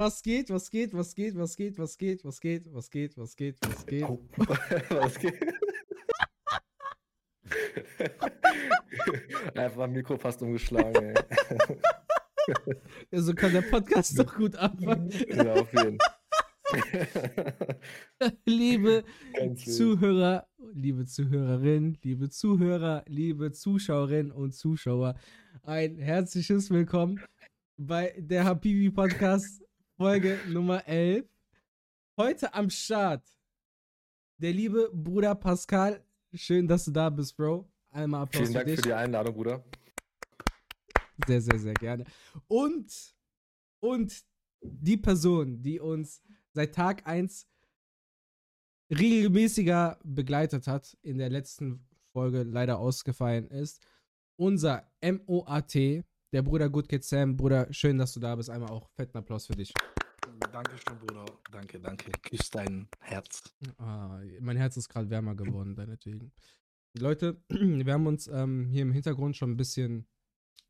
Was geht, was geht, was geht, was geht, was geht, was geht, was geht, was geht, was geht. Was geht? Einfach am Mikro fast umgeschlagen, ey. Ja, so kann der Podcast doch gut anfangen. Ja, auf jeden liebe. Zuhörer, liebe Zuhörerin, liebe Zuhörer, liebe Zuschauerinnen und Zuschauer, ein herzliches Willkommen bei der Habibi Podcast Folge Nummer 11. Heute am Start der liebe Bruder Pascal. Schön, dass du da bist, Bro. Einmal Applaus Vielen Dank für dich. für die Einladung, Bruder. Sehr, sehr, sehr gerne. Und, und die Person, die uns seit Tag 1 regelmäßiger begleitet hat, in der letzten Folge leider ausgefallen ist, unser MOAT, der Bruder Good Kid Sam. Bruder, schön, dass du da bist. Einmal auch fetten Applaus für dich. Dankeschön, Bruder. Danke, danke. Küss dein Herz. Ah, mein Herz ist gerade wärmer geworden, deinetwegen. Leute, wir haben uns ähm, hier im Hintergrund schon ein bisschen,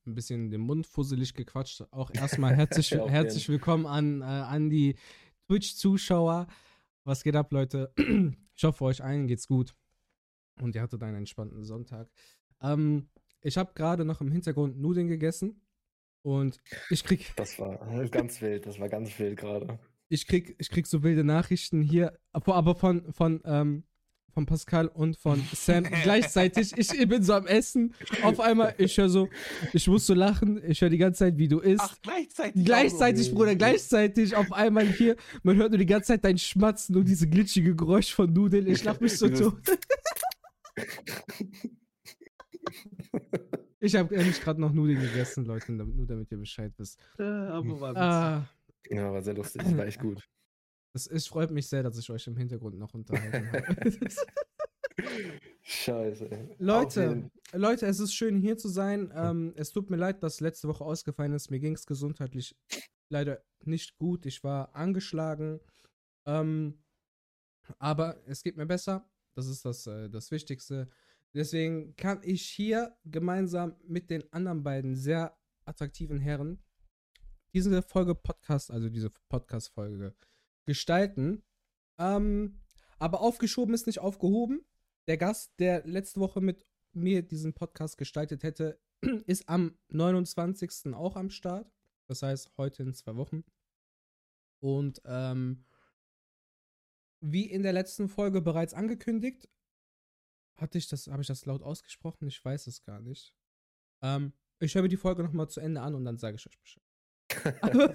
ein bisschen den Mund fusselig gequatscht. Auch erstmal herzlich, Ja, herzlich willkommen an, äh, an die Twitch-Zuschauer. Was geht ab, Leute? Ich hoffe, euch allen geht's gut. Und ihr hattet einen entspannten Sonntag. Ähm, ich habe gerade noch im Hintergrund Nudeln gegessen. Und ich krieg, Das war ganz wild, das war ganz wild gerade. ich krieg, ich krieg so wilde Nachrichten hier, aber von, von, ähm, von Pascal und von Sam gleichzeitig. Ich, ich bin so am Essen. Auf einmal, ich höre so, ich muss so lachen. Ich höre die ganze Zeit, wie du isst. Ach, gleichzeitig. Gleichzeitig, auch. Bruder, gleichzeitig auf einmal hier, man hört nur die ganze Zeit dein Schmatzen und diese glitschige Geräusch von Nudeln. Ich lach mich so tot. Ich habe ehrlich gerade noch Nudeln gegessen, Leute, nur damit ihr Bescheid wisst. Äh, aber war. Ah, Ja, war sehr lustig, war echt gut. es, es freut mich sehr, dass ich euch im Hintergrund noch unterhalten habe. Scheiße. Leute, Leute, es ist schön hier zu sein. Ähm, es tut mir leid, dass letzte Woche ausgefallen ist. Mir ging es gesundheitlich leider nicht gut. Ich war angeschlagen. Ähm, aber es geht mir besser. Das ist das, äh, das Wichtigste. Deswegen kann ich hier gemeinsam mit den anderen beiden sehr attraktiven Herren diese Folge Podcast, also diese Podcast-Folge gestalten. Ähm, aber aufgeschoben ist nicht aufgehoben. Der Gast, der letzte Woche mit mir diesen Podcast gestaltet hätte, ist am 29. auch am Start. Das heißt, heute in zwei Wochen. Und ähm, wie in der letzten Folge bereits angekündigt, hatte ich das, habe ich das laut ausgesprochen? Ich weiß es gar nicht. Ähm, ich höre mir die Folge nochmal zu Ende an und dann sage ich euch Bescheid. Aber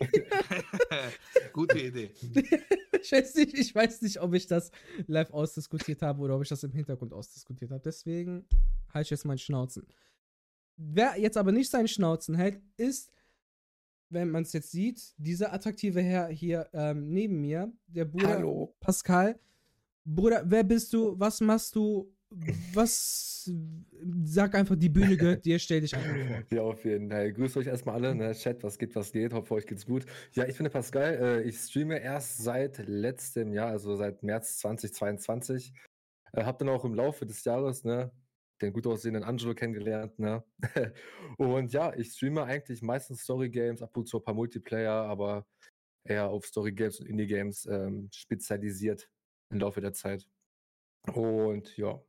Gute Idee. ich, weiß nicht, ich weiß nicht, ob ich das live ausdiskutiert habe oder ob ich das im Hintergrund ausdiskutiert habe. Deswegen halte ich jetzt meinen Schnauzen. Wer jetzt aber nicht seinen Schnauzen hält, ist, wenn man es jetzt sieht, dieser attraktive Herr hier ähm, neben mir, der Bruder Hallo. Pascal. Bruder, wer bist du? Was machst du? Was? Sag einfach, die Bühne gehört dir, stell dich vor. Ja, auf jeden Fall. Grüßt euch erstmal alle, ne? Chat, was geht, was geht. Hoffe, euch geht's gut. Ja, ich bin der Pascal. Äh, ich streame erst seit letztem Jahr, also seit März 2022. Äh, hab dann auch im Laufe des Jahres, ne, den gut aussehenden Angelo kennengelernt, ne? und ja, ich streame eigentlich meistens Story Games, ab und zu ein paar Multiplayer, aber eher auf Story Games und Indie Games ähm, spezialisiert im Laufe der Zeit. Und ja.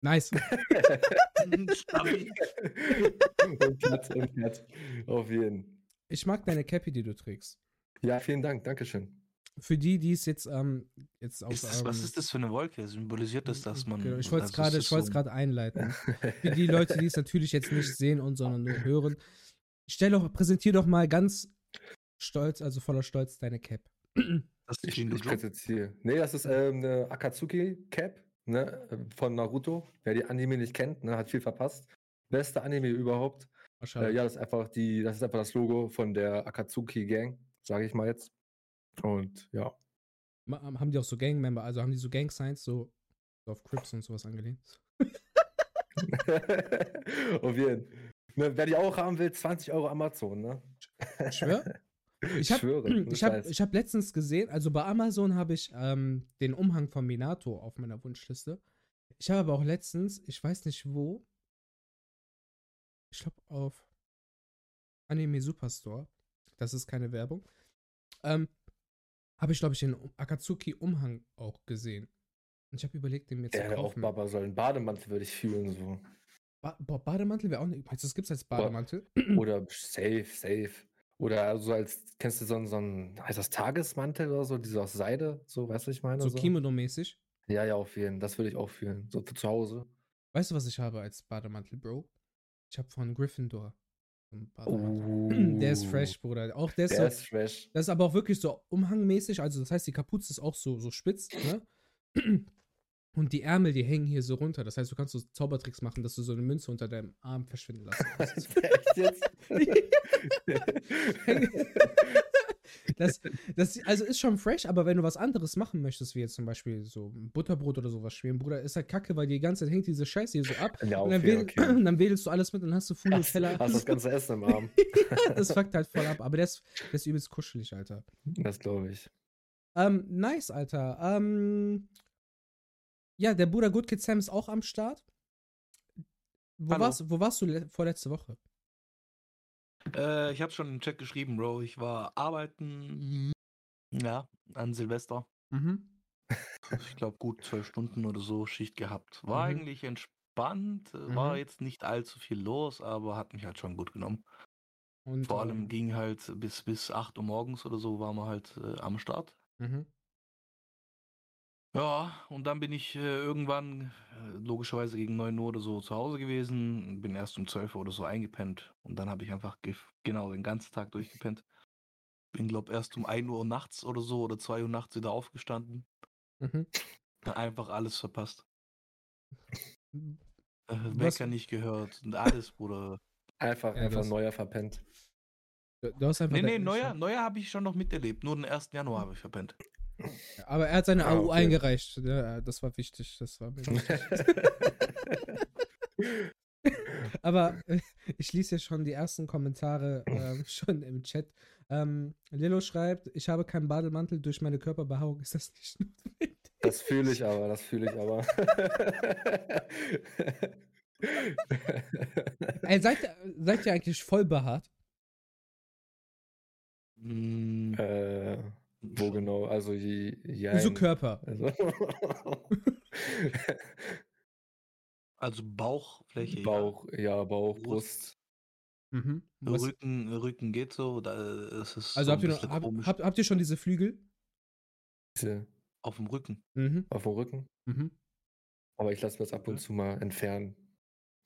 Nice. Und Cut, und Cut. Auf jeden. Ich mag deine Cappy, die du trägst. Ja, vielen Dank, Dankeschön. Für die, die es jetzt, ähm, jetzt auf. Ist das, was ähm, ist das für eine Wolke? Symbolisiert das, dass man. Genau, ich wollte es also gerade, das ich wollte es so- gerade einleiten. Für die Leute, die es natürlich jetzt nicht sehen und sondern nur hören. Stell doch, präsentier doch mal ganz stolz, also voller Stolz deine Cap. Das ist Ich, ich Joe. präsentiere. Nee, das ist ähm, eine Akatsuki-Cap ne, von Naruto. Wer die Anime nicht kennt, ne, hat viel verpasst. Beste Anime überhaupt. Äh, Wahrscheinlich. ja, das ist einfach die, das ist einfach das Logo von der Akatsuki-Gang, sage ich mal jetzt. Und ja. Ma- Haben die auch so Gang-Member, also haben die so Gang-Signs, so, so auf Crips und sowas angelehnt? auf jeden Fall. Ne, wer die auch haben will, 20 Euro Amazon, ne? Schwör? Ich habe ich hab, ich hab letztens gesehen, also bei Amazon habe ich ähm, den Umhang von Minato auf meiner Wunschliste. Ich habe aber auch letztens, ich weiß nicht wo, ich glaube auf Anime Superstore, das ist keine Werbung, ähm, habe ich, glaube ich, den Akatsuki-Umhang auch gesehen. Und ich habe überlegt, den mir zu Ja, auch kaufen. Baba soll einen Bademantel, würde ich fühlen. So. Ba boah, Bademantel wäre auch nicht. Das gibt's als Bademantel. Oder safe, safe. Oder so als, kennst du so, so einen, heißt das Tagesmantel oder so, diese aus Seide, so, weißt du, ich meine? So Kimono-mäßig. Ja, ja, auf jeden Das würde ich auch fühlen. So für zu Hause. Weißt du, was ich habe als Bademantel, Bro? Ich habe von Gryffindor. einen Bademantel. Oh, Der ist fresh, Bruder. Auch der ist Der so. ist fresh. Das ist aber auch wirklich so umhangmäßig. Also, das heißt, die Kapuze ist auch so, so spitz, ne? Und die Ärmel, die hängen hier so runter. Das heißt, du kannst so Zaubertricks machen, dass du so eine Münze unter deinem Arm verschwinden lassen kannst. Das, das, also ist schon fresh, aber wenn du was anderes machen möchtest, wie jetzt zum Beispiel so ein Butterbrot oder sowas schweren, Bruder, ist halt kacke, weil die ganze Zeit hängt diese Scheiße hier so ab. ja, Und dann, okay, wedel, okay. dann wedelst du alles mit und dann hast du Full Hast, Teller. hast das ganze Essen im Arm. das fuckt halt voll ab. Aber der ist, der ist übelst kuschelig, Alter. Das glaube ich. Ähm, nice, Alter. Ähm, ja, der Bruder Good Kid Sam ist auch am Start. Wo, Hallo. warst, wo warst du le vorletzte Woche? Äh, ich habe schon im Chat geschrieben, Bro. Ich war arbeiten, ja, an Silvester. Mhm. Ich glaube, gut zwölf Stunden oder so Schicht gehabt. War Mhm. eigentlich entspannt, äh, war Mhm. jetzt nicht allzu viel los, aber hat mich halt schon gut genommen. Und, Vor allem ähm, ging halt bis, bis 8 Uhr morgens oder so waren wir halt äh, am Start. Mhm. Ja, und dann bin ich äh, irgendwann, äh, logischerweise gegen 9 Uhr oder so zu Hause gewesen, bin erst um 12 Uhr oder so eingepennt und dann habe ich einfach genau den ganzen Tag durchgepennt. Bin, glaub erst um 1 Uhr nachts oder so oder 2 Uhr nachts wieder aufgestanden. Mhm. Einfach alles verpasst. Äh, Wecker nicht gehört und alles, Bruder. Einfach, Ja, einfach neuer verpennt. Du, hast einfach Nee, nee, neuer, neuer habe ich schon noch miterlebt. Nur den 1. Januar habe ich verpennt. Aber er hat seine Ah, AU okay. eingereicht. Ja, das war wichtig. Das war mir wichtig. Aber äh, ich lese ja schon die ersten Kommentare ähm, schon im Chat. Ähm, Lilo schreibt, ich habe keinen Bademantel, durch meine Körperbehaarung ist das nicht notwendig. Das fühle ich aber, das fühle ich aber. Ey, seid, ihr- seid ihr eigentlich voll behaart? Mm, äh, wo genau? Also je, So jein. Körper. Also Also Bauchfläche. Bauch, ja, Bauch, Brust. Brust. Mhm. Ja. Rücken, Rücken geht so. Da ist es also so habt ihr, noch, hab, habt, habt ihr schon diese Flügel? Diese auf dem Rücken. Mhm. Auf dem Rücken. Mhm. Aber ich lasse mir das ab und Mhm. zu mal entfernen.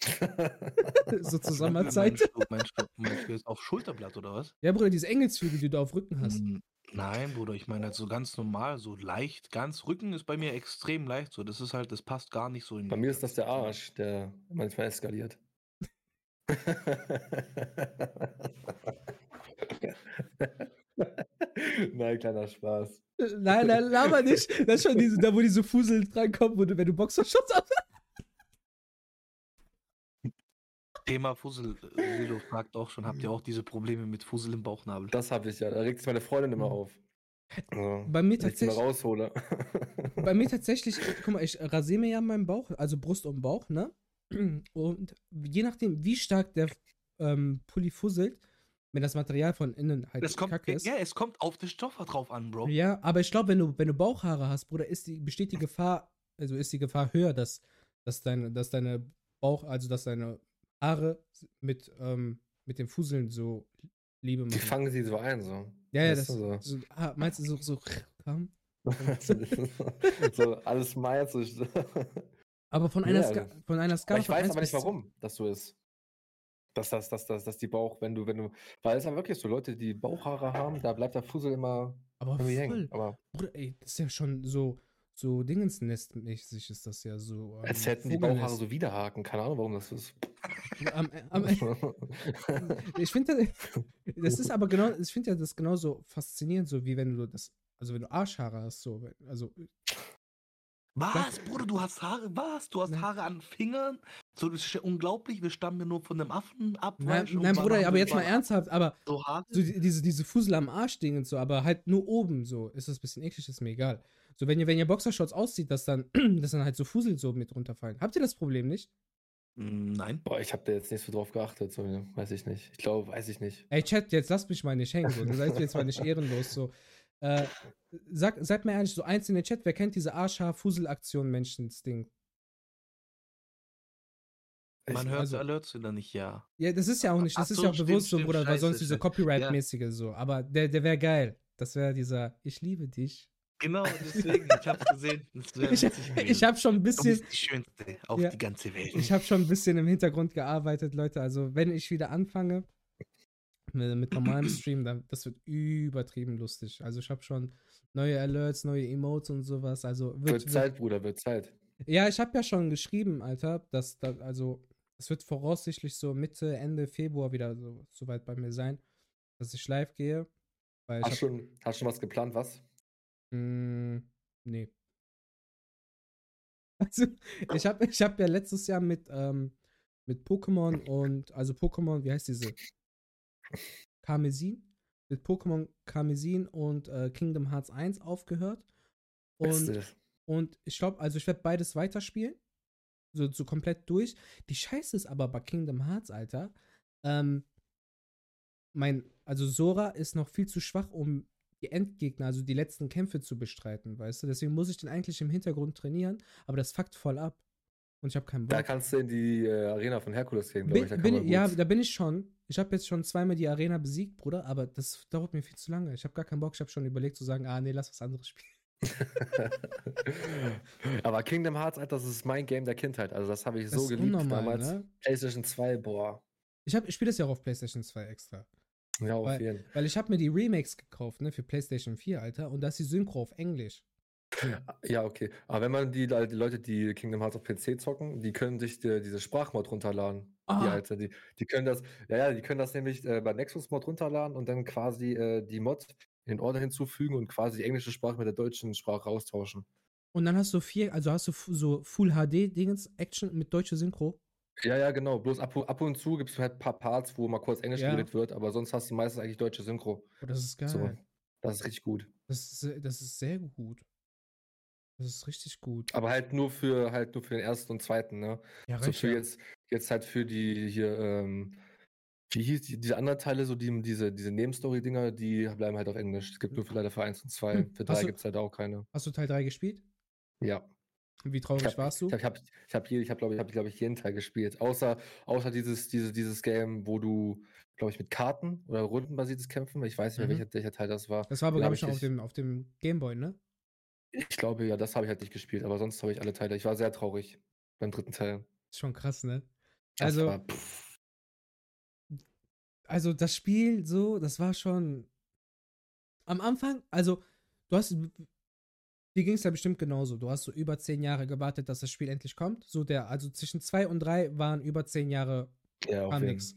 So zur Meinst Sommerzeit. du, meinst du, meinst du jetzt auf Schulterblatt oder was? Ja, Bruder, diese Engelsflügel, die du auf Rücken hast. Mm, Nein, Bruder, ich meine halt so ganz normal, so leicht, ganz Rücken ist bei mir extrem leicht so. Das ist halt, das passt gar nicht so in Bei mir ist das der Arsch, der manchmal eskaliert. Nein, kleiner Spaß. Äh, Nein, nein, laber nicht. Das ist schon diese, da, wo diese Fusel drankommen, wo du, wenn du Boxershorts hast. Thema Fussel. äh, Silo fragt auch schon, habt ihr auch diese Probleme mit Fussel im Bauchnabel? Das habe ich ja. Da regt sich meine Freundin immer Mhm. auf. So, Bei mir wenn ich die mal tatsächlich. raushole. Bei mir tatsächlich, äh, guck mal, ich rasiere mir ja meinen Bauch, also Brust und Bauch, ne? Und je nachdem, wie stark der ähm, Pulli fusselt, wenn das Material von innen halt Es kommt, kacke ist. ja, es kommt auf den Stoff drauf an, Bro. Ja, aber ich glaube, wenn du, wenn du Bauchhaare hast, Bruder, ist die, besteht die Gefahr, also ist die Gefahr höher, dass, dass, deine, dass deine Bauch, also dass deine Haare mit, ähm, mit dem Fuseln so Liebe Die machen. fangen sie so ein, so. ja, ja, Weißt das, du, so, ah, meinst du so, so so. so alles meins. So. Aber von einer, Ja, Ska das- von einer Skala ich weiß 1 aber nicht warum das so ist. Dass das, dass das, dass die Bauch, wenn du, wenn du, weil es ja wirklich so, Leute, die Bauchhaare haben, da bleibt der Fussel immer Aber voll. hängen. Aber Bruder, ey, das ist ja schon so, so Dingensnestmäßig ist das ja so. ähm, als hätten die. Bauchhaare so Widerhaken. Keine Ahnung, warum das so ist. Am, am, ich finde, das ist aber genau, ich finde ja das genauso faszinierend, so wie wenn du das, also wenn du Arschhaare hast, so, also, Was, Bruder, du hast Haare, was? Du hast Nein. Haare an Fingern? So, das ist ja unglaublich, wir stammen ja nur von einem Affen ab. nein, nein Bruder, aber jetzt mal ernsthaft, aber So so die, diese, diese Fusel am Arsch-Ding und so, aber halt nur oben so, ist das ein bisschen eklig, ist mir egal. So, wenn ihr, wenn ihr Boxershorts auszieht, dass dann, dass dann halt so Fusel so mit runterfallen. Habt ihr das Problem nicht? Hm, nein. Boah, ich habe da jetzt nicht so drauf geachtet, so, ja, weiß ich nicht. Ich glaube, weiß ich nicht. Ey, Chat, jetzt lasst mich mal nicht hängen. So. Du seid jetzt mal nicht ehrenlos. So. Äh, sag, seid mir ehrlich, so eins in den Chat, wer kennt diese Arschhaar-Fusel-Aktion Menschens-Ding? Man hört also- Alerts oder nicht, ja. Ja, das ist ja auch nicht, das Ach ist so, ja auch stimmt, bewusst so, stimmt, Bruder, weil sonst diese. Copyright-mäßige so. Aber der, der wäre geil. Das wäre dieser Ich liebe dich. Genau, deswegen, ich hab's gesehen. Ich, ich habe schon ein Du bisschen, bist die Schönste auf Ja. die ganze Welt. ich habe schon ein bisschen im Hintergrund gearbeitet, Leute. Also, wenn ich wieder anfange mit, mit normalem Stream, dann das wird übertrieben lustig. Also, ich habe schon neue Alerts, neue Emotes und sowas. Also, wird, Wird Zeit, Bruder, wird Zeit. Ja, ich habe ja schon geschrieben, Alter, dass da, also, es wird voraussichtlich so Mitte, Ende Februar wieder so, so weit bei mir sein, dass ich live gehe. Hast hab, schon, hast schon was geplant, was? Mm, nee. Also, ich habe ich hab ja letztes Jahr mit, ähm, mit Pokémon und, also Pokémon, wie heißt diese? Karmesin? Mit Pokémon Karmesin und äh, Kingdom Hearts 1 aufgehört. Und, und ich glaube, also ich werde beides weiterspielen. So, so komplett durch. Die Scheiße ist aber bei Kingdom Hearts, Alter. Ähm, mein, also Sora ist noch viel zu schwach, um die Endgegner, also die letzten Kämpfe zu bestreiten, weißt du? Deswegen muss ich den eigentlich im Hintergrund trainieren, aber das fuckt voll ab. Und ich habe keinen Da Bock. kannst du in die äh, Arena von Herkules gehen, glaube ich. Da bin, ja, da bin ich schon. Ich habe jetzt schon zweimal die Arena besiegt, Bruder, aber das dauert mir viel zu lange. Ich habe gar keinen Bock. Ich habe schon überlegt zu sagen, ah, nee, lass was anderes spielen. Aber Kingdom Hearts, Alter, das ist mein Game der Kindheit. Also, das habe ich Das so geliebt unnormal, damals. ne? PlayStation 2, boah. Ich, hab- ich spiele das ja auch auf PlayStation 2 extra. Ja, auf Weil- jeden Weil ich habe mir die Remakes gekauft, ne, für PlayStation 4, Alter, und da ist die Synchro auf Englisch. Ja, okay. Aber wenn man die, die Leute, die Kingdom Hearts auf PC zocken, die können sich die, diese Sprachmod runterladen. Die, Ah. Alter, die, die können das, ja, ja, die können das nämlich äh, bei Nexus Mod runterladen und dann quasi äh, die Mod in den Order hinzufügen und quasi die englische Sprache mit der deutschen Sprache austauschen. Und dann hast du vier, also hast du so Full HD-Dingens, Action mit deutscher Synchro. Ja, ja, genau. Bloß ab, ab und zu gibt es halt ein paar Parts, wo mal kurz Englisch Ja. geredet wird, aber sonst hast du meistens eigentlich deutsche Synchro. Oh, das ist geil. So, das ist richtig gut. Das, ist, das ist sehr gut. Das ist richtig gut. Aber halt nur für halt nur für den ersten und zweiten, ne? Ja, So für jetzt, jetzt halt für die hier, ähm, wie hieß die, diese anderen Teile, so die, diese, diese Nebenstory-Dinger, die bleiben halt auf Englisch. Es gibt nur für leider für 1 und 2. Hm, Für hast 3 du- gibt es halt auch keine. Hast du Teil 3 gespielt? Ja. Wie traurig hab- warst du? Ich habe ich hab, ich hab, glaube ich, hab, glaub ich, jeden Teil gespielt. Außer, außer dieses, dieses, dieses Game, wo du, glaube ich, mit Karten oder rundenbasiertes Kämpfen, ich weiß nicht mehr, Mhm. welcher, welcher Teil das war. Das war aber, glaube ich, noch auf dem, auf dem Gameboy, ne? Ich glaube, ja, das habe ich halt nicht gespielt, aber sonst habe ich alle Teile. Ich war sehr traurig beim dritten Teil. Ist schon krass, ne? Das Also, war, also das Spiel so, das war schon am Anfang, also du hast, dir ging es ja bestimmt genauso. Du hast so über zehn Jahre gewartet, dass das Spiel endlich kommt. So der, also zwischen zwei und drei waren über zehn Jahre ja, jeden nix.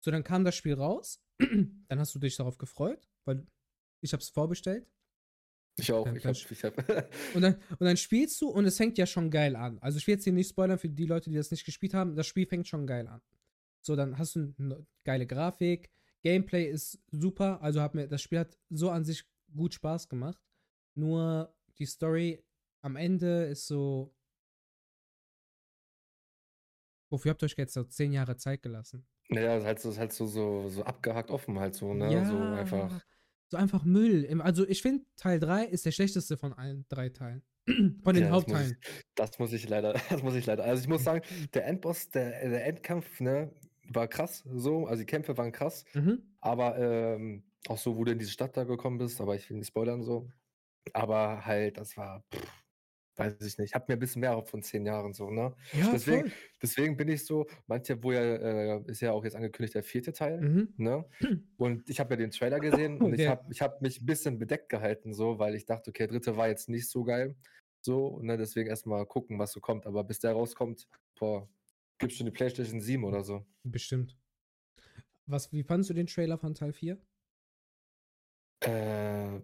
So, dann kam das Spiel raus. dann hast du dich darauf gefreut, weil ich hab's vorbestellt. Ich auch. Dann- Ich hab, ich hab Und dann, und dann spielst du und es fängt ja schon geil an. Also ich will jetzt hier nicht spoilern für die Leute, die das nicht gespielt haben. Das Spiel fängt schon geil an. So, dann hast du eine geile Grafik. Gameplay ist super. Also hat mir, das Spiel hat so an sich gut Spaß gemacht. Nur die Story am Ende ist so. Wofür habt ihr euch jetzt so zehn Jahre Zeit gelassen? Naja, ist halt ist halt so, so, so abgehakt offen halt so, ne? So einfach. So einfach Müll. Also ich finde, Teil 3 ist der schlechteste von allen drei Teilen. Von den Ja, das muss Hauptteilen. ich- Das muss ich leider, das muss ich leider. Also ich muss sagen, der Endboss, der, der Endkampf, ne, war krass, so, also die Kämpfe waren krass, Mhm. aber ähm, auch so, wo du in diese Stadt da gekommen bist, aber ich will nicht spoilern so. Aber halt, das war, pff, weiß ich nicht, ich habe mir ein bisschen mehr von zehn Jahren so, ne? Ja, Deswegen- voll. Deswegen bin ich so, manche, wo ja, äh, ist ja auch jetzt angekündigt der vierte Teil, Mhm. ne? Und ich habe ja den Trailer gesehen und ich Der- habe ich hab mich ein bisschen bedeckt gehalten, so, weil ich dachte, okay, dritte war jetzt nicht so geil. So, ne, deswegen erstmal gucken, was so kommt. Aber bis der rauskommt, boah, gibt's schon die PlayStation 7 oder so. Bestimmt. Was, wie fandest du den Trailer von Teil 4? Äh,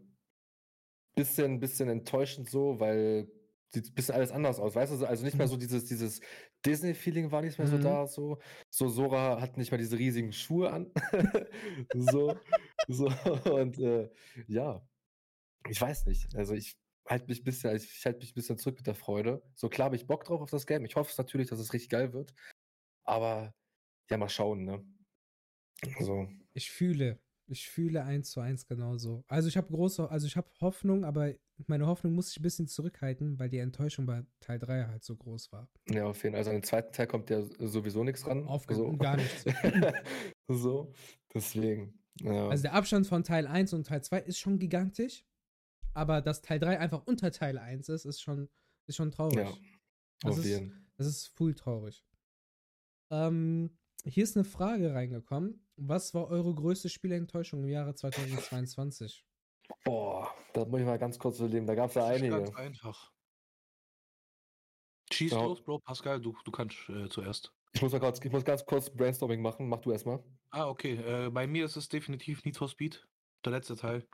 bisschen, bisschen enttäuschend so, weil sieht ein bisschen alles anders aus, weißt du? so- Also nicht mehr so dieses, dieses Disney-Feeling war nicht mehr so Mhm. da, so. So, Sora hat nicht mehr diese riesigen Schuhe an. so, so, und äh, ja, ich weiß nicht. Also ich halte mich ein bisschen, ich halte mich ein bisschen zurück mit der Freude. So klar habe ich Bock drauf auf das Game. Ich hoffe es natürlich, dass es richtig geil wird. Aber ja, mal schauen, ne? Also. Ich fühle, ich fühle eins zu eins genauso. Also ich habe große, also ich habe Hoffnung, aber meine Hoffnung muss ich ein bisschen zurückhalten, weil die Enttäuschung bei Teil 3 halt so groß war. Ja, auf jeden Fall. Also im zweiten Teil kommt ja sowieso nichts ran. Auf so. gar nichts. so, deswegen. Ja. Also der Abstand von Teil 1 und Teil 2 ist schon gigantisch, aber dass Teil 3 einfach unter Teil 1 ist, ist schon, ist schon traurig. Ja, das auf jeden. Fall. Das ist full traurig. Ähm, hier ist eine Frage reingekommen. Was war eure größte Spielenttäuschung im Jahre 2022? Boah, da muss ich mal ganz kurz überlegen. Da gab es ja einige. Ganz einfach. Schieß ja. los, Bro. Pascal, du, du kannst äh, zuerst. Ich muss, mal kurz, ich muss ganz kurz Brainstorming machen. Mach du erstmal. Ah, okay. Äh, bei mir ist es definitiv Need for Speed. Der letzte Teil.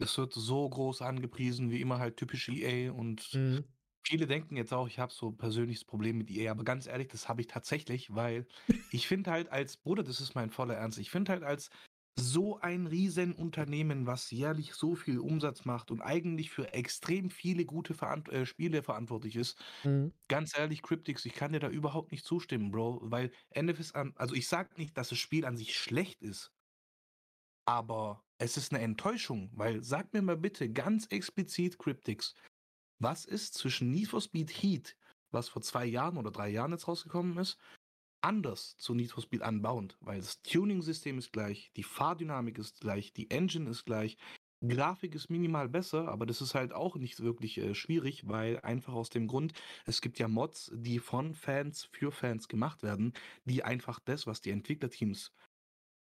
Es wird so groß angepriesen, wie immer halt typisch EA und mhm. Viele denken jetzt auch, ich habe so persönliches Problem mit EA, aber ganz ehrlich, das habe ich tatsächlich, weil ich finde halt als Bruder, das ist mein voller Ernst, ich finde halt als so ein Riesenunternehmen, was jährlich so viel Umsatz macht und eigentlich für extrem viele gute Verant äh, Spiele verantwortlich ist. Mhm. Ganz ehrlich, Cryptics, ich kann dir da überhaupt nicht zustimmen, Bro, weil NFS an, also ich sag nicht, dass das Spiel an sich schlecht ist, aber es ist eine Enttäuschung, weil sag mir mal bitte ganz explizit Cryptics, was ist zwischen Need for Speed Heat, was vor zwei Jahren oder drei Jahren jetzt rausgekommen ist, anders zu Need for Speed Unbound? Weil das Tuning-System ist gleich, die Fahrdynamik ist gleich, die Engine ist gleich, Grafik ist minimal besser, aber das ist halt auch nicht wirklich äh, schwierig, weil einfach aus dem Grund, es gibt ja Mods, die von Fans für Fans gemacht werden, die einfach das, was die Entwicklerteams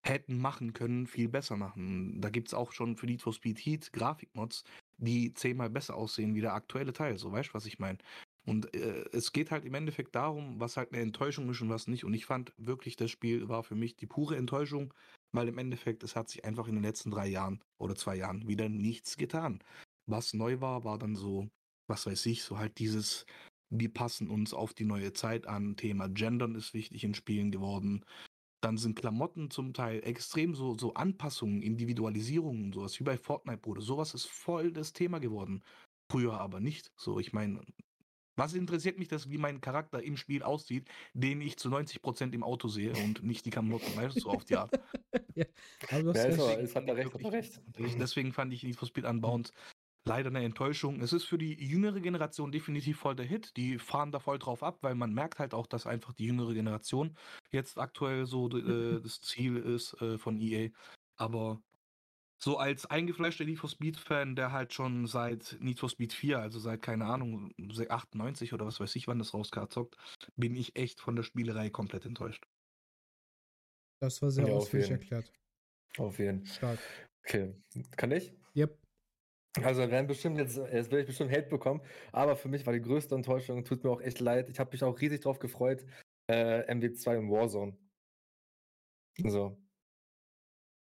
hätten machen können, viel besser machen. Da gibt es auch schon für Need for Speed Heat Grafikmods, die zehnmal besser aussehen wie der aktuelle Teil. So, weißt du, was ich meine? Und äh, es geht halt im Endeffekt darum, was halt eine Enttäuschung ist und was nicht. Und ich fand wirklich, das Spiel war für mich die pure Enttäuschung, weil im Endeffekt, es hat sich einfach in den letzten drei Jahren oder zwei Jahren wieder nichts getan. Was neu war, war dann so, was weiß ich, so halt dieses, wir passen uns auf die neue Zeit an. Thema Gendern ist wichtig in Spielen geworden. Dann sind Klamotten zum Teil extrem so, so Anpassungen, Individualisierungen, sowas wie bei Fortnite, Bruder. Sowas ist voll das Thema geworden. Früher aber nicht. So, ich meine, was interessiert mich das, wie mein Charakter im Spiel aussieht, den ich zu 90% im Auto sehe und nicht die Klamotten, weißt du, so auf die Art. ja, aber ja, ist, ist, hat er recht, hat er recht. Deswegen fand ich Need for Speed Unbound leider eine Enttäuschung. Es ist für die jüngere Generation definitiv voll der Hit. Die fahren da voll drauf ab, weil man merkt halt auch, dass einfach die jüngere Generation jetzt aktuell so äh, das Ziel ist äh, von EA. Aber so als eingefleischter Need for Speed Fan, der halt schon seit Need for Speed 4, also seit keine Ahnung, 98 oder was weiß ich, wann das rauskam, zockt, bin ich echt von der Spielerei komplett enttäuscht. Das war sehr ja, ausführlich erklärt. Auf jeden. Stark. Okay, kann ich? Yep. Also werden bestimmt jetzt, jetzt werde ich bestimmt Hate bekommen, aber für mich war die größte Enttäuschung, tut mir auch echt leid. Ich habe mich auch riesig drauf gefreut, äh, MW2 und Warzone. So.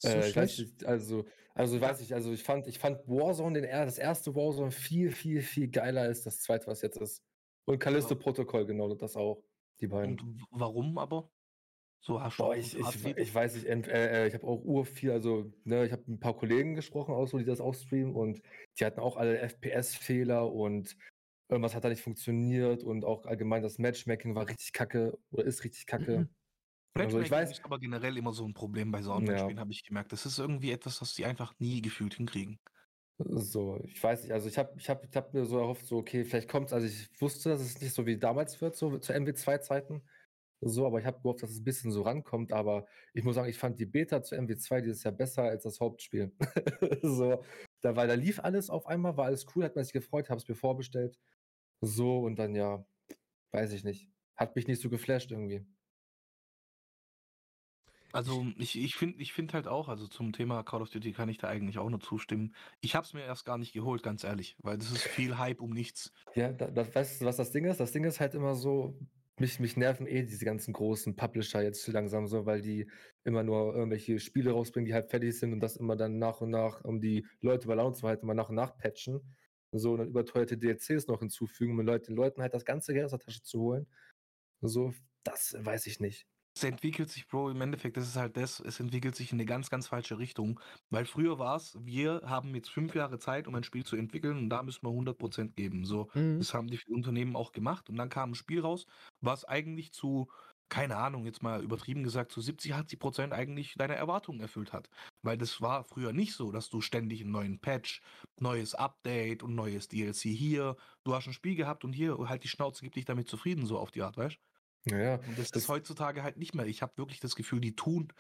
So äh, nicht, also, also ich weiß nicht, also ich fand, ich fand Warzone, den, das erste Warzone viel, viel, viel geiler als das zweite, was jetzt ist. Und Callisto Protokoll, genau, das auch. Die beiden. Und warum aber? So hast Boah, ich, ich, ich, weiß nicht, äh, äh, ich habe auch ur viel, also ne, ich habe ein paar Kollegen gesprochen, auch so, die das auch streamen und die hatten auch alle FPS-Fehler und irgendwas hat da nicht funktioniert und auch allgemein das Matchmaking war richtig kacke oder ist richtig kacke. Mhm. Also ich weiß, ist aber generell immer so ein Problem bei so Online-Spielen, ja. habe ich gemerkt. Das ist irgendwie etwas, was sie einfach nie gefühlt hinkriegen. So, ich weiß nicht, also ich habe ich hab, ich hab mir so erhofft, so, okay, vielleicht kommt es, also ich wusste, dass es nicht so wie damals wird, so zu MW2-Zeiten, so, aber ich habe gehofft, dass es ein bisschen so rankommt. Aber ich muss sagen, ich fand die Beta zu MW2 dieses Jahr besser als das Hauptspiel. so, da, weil da lief alles auf einmal, war alles cool, hat man sich gefreut, habe es mir vorbestellt. So, und dann ja, weiß ich nicht. Hat mich nicht so geflasht irgendwie. Also ich, ich finde ich find halt auch, also zum Thema Call of Duty kann ich da eigentlich auch nur zustimmen. Ich habe es mir erst gar nicht geholt, ganz ehrlich, weil das ist viel Hype um nichts. Ja, da, das, weißt du, was das Ding ist? Das Ding ist halt immer so, mich, mich nerven eh diese ganzen großen Publisher jetzt langsam so, weil die immer nur irgendwelche Spiele rausbringen, die halt fertig sind und das immer dann nach und nach, um die Leute bei Laune zu halten, immer nach und nach patchen. So, und dann überteuerte DLCs noch hinzufügen, um den Leuten halt das ganze Geld aus der Tasche zu holen. So, das weiß ich nicht es entwickelt sich, Bro, im Endeffekt, das ist halt das, es entwickelt sich in eine ganz, ganz falsche Richtung. Weil früher war es, wir haben jetzt fünf Jahre Zeit, um ein Spiel zu entwickeln und da müssen wir 100% geben. So, mhm. das haben die Unternehmen auch gemacht und dann kam ein Spiel raus, was eigentlich zu keine Ahnung, jetzt mal übertrieben gesagt, zu 70, 80 Prozent eigentlich deine Erwartungen erfüllt hat. Weil das war früher nicht so, dass du ständig einen neuen Patch, neues Update und neues DLC hier, du hast ein Spiel gehabt und hier halt die Schnauze, gib dich damit zufrieden, so auf die Art, weißt Ja, ja. Und das, Das- ist heutzutage halt nicht mehr. Ich habe wirklich das Gefühl, die tun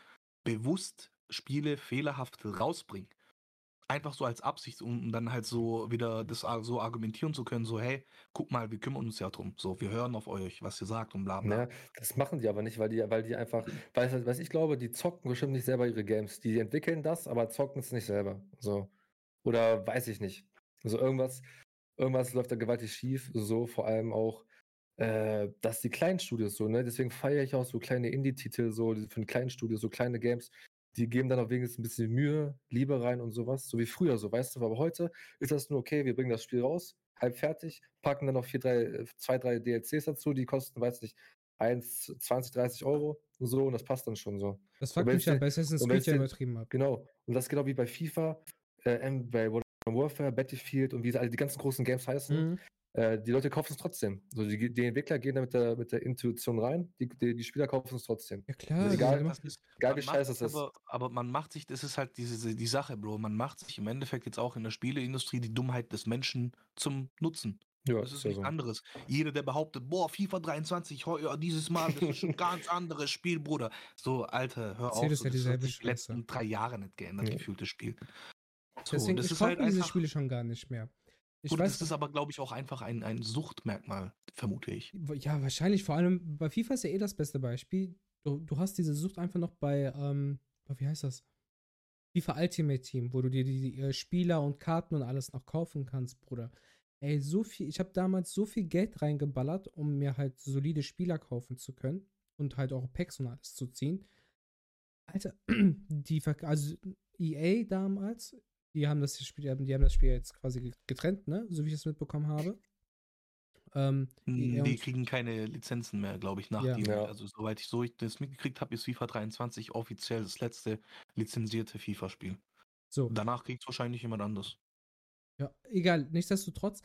bewusst Spiele fehlerhaft rausbringen. Einfach so als Absicht, um dann halt so wieder das so argumentieren zu können, so, hey, guck mal, wir kümmern uns ja drum. So, wir hören auf euch, was ihr sagt und bla bla. Ja, das machen die aber nicht, weil die, weil die einfach, weil, was ich glaube, die zocken bestimmt nicht selber ihre Games. Die entwickeln das, aber zocken es nicht selber. So. Oder weiß ich nicht. Also irgendwas, irgendwas läuft da gewaltig schief. So vor allem auch, äh, dass die kleinen Studios so, ne? Deswegen feiere ich auch so kleine Indie-Titel, so von kleinen Studios, so kleine Games. Die geben dann auch wenigstens ein bisschen Mühe, Liebe rein und sowas, so wie früher, so weißt du. Aber heute ist das nur okay, wir bringen das Spiel raus, halb fertig, packen dann noch vier, drei, äh, zwei, drei DLCs dazu, die kosten, weiß nicht, 1, 20, 30 Euro und so, und das passt dann schon so. Das fuckt mich ja bei Assassin's Creed ja übertrieben ab. Genau. Und das ist genau wie bei FIFA, äh, bei Modern Warfare, Battlefield und wie alle die ganzen großen Games heißen. Mhm. Äh, die Leute kaufen es trotzdem. So, die, die Entwickler gehen da mit der, mit der Intuition rein, die, die, die Spieler kaufen es trotzdem. Ja klar, Also egal- Das ist, Egal wie scheiße es ist. aber, aber man macht sich, das ist halt diese, die Sache, Bro. Man macht sich im Endeffekt jetzt auch in der Spieleindustrie die Dummheit des Menschen zum Nutzen. Ja, Das ist ja nichts so. anderes. Jeder, der behauptet, boah, FIFA 23, heu- ja, dieses Mal, das ist ein ganz anderes Spiel, Bruder. So, Alter, hör Erzähl auf. das So, ja das hat sich die letzten drei Jahre nicht geändert, Ja. gefühltes Spiel. So, Deswegen, das ich ist halt diese Spiele schon gar nicht mehr. Ich Bruder, weiß, das ist aber, glaube ich, auch einfach ein, ein Suchtmerkmal, vermute ich. ja, wahrscheinlich, vor allem bei FIFA ist ja eh das beste Beispiel. Du, du hast diese Sucht einfach noch bei, ähm, wie heißt das? FIFA Ultimate Team, wo du dir die, die äh, Spieler und Karten und alles noch kaufen kannst, Bruder. Ey, so viel, ich habe damals so viel Geld reingeballert, um mir halt solide Spieler kaufen zu können und halt auch Packs und alles zu ziehen. Alter, die, also EA damals, die haben das Spiel, die haben, das Spiel jetzt quasi getrennt, ne? So wie ich es mitbekommen habe. Ähm, Die, EA die kriegen keine Lizenzen mehr, glaube ich, nach Ja. Ja. Also, soweit ich so ich das mitgekriegt habe, ist FIFA 23 offiziell das letzte lizenzierte FIFA-Spiel. so. Danach kriegt es wahrscheinlich jemand anders. Ja, egal. Nichtsdestotrotz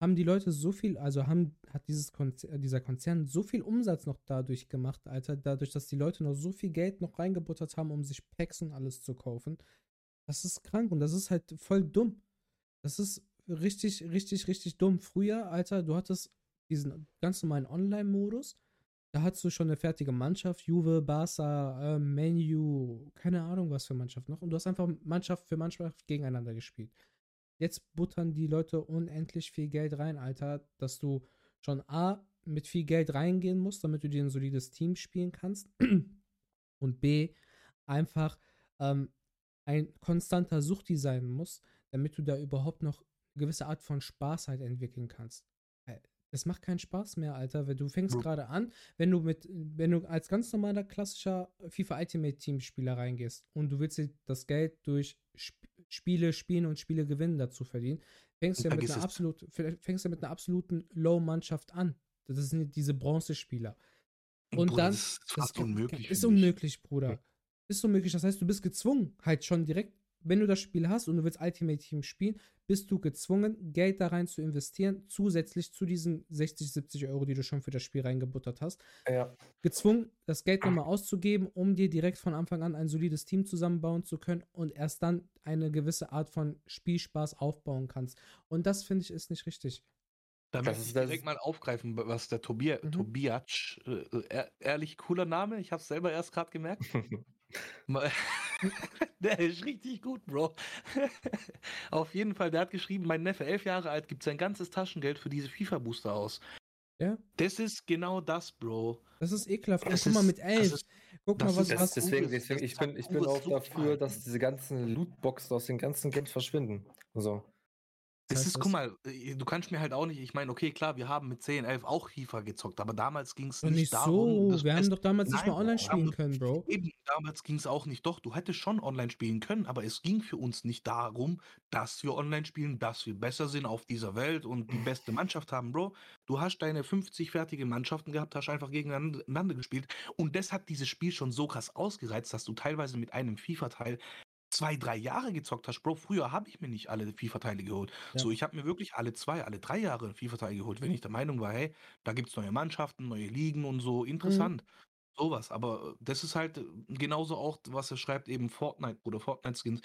haben die Leute so viel, also haben, hat dieses Konzer dieser Konzern so viel Umsatz noch dadurch gemacht, Alter, dadurch, dass die Leute noch so viel Geld noch reingebuttert haben, um sich Packs und alles zu kaufen. Das ist krank und das ist halt voll dumm. Das ist richtig, richtig, richtig dumm. Früher, Alter, du hattest diesen ganz normalen Online-Modus. Da hattest du schon eine fertige Mannschaft, Juve, Barca, äh, Menu, keine Ahnung was für Mannschaft noch. Und du hast einfach Mannschaft für Mannschaft gegeneinander gespielt. Jetzt buttern die Leute unendlich viel Geld rein, Alter, dass du schon A, mit viel Geld reingehen musst, damit du dir ein solides Team spielen kannst. Und B, einfach ähm, ein konstanter Suchti sein muss, damit du da überhaupt noch eine gewisse Art von Spaß halt entwickeln kannst. Äh, Es macht keinen Spaß mehr, Alter, weil du fängst Bro. gerade an, wenn du mit, wenn du als ganz normaler klassischer FIFA Ultimate Team Spieler reingehst und du willst dir das Geld durch Sp Spiele spielen und Spiele gewinnen dazu verdienen, fängst du ja mit einer absolut, fängst du mit einer absoluten Low-Mannschaft an. Das sind diese Bronzespieler. Und Bruder, dann- Das ist fast Das unmöglich. Ist unmöglich, Bruder. Ist unmöglich. Das heißt, du bist gezwungen, halt schon direkt, wenn du das Spiel hast und du willst Ultimate Team spielen, bist du gezwungen, Geld da rein zu investieren, zusätzlich zu diesen 60, 70 Euro, die du schon für das Spiel reingebuttert hast. Ja. Gezwungen, das Geld nochmal auszugeben, um dir direkt von Anfang an ein solides Team zusammenbauen zu können und erst dann eine gewisse Art von Spielspaß aufbauen kannst. Und das finde ich ist nicht richtig. Da möchte ich direkt mal aufgreifen, was der Tobia, Mhm. Tobiac, äh, äh, ehrlich cooler Name, ich habe es selber erst gerade gemerkt. Mal- der ist richtig gut, Bro. Auf jeden Fall, der hat geschrieben, mein Neffe, elf Jahre alt, gibt sein ganzes Taschengeld für diese FIFA-Booster aus. Ja, Das ist genau das, Bro. das ist ekelhaft. Das guck mal, ist- mit das elf. ist- Guck mal, was, ist- Das, was, deswegen, deswegen, ich bin, ich bin auch dafür, Suchtverhalten. dass diese ganzen Lootboxen aus den ganzen Games verschwinden. So. Das heißt ist, das? guck mal, äh, du kannst mir halt auch nicht, ich meine, okay, klar, wir haben mit 10, 11 auch FIFA gezockt, aber damals ging es nicht, nicht darum, so. das Wir haben doch damals nicht Nein, mal online spielen können, Bro. Eben, damals ging es auch nicht. Doch, du hättest schon online spielen können, aber es ging für uns nicht darum, dass wir online spielen, dass wir besser sind auf dieser Welt und die beste Mannschaft haben, Bro. Du hast deine 50 fertige Mannschaften gehabt, hast einfach gegeneinander gespielt und das hat dieses Spiel schon so krass ausgereizt, dass du teilweise mit einem FIFA-Teil zwei, drei Jahre gezockt hast. Bro, früher habe ich mir nicht alle FIFA-Teile geholt. Ja. So, ich habe mir wirklich alle zwei, alle drei Jahre einen FIFA-Teil geholt, wenn ich der Meinung war, hey, da gibt es neue Mannschaften, neue Ligen und so, interessant. Sowas, aber das ist halt äh, genauso auch, was er schreibt, eben Fortnite oder Fortnite-Skins.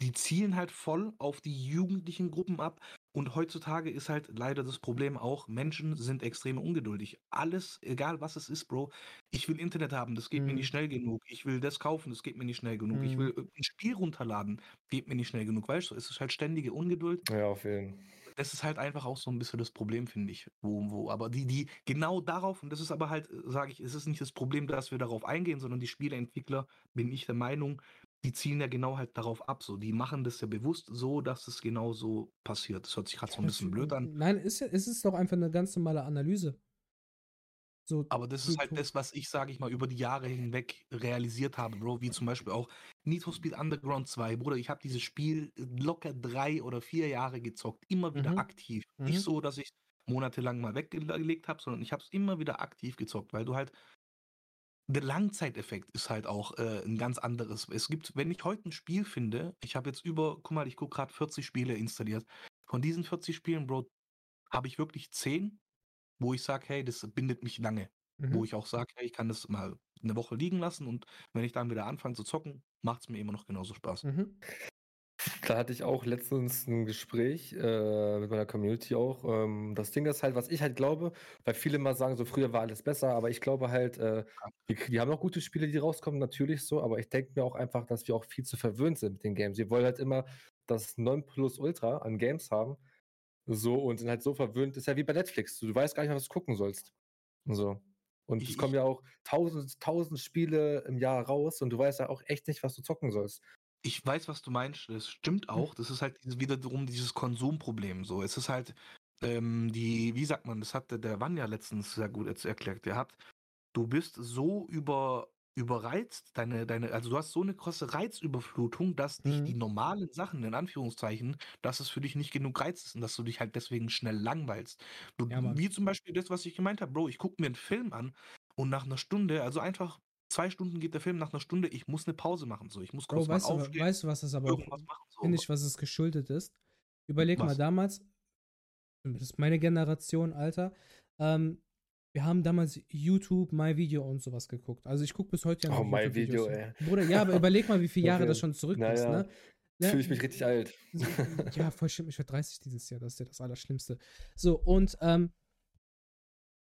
die zielen halt voll auf die jugendlichen Gruppen ab. Und heutzutage ist halt leider das Problem auch, Menschen sind extrem ungeduldig. Alles, egal was es ist, Bro. Ich will Internet haben, das geht mir nicht Mhm. schnell genug. Ich will das kaufen, das geht mir nicht schnell genug. Ich will Mhm. ein Spiel runterladen, geht mir nicht schnell genug. Weißt du, es ist halt ständige Ungeduld Ja, auf jeden das ist halt einfach auch so ein bisschen das Problem, finde ich. Wo, wo, aber die, die genau darauf, und das ist aber halt, äh, sage ich, es ist nicht das Problem, dass wir darauf eingehen, sondern die Spieleentwickler, bin ich der Meinung, die zielen ja genau halt darauf ab. So, die machen das ja bewusst so, dass es genau so passiert. Das hört sich gerade so ein bisschen blöd an. Nein, ist, es ist doch einfach eine ganz normale Analyse. So, Aber das ist halt das, was ich, sage ich mal, über die Jahre hinweg realisiert habe, Bro. Wie zum Beispiel auch Need for Speed Underground 2. Bruder, ich habe dieses Spiel locker drei oder vier Jahre gezockt. Immer wieder Mhm. aktiv. Mhm. Nicht so, dass ich monatelang mal weggelegt habe, sondern ich habe es immer wieder aktiv gezockt, weil du halt der Langzeiteffekt ist halt auch äh, ein ganz anderes. Es gibt, wenn ich heute ein Spiel finde, ich habe jetzt über, guck mal, ich gucke gerade 40 Spiele installiert. Von diesen 40 Spielen, Bro, habe ich wirklich 10, wo ich sage, hey, das bindet mich lange. Wo Mhm. ich auch sage, hey, ich kann das mal eine Woche liegen lassen und wenn ich dann wieder anfange zu zocken, macht es mir immer noch genauso Spaß. Mhm. Da hatte ich auch letztens ein Gespräch äh, mit meiner Community auch. Ähm, das Ding ist halt, was ich halt glaube, weil viele mal sagen, so früher war alles besser, aber ich glaube halt, äh, wir, wir haben auch gute Spiele, die rauskommen, natürlich so, aber ich denke mir auch einfach, dass wir auch viel zu verwöhnt sind mit den Games. Wir wollen halt immer das 9 Plus Ultra an Games haben. So und sind halt so verwöhnt, ist ja wie bei Netflix. Du, du weißt gar nicht was du gucken sollst. So. Und Ich- es kommen ja auch tausend, tausend Spiele im Jahr raus und du weißt ja auch echt nicht, was du zocken sollst. Ich weiß, was du meinst. Das stimmt Hm. auch. Das ist halt wiederum dieses Konsumproblem. So, es ist halt ähm, die, wie sagt man, das hat der- der Vanya letztens sehr gut erklärt gehabt. Du bist so über überreizt, deine, deine, also du hast so eine krasse Reizüberflutung, dass dich Mhm. die normalen Sachen, in Anführungszeichen, dass es für dich nicht genug Reiz ist und dass du dich halt deswegen schnell langweilst. Du, Ja, wie zum Beispiel das, was ich gemeint habe, Bro, ich gucke mir einen Film an und nach einer Stunde, also einfach zwei Stunden geht der Film, nach einer Stunde, ich muss eine Pause machen. So, ich muss kurz Bro, weißt mal du, aufstehen, weißt du, was das aber auch. So. finde ich, was es geschuldet ist? Überleg mal Was? damals, das ist meine Generation, Alter, ähm, wir haben damals YouTube, MyVideo und sowas geguckt. Also ich gucke bis heute ja Oh, noch MyVideo, YouTube-Videos. Bruder, ja, aber überleg mal, wie viele Jahre das schon zurück Na ist, ja. ne? Ne? Fühle ich mich richtig alt. Ja, voll schlimm. Ich werde 30 dieses Jahr. Das ist ja das Allerschlimmste. So, und ähm,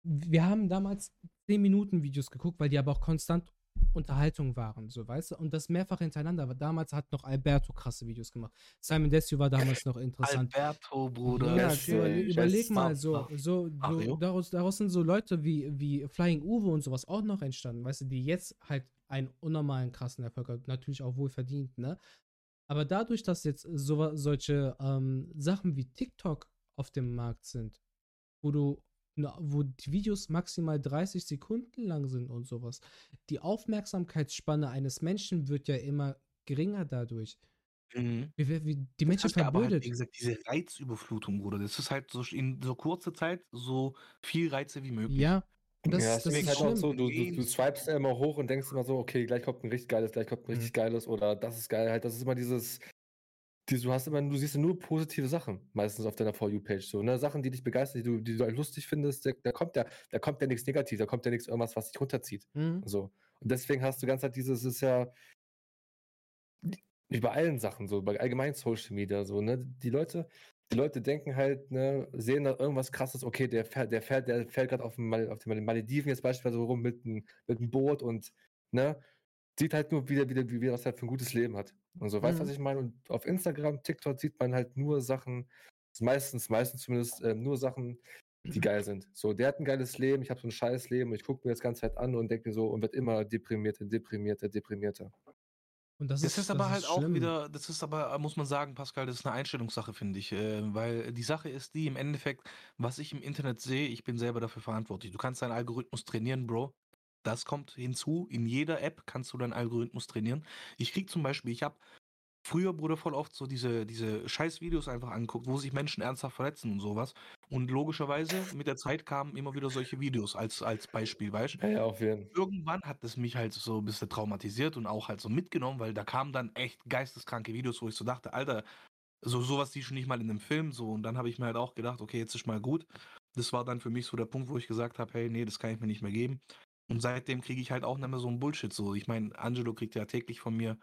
wir haben damals 10 Minuten Videos geguckt, weil die aber auch konstant Unterhaltung waren, so weißt du? Und das mehrfach hintereinander. Aber damals hat noch Alberto krasse Videos gemacht. Simon Desue war damals noch interessant. Alberto, Bruder. Ja, über, überleg mal, so, so, so daraus, daraus sind so Leute wie, wie Flying Uwe und sowas auch noch entstanden, weißt du, die jetzt halt einen unnormalen krassen Erfolg haben, natürlich auch wohl verdient, ne? Aber dadurch, dass jetzt so, solche ähm, Sachen wie TikTok auf dem Markt sind, wo du, wo die Videos maximal 30 Sekunden lang sind und sowas, die Aufmerksamkeitsspanne eines Menschen wird ja immer geringer dadurch. Mhm. Wie, wie, wie, die Menschen aber halt, verblödet. wie gesagt, diese Reizüberflutung, Bruder. Das ist halt so in so kurzer Zeit so viel Reize wie möglich. ja, das, ja, das es ist halt auch schlimm. so, du, du, du swipest ja immer hoch und denkst immer so, okay, gleich kommt ein richtig geiles, gleich kommt ein richtig geiles oder das ist geil. Halt, das ist immer dieses, die, du hast immer, du siehst nur positive Sachen, meistens auf deiner For You-Page. So, ne? Sachen, die dich begeistern, die du, die du halt lustig findest, da, kommt ja, da kommt ja nichts negativ, da kommt ja nichts irgendwas, was dich runterzieht. Mhm. So. Und deswegen hast du ganze Zeit dieses, ist ja wie bei allen Sachen, so, bei allgemein Social Media, so, ne? Die Leute, die Leute denken halt, ne, sehen da irgendwas krasses, okay, der fährt, der fährt, der fährt gerade auf, dem auf den Malediven jetzt beispielsweise rum mit einem mit einem Boot und ne, sieht halt nur wieder, wieder, wie wie er das halt für ein gutes Leben hat. Und so, weißt du, Mhm. was ich meine? Und auf Instagram, TikTok sieht man halt nur Sachen, meistens, meistens zumindest, ähm, nur Sachen, die geil sind. So, der hat ein geiles Leben, ich habe so ein scheiß Leben und ich gucke mir das ganze Zeit an und denke mir so und wird immer deprimierter, deprimierter, deprimierter. Und das, Das ist, aber halt auch schlimm. wieder, das ist aber, muss man sagen, Pascal, das ist eine Einstellungssache, finde ich. Äh, weil die Sache ist die, im Endeffekt, was ich im Internet sehe, ich bin selber dafür verantwortlich. Du kannst deinen Algorithmus trainieren, Bro. Das kommt hinzu. In jeder App kannst du deinen Algorithmus trainieren. Ich krieg zum Beispiel, ich habe früher, Bruder, voll oft so diese, diese scheiß Videos einfach angeguckt, wo sich Menschen ernsthaft verletzen und sowas. Und logischerweise, mit der Zeit kamen immer wieder solche Videos als, als Beispiel, weißt du? Ja, ja, auf jeden Fall. irgendwann hat es mich halt so ein bisschen traumatisiert und auch halt so mitgenommen, weil da kamen dann echt geisteskranke Videos, wo ich so dachte, Alter, so sowas siehst du nicht mal in einem Film so und dann habe ich mir halt auch gedacht, okay, jetzt ist mal gut. Das war dann für mich so der Punkt, wo ich gesagt habe, hey, nee, das kann ich mir nicht mehr geben. Und seitdem kriege ich halt auch nicht mehr so ein Bullshit. So, ich meine, Angelo kriegt ja täglich von mir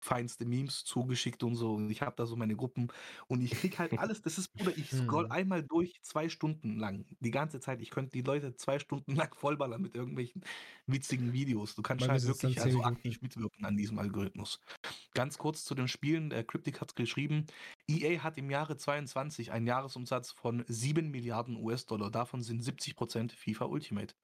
feinste Memes zugeschickt und so. Und ich habe da so meine Gruppen und ich krieg halt alles. Das ist, Bruder, ich scroll Mhm. einmal durch zwei Stunden lang. Die ganze Zeit. Ich könnte die Leute zwei Stunden lang vollballern mit irgendwelchen witzigen Videos. Du kannst halt wirklich 10 also aktiv mitwirken an diesem Algorithmus. Ganz kurz zu den Spielen. Der Cryptic hat geschrieben, EA hat im Jahre 22 einen Jahresumsatz von 7 Milliarden US-Dollar. Davon sind 70% FIFA Ultimate.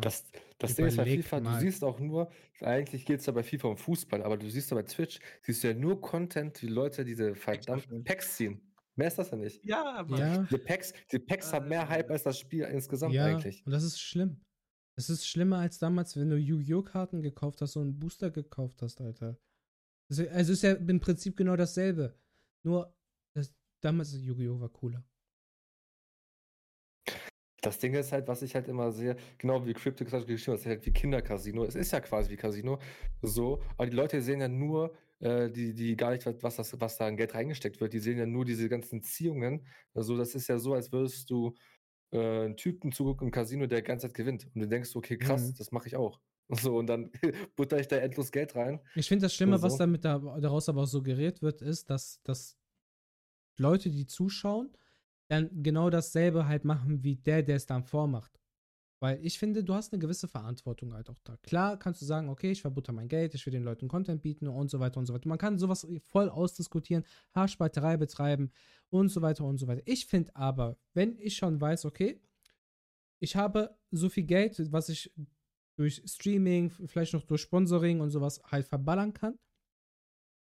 Das, das Ding ist bei FIFA, mal. du siehst auch nur, eigentlich geht es ja bei FIFA um Fußball, aber du siehst ja bei Twitch, siehst du ja nur Content, wie Leute diese verdammten. Packs ziehen. Mehr ist das ja nicht. Ja, aber Ja, Die Packs, die Packs haben mehr Hype als das Spiel insgesamt ja, eigentlich. und das ist schlimm. Das ist schlimmer als damals, wenn du Yu-Gi-Oh! Karten gekauft hast und einen Booster gekauft hast, Alter. Ist, also ist ja im Prinzip genau dasselbe. Nur, das, damals Yu-Gi-Oh! war cooler. Das Ding ist halt, was ich halt immer sehe, genau wie gesagt geschrieben hat, es ist halt wie Kindercasino. Es ist ja quasi wie Casino. So, aber die Leute sehen ja nur, äh, die, die gar nicht, was, das, was da an Geld reingesteckt wird, die sehen ja nur diese ganzen Ziehungen. Also, das ist ja so, als würdest du äh, einen Typen zugucken im Casino, der die ganze Zeit gewinnt. Und du denkst, okay, krass, Mhm. das mache ich auch. So, und dann butter ich da endlos Geld rein. Ich finde das Schlimme, Oder was so. damit da, daraus aber auch suggeriert wird, ist, dass, dass Leute, die zuschauen, dann genau dasselbe halt machen wie der, der es dann vormacht. Weil ich finde, du hast eine gewisse Verantwortung halt auch da. Klar kannst du sagen, okay, ich verbutter mein Geld, ich will den Leuten Content bieten und so weiter und so weiter. Man kann sowas voll ausdiskutieren, Haarspalterei betreiben und so weiter und so weiter. Ich finde aber, wenn ich schon weiß, okay, ich habe so viel Geld, was ich durch Streaming, vielleicht noch durch Sponsoring und sowas halt verballern kann,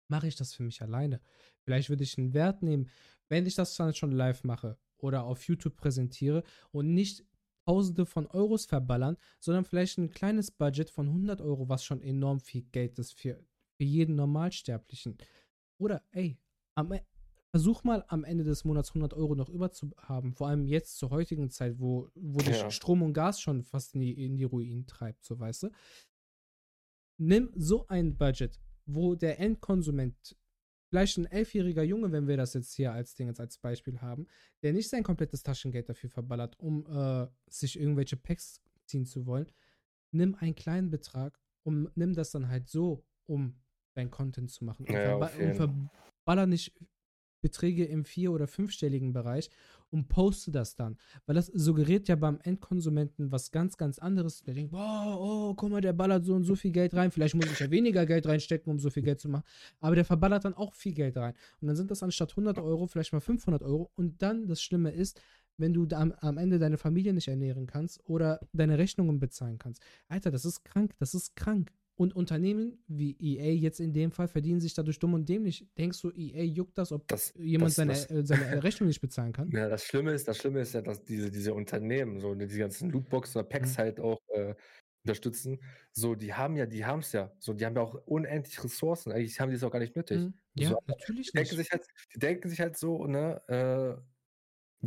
mache ich das für mich alleine. Vielleicht würde ich einen Wert nehmen, wenn ich das dann schon live mache oder auf YouTube präsentiere und nicht Tausende von Euros verballern, sondern vielleicht ein kleines Budget von 100 Euro, was schon enorm viel Geld ist für, für jeden Normalsterblichen. Oder, ey, am, E- versuch mal am Ende des Monats 100 Euro noch überzuhaben, vor allem jetzt zur heutigen Zeit, wo, wo dich Ja. Strom und Gas schon fast in die, in die Ruinen treibt, so weißt du. Nimm so ein Budget, wo der Endkonsument, vielleicht ein elfjähriger Junge, wenn wir das jetzt hier als Ding als Beispiel haben, der nicht sein komplettes Taschengeld dafür verballert, um äh, sich irgendwelche Packs ziehen zu wollen, nimm einen kleinen Betrag und nimm das dann halt so, um dein Content zu machen. Und, Ja, verba und verballer nicht Beträge im vier- oder fünfstelligen Bereich und poste das dann. Weil das suggeriert ja beim Endkonsumenten was ganz, ganz anderes. Der denkt, boah, oh, guck mal, der ballert so und so viel Geld rein. Vielleicht muss ich ja weniger Geld reinstecken, um so viel Geld zu machen. Aber der verballert dann auch viel Geld rein. Und dann sind das anstatt 100 Euro vielleicht mal 500 Euro. Und dann, das Schlimme ist, wenn du am, am Ende deine Familie nicht ernähren kannst oder deine Rechnungen bezahlen kannst. Alter, das ist krank, das ist krank. Und Unternehmen wie EA jetzt in dem Fall verdienen sich dadurch dumm und dämlich. Denkst du, EA juckt das, ob Das, jemand das, seine, das, äh, seine Rechnung nicht bezahlen kann? Ja, das Schlimme ist, das Schlimme ist ja, dass diese, diese Unternehmen, so die ganzen Lootboxen oder Packs Mhm. halt auch äh, unterstützen. So, die haben ja, die haben es ja. So, die haben ja auch unendlich Ressourcen. Eigentlich haben die es auch gar nicht nötig. Mhm. Ja, So, natürlich die denken nicht. sich halt, die denken sich halt so, ne, äh,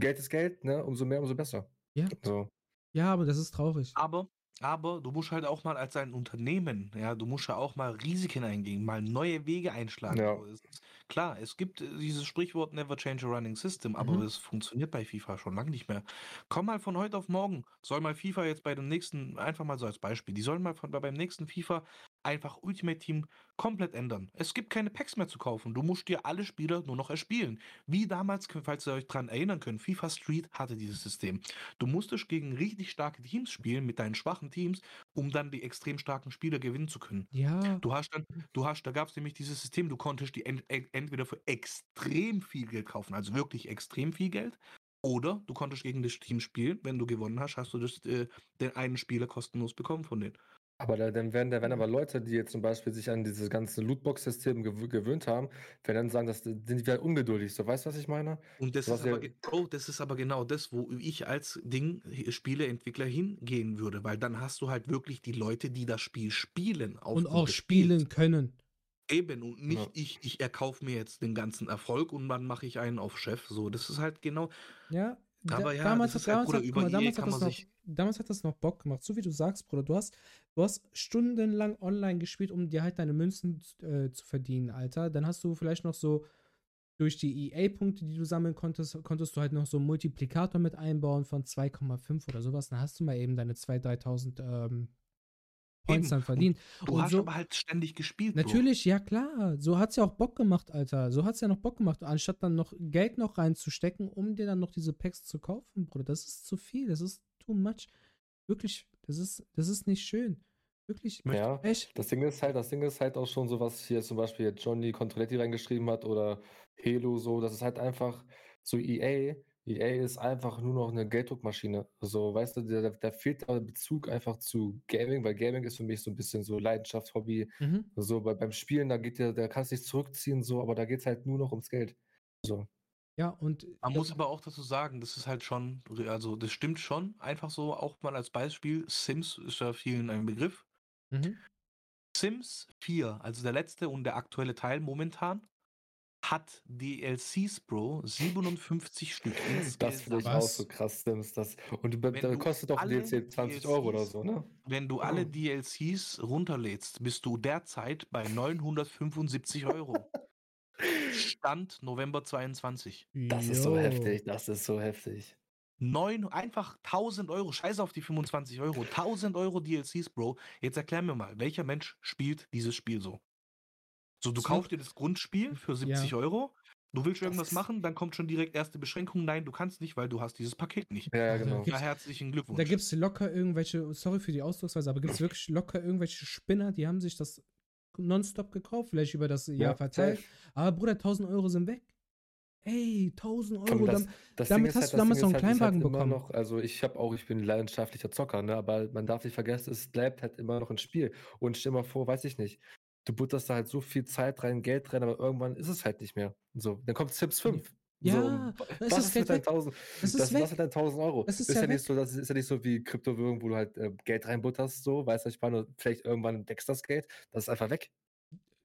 Geld ist Geld, ne, umso mehr, umso besser. Ja. So. Ja, aber das ist traurig. Aber, aber du musst halt auch mal als ein Unternehmen, ja, du musst ja auch mal Risiken eingehen, mal neue Wege einschlagen. Ja. Es klar, es gibt äh, dieses Sprichwort Never change a running system, aber Mhm. das funktioniert bei FIFA schon lange nicht mehr. Komm mal von heute auf morgen, soll mal FIFA jetzt bei dem nächsten, einfach mal so als Beispiel, die sollen mal von, bei- beim nächsten FIFA einfach Ultimate Team komplett ändern. Es gibt keine Packs mehr zu kaufen. Du musst dir alle Spieler nur noch erspielen. Wie damals, falls ihr euch dran erinnern könnt, FIFA Street hatte dieses System. Du musstest gegen richtig starke Teams spielen mit deinen schwachen Teams, um dann die extrem starken Spieler gewinnen zu können. Ja, Du hast dann, du hast, da gab es nämlich dieses System, du konntest die ent, ent, entweder für extrem viel Geld kaufen, also wirklich extrem viel Geld, oder du konntest gegen das Team spielen. Wenn du gewonnen hast, hast du das, äh, den einen Spieler kostenlos bekommen von denen. Aber da, dann werden, da werden Mhm. aber Leute, die jetzt zum Beispiel sich an dieses ganze Lootbox-System gewö gewöhnt haben, werden dann sagen, das sind die wieder ungeduldig. So, weißt du, was ich meine? Und das ist, aber, Bro, das ist aber genau das, wo ich als Ding, äh, Spieleentwickler hingehen würde, weil dann hast du halt wirklich die Leute, die das Spiel spielen. Und auch spielen können. Eben, und nicht Ja. ich, ich erkaufe mir jetzt den ganzen Erfolg und dann mache ich einen auf Chef. So, das ist halt genau. Ja, Aber ja, damals, das hat, ist halt, damals, Bruder, hat, über mal, EA damals, hat kann das man noch, sich- damals hat das noch Bock gemacht. So wie du sagst, Bruder, du hast, du hast stundenlang online gespielt, um dir halt deine Münzen äh, zu verdienen, Alter. Dann hast du vielleicht noch so durch die EA-Punkte, die du sammeln konntest, konntest du halt noch so einen Multiplikator mit einbauen von 2,5 oder sowas. Dann hast du mal eben deine 2.000, 3.000 ähm, Points dann verdienen. Du Und hast so- aber halt ständig gespielt. Bro. Natürlich, ja klar. So hat's ja auch Bock gemacht, Alter. So hat's ja noch Bock gemacht, anstatt dann noch Geld noch reinzustecken, um dir dann noch diese Packs zu kaufen, Bruder. Das ist zu viel. Das ist too much. Wirklich, das ist, das ist nicht schön. Wirklich, Ja, echt. das Ding ist halt, das Ding ist halt auch schon so, was hier zum Beispiel Johnny Controletti reingeschrieben hat oder Halo so, das ist halt einfach so EA. EA ist einfach nur noch eine Gelddruckmaschine. Also, weißt du, da, da fehlt der Bezug einfach zu Gaming, weil Gaming ist für mich so ein bisschen so Leidenschaft, Hobby. Mhm. So bei, beim Spielen, da geht ja, da kannst du dich zurückziehen, so, aber da geht es halt nur noch ums Geld. So. Ja, und Man muss aber auch dazu sagen, das ist halt schon, also das stimmt schon, einfach so, auch mal als Beispiel, Sims ist ja vielen ein Begriff. mhm. Sims 4, also der letzte und der aktuelle Teil momentan, hat DLCs, Bro, 57 Stück Das finde ich auch Was? so krass, Sims. Das, und da Wenn da du kostet doch ein alle DLC 20 Euro oder DLCs so, ne? Wenn du alle DLCs runterlädst, bist du derzeit bei 975 Euro. Stand November 22. Das ist so heftig, das ist so heftig. Neun, einfach 1000 Euro. Scheiß auf die 25 Euro. 1000 Euro DLCs, Bro. Jetzt erklär mir mal, welcher Mensch spielt dieses Spiel so? So, du So- kaufst dir das Grundspiel für 70 Ja. Euro. Du willst irgendwas machen, dann kommt schon direkt erste Beschränkung. Nein, du kannst nicht, weil du hast dieses Paket nicht. Ja, Also, genau. gibt's- Ja, herzlichen Glückwunsch. Da gibt es locker irgendwelche, sorry für die Ausdrucksweise, aber gibt es wirklich locker irgendwelche Spinner, die haben sich das nonstop gekauft, vielleicht über das Jahr Ja, verteilt. safe. Aber Bruder, 1000 Euro sind weg. Ey, 1000 Komm, Euro. das, das damit hast halt, du damals so einen halt, halt Kleinwagen immer bekommen. Noch, also ich habe auch, ich bin ein leidenschaftlicher Zocker, ne? Aber man darf nicht vergessen, es bleibt halt immer noch ein Spiel. Und stell mal vor, weiß ich nicht, du butterst da halt so viel Zeit rein, Geld rein, aber irgendwann ist es halt nicht mehr. So, dann kommt Sims 5. Ja, so, ist was das ist Geld mit deinen weg. 1000? Das ist was mit deinen 1000 Euro? Das ist ist ja ja nicht so, das ist ja nicht so wie Kryptowährung, wo du halt äh, Geld reinbutterst, so, weißt du, ich meine, vielleicht irgendwann deckst das Geld, das ist einfach weg.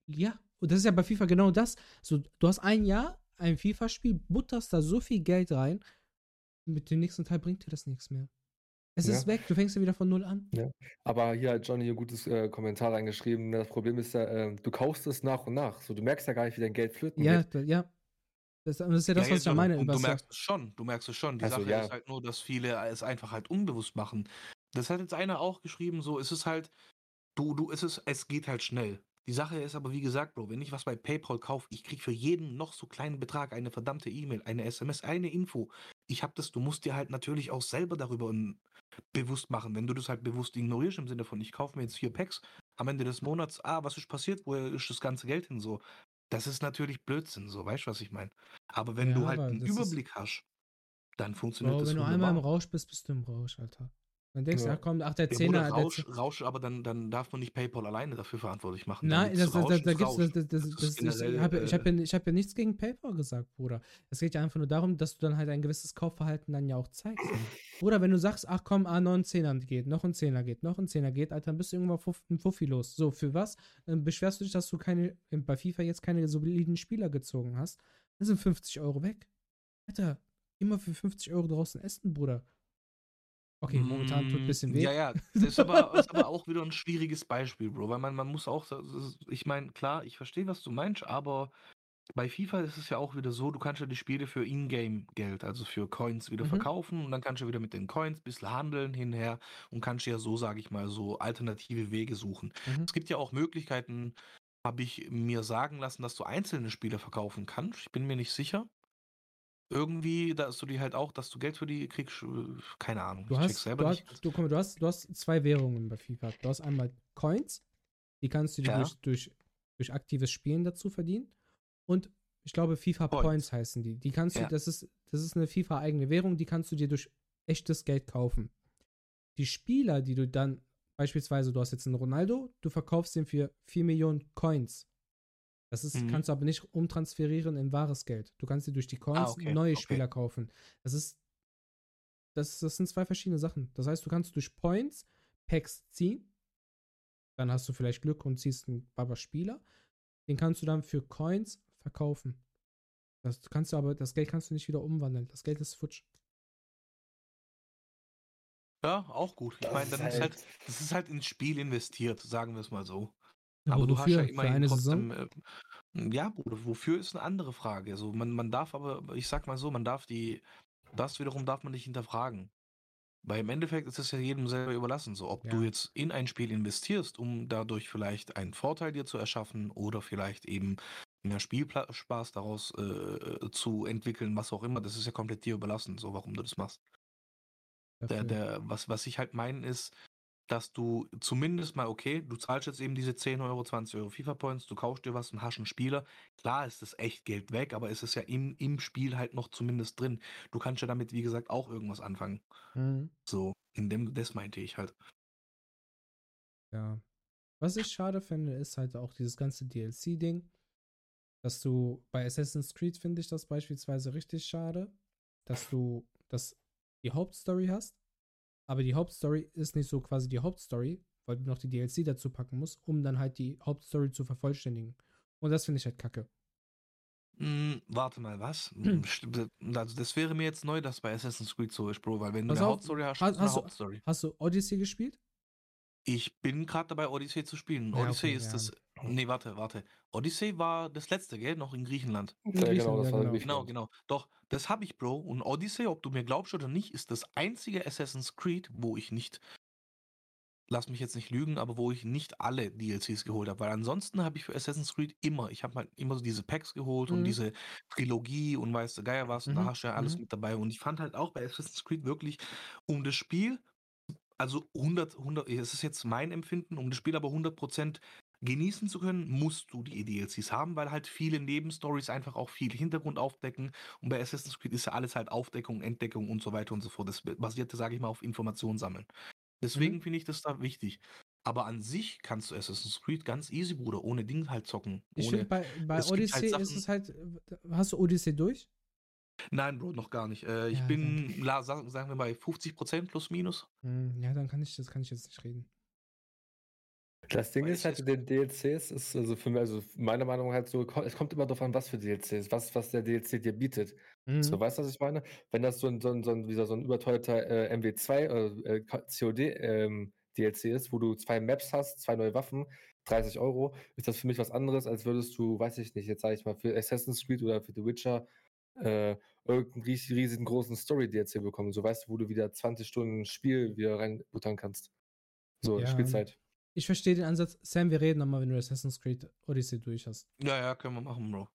Ja, und das ist ja bei FIFA genau das. So, du hast ein Jahr, ein FIFA-Spiel, butterst da so viel Geld rein, mit dem nächsten Teil bringt dir das nichts mehr. Es Ja. ist weg, du fängst ja wieder von null an. Aber hier hat Johnny ein gutes äh, Kommentar reingeschrieben. Das Problem ist ja, ähm, du kaufst es nach und nach. So, du merkst ja gar nicht, wie dein Geld flöten Ja, geht. ja. Das, das ist ja das, was jetzt ich ja meine. Und du was ja- merkst es schon, du merkst es schon. Die Also, Sache ja. ist halt nur, dass viele es einfach halt unbewusst machen. Das hat jetzt einer auch geschrieben, so, es ist halt, du, du, es ist, es geht halt schnell. Die Sache ist aber, wie gesagt, Bro, wenn ich was bei PayPal kaufe, ich krieg für jeden noch so kleinen Betrag eine verdammte E-Mail, eine SMS, eine Info. Ich hab das, du musst dir halt natürlich auch selber darüber bewusst machen. Wenn du das halt bewusst ignorierst, im Sinne von, ich kaufe mir jetzt vier Packs, am Ende des Monats, ah, was ist passiert, wo ist das ganze Geld hin, so. Das ist natürlich Blödsinn, so, weißt du, was ich meine? Aber wenn Ja, du halt einen das ist- Überblick hast, dann funktioniert Bro, das wenn du einmal im. Rausch bist, bist du im Rausch, Alter. Dann denkst du, Ja. ach komm, ach, der Zehner. Bruder, der Rausch, Rausch, aber dann, dann darf man nicht PayPal alleine dafür verantwortlich machen. Nein, das, da, Rausch da, da gibt's, Rausch. das, das, das, Das ist das, ich habe ich hab äh, ja, ich hab ja nichts gegen PayPal gesagt, Bruder. Es geht ja einfach nur darum, dass du dann halt ein gewisses Kaufverhalten dann ja auch zeigst. Bruder, wenn du sagst, ach komm, ah, noch ein Zehner geht, noch ein Zehner geht, noch ein Zehner geht, Alter, dann bist du irgendwann Fuff, ein Fuffi los. So, für was? Dann beschwerst du dich, dass du keine, bei FIFA jetzt keine soliden Spieler gezogen hast. Dann sind 50 Euro weg. Alter, immer für 50 Euro draußen essen, Bruder. Okay, momentan tut ein bisschen weh. Mm, Ja, ja, das ist aber, ist aber auch wieder ein schwieriges Beispiel, Bro, weil man, man muss auch, ist- ich meine, klar, ich verstehe, was du meinst, aber bei FIFA ist es ja auch wieder so, du kannst ja die Spiele für Ingame-Geld, also für Coins wieder Mhm. verkaufen und dann kannst du wieder mit den Coins ein bisschen handeln hinher und kannst ja so, sage ich mal, so alternative Wege suchen. Mhm. Es gibt ja auch Möglichkeiten, habe ich mir sagen lassen, dass du einzelne Spiele verkaufen kannst. Ich bin mir nicht sicher. Irgendwie, dass du die halt auch, dass du Geld für die kriegst, äh, keine Ahnung. Du hast, selber du, nicht. hast, du, mal, du, hast, du hast zwei Währungen bei FIFA. Du hast einmal Coins, die kannst du dir Ja. durch, durch, durch aktives Spielen dazu verdienen. Und ich glaube, FIFA Points. Points, heißen die. Die kannst du, Ja. das ist, das ist eine FIFA-eigene Währung, die kannst du dir durch echtes Geld kaufen. Die Spieler, die du dann, beispielsweise, du hast jetzt einen Ronaldo, du verkaufst den für 4 Millionen Coins. Das ist, Mhm. kannst du aber nicht umtransferieren in wahres Geld. Du kannst dir durch die Coins Ah, okay, neue okay. Spieler kaufen. Das ist das, das sind zwei verschiedene Sachen. Das heißt, du kannst durch Points Packs ziehen. Dann hast du vielleicht Glück und ziehst einen Baba Spieler. Den kannst du dann für Coins verkaufen. Das kannst du aber, das Geld kannst du nicht wieder umwandeln. Das Geld ist futsch. Ja, auch gut. Ich meine, dann ist ist halt, halt- das ist halt ins Spiel investiert, sagen wir es mal so. Aber, Aber du wofür? hast ja immerhin trotzdem, Saison? äh, ja, Bruder, wofür ist eine andere Frage. Also man, man darf aber, ich sag mal so, man darf die, das wiederum darf man nicht hinterfragen. Weil im Endeffekt ist es ja jedem selber überlassen, so ob du Ja. jetzt in ein Spiel investierst, um dadurch vielleicht einen Vorteil dir zu erschaffen oder vielleicht eben mehr Spielspaß daraus äh, zu entwickeln, was auch immer. Das ist ja komplett dir überlassen, so warum du das machst. Der, der, was, was ich halt meine ist, dass du zumindest mal, okay, du zahlst jetzt eben diese 10 Euro, 20 Euro FIFA-Points, du kaufst dir was und hast einen Spieler. Klar ist das echt Geld weg, aber es ist ja im, im Spiel halt noch zumindest drin. Du kannst ja damit, wie gesagt, auch irgendwas anfangen. Mhm. So, in dem, das meinte ich halt. Ja. Was ich schade finde, ist halt auch dieses ganze DLC-Ding. Dass du bei Assassin's Creed finde ich das beispielsweise richtig schade, dass du das die Hauptstory hast, aber die Hauptstory ist nicht so quasi die Hauptstory, weil du noch die DLC dazu packen musst, um dann halt die Hauptstory zu vervollständigen. Und das finde ich halt kacke. Hm, warte mal, was? Hm. Also das wäre mir jetzt neu, dass bei Assassin's Creed so ist, Bro, weil wenn du eine auf, Hauptstory hast, hast- hast du- Hauptstory. Hast du Odyssey gespielt? Ich bin gerade dabei, Odyssey zu spielen. Ja, Odyssey okay, ist ja. das. Nee, warte, warte. Odyssey war das letzte, gell? Noch in Griechenland. In Ja, genau, das ja, war genau. Genau, Griechenland. genau. Doch, das habe ich, Bro. Und Odyssey, ob du mir glaubst oder nicht, ist das einzige Assassin's Creed, wo ich nicht, lass mich jetzt nicht lügen, aber wo ich nicht alle DLCs geholt habe. Weil ansonsten habe ich für Assassin's Creed immer, ich habe halt immer so diese Packs geholt und Mhm. diese Trilogie und weißt du, Geier was, und da Mhm, hast du ja alles mhm. mit dabei. Und ich fand halt auch bei Assassin's Creed wirklich, um das Spiel, also 100, 100, es ist jetzt mein Empfinden, um das Spiel aber 100% genießen zu können, musst du die DLCs haben, weil halt viele Nebenstories einfach auch viel Hintergrund aufdecken. Und bei Assassin's Creed ist ja alles halt Aufdeckung, Entdeckung und so weiter und so fort. Das basiert, sage ich mal, auf Informationen sammeln. Deswegen Mhm. finde ich das da wichtig. Aber an sich kannst du Assassin's Creed ganz easy, Bruder, ohne Ding halt zocken. Ich Ohne, finde, bei, bei halt Odyssey ist Sachen- es halt. Hast du Odyssey durch? Nein, Bro, noch gar nicht. Äh, ich Ja, bin, la, sagen, sagen wir mal, 50% plus minus. Hm, ja, dann kann ich, das kann ich jetzt nicht reden. Das Ding Weil ist halt, den DLCs ist also für mich, also meiner Meinung nach halt so, es kommt immer darauf an, was für DLCs, was, was der DLC dir bietet. Mhm. So, weißt du, was ich meine? Wenn das so ein, so ein, so ein, wie so ein überteuerter äh, MW2 oder äh, K- COD ähm, DLC ist, wo du zwei Maps hast, zwei neue Waffen, 30 Euro, ist das für mich was anderes, als würdest du, weiß ich nicht, jetzt sage ich mal, für Assassin's Creed oder für The Witcher äh, irgendeinen ries- riesigen großen Story-DLC bekommen. So weißt du, wo du wieder 20 Stunden Spiel wieder reinbuttern kannst. So, Ja. Spielzeit. Ich verstehe den Ansatz. Sam, wir reden nochmal, wenn du Assassin's Creed Odyssey durch hast. Ja, ja, können wir machen, Bro.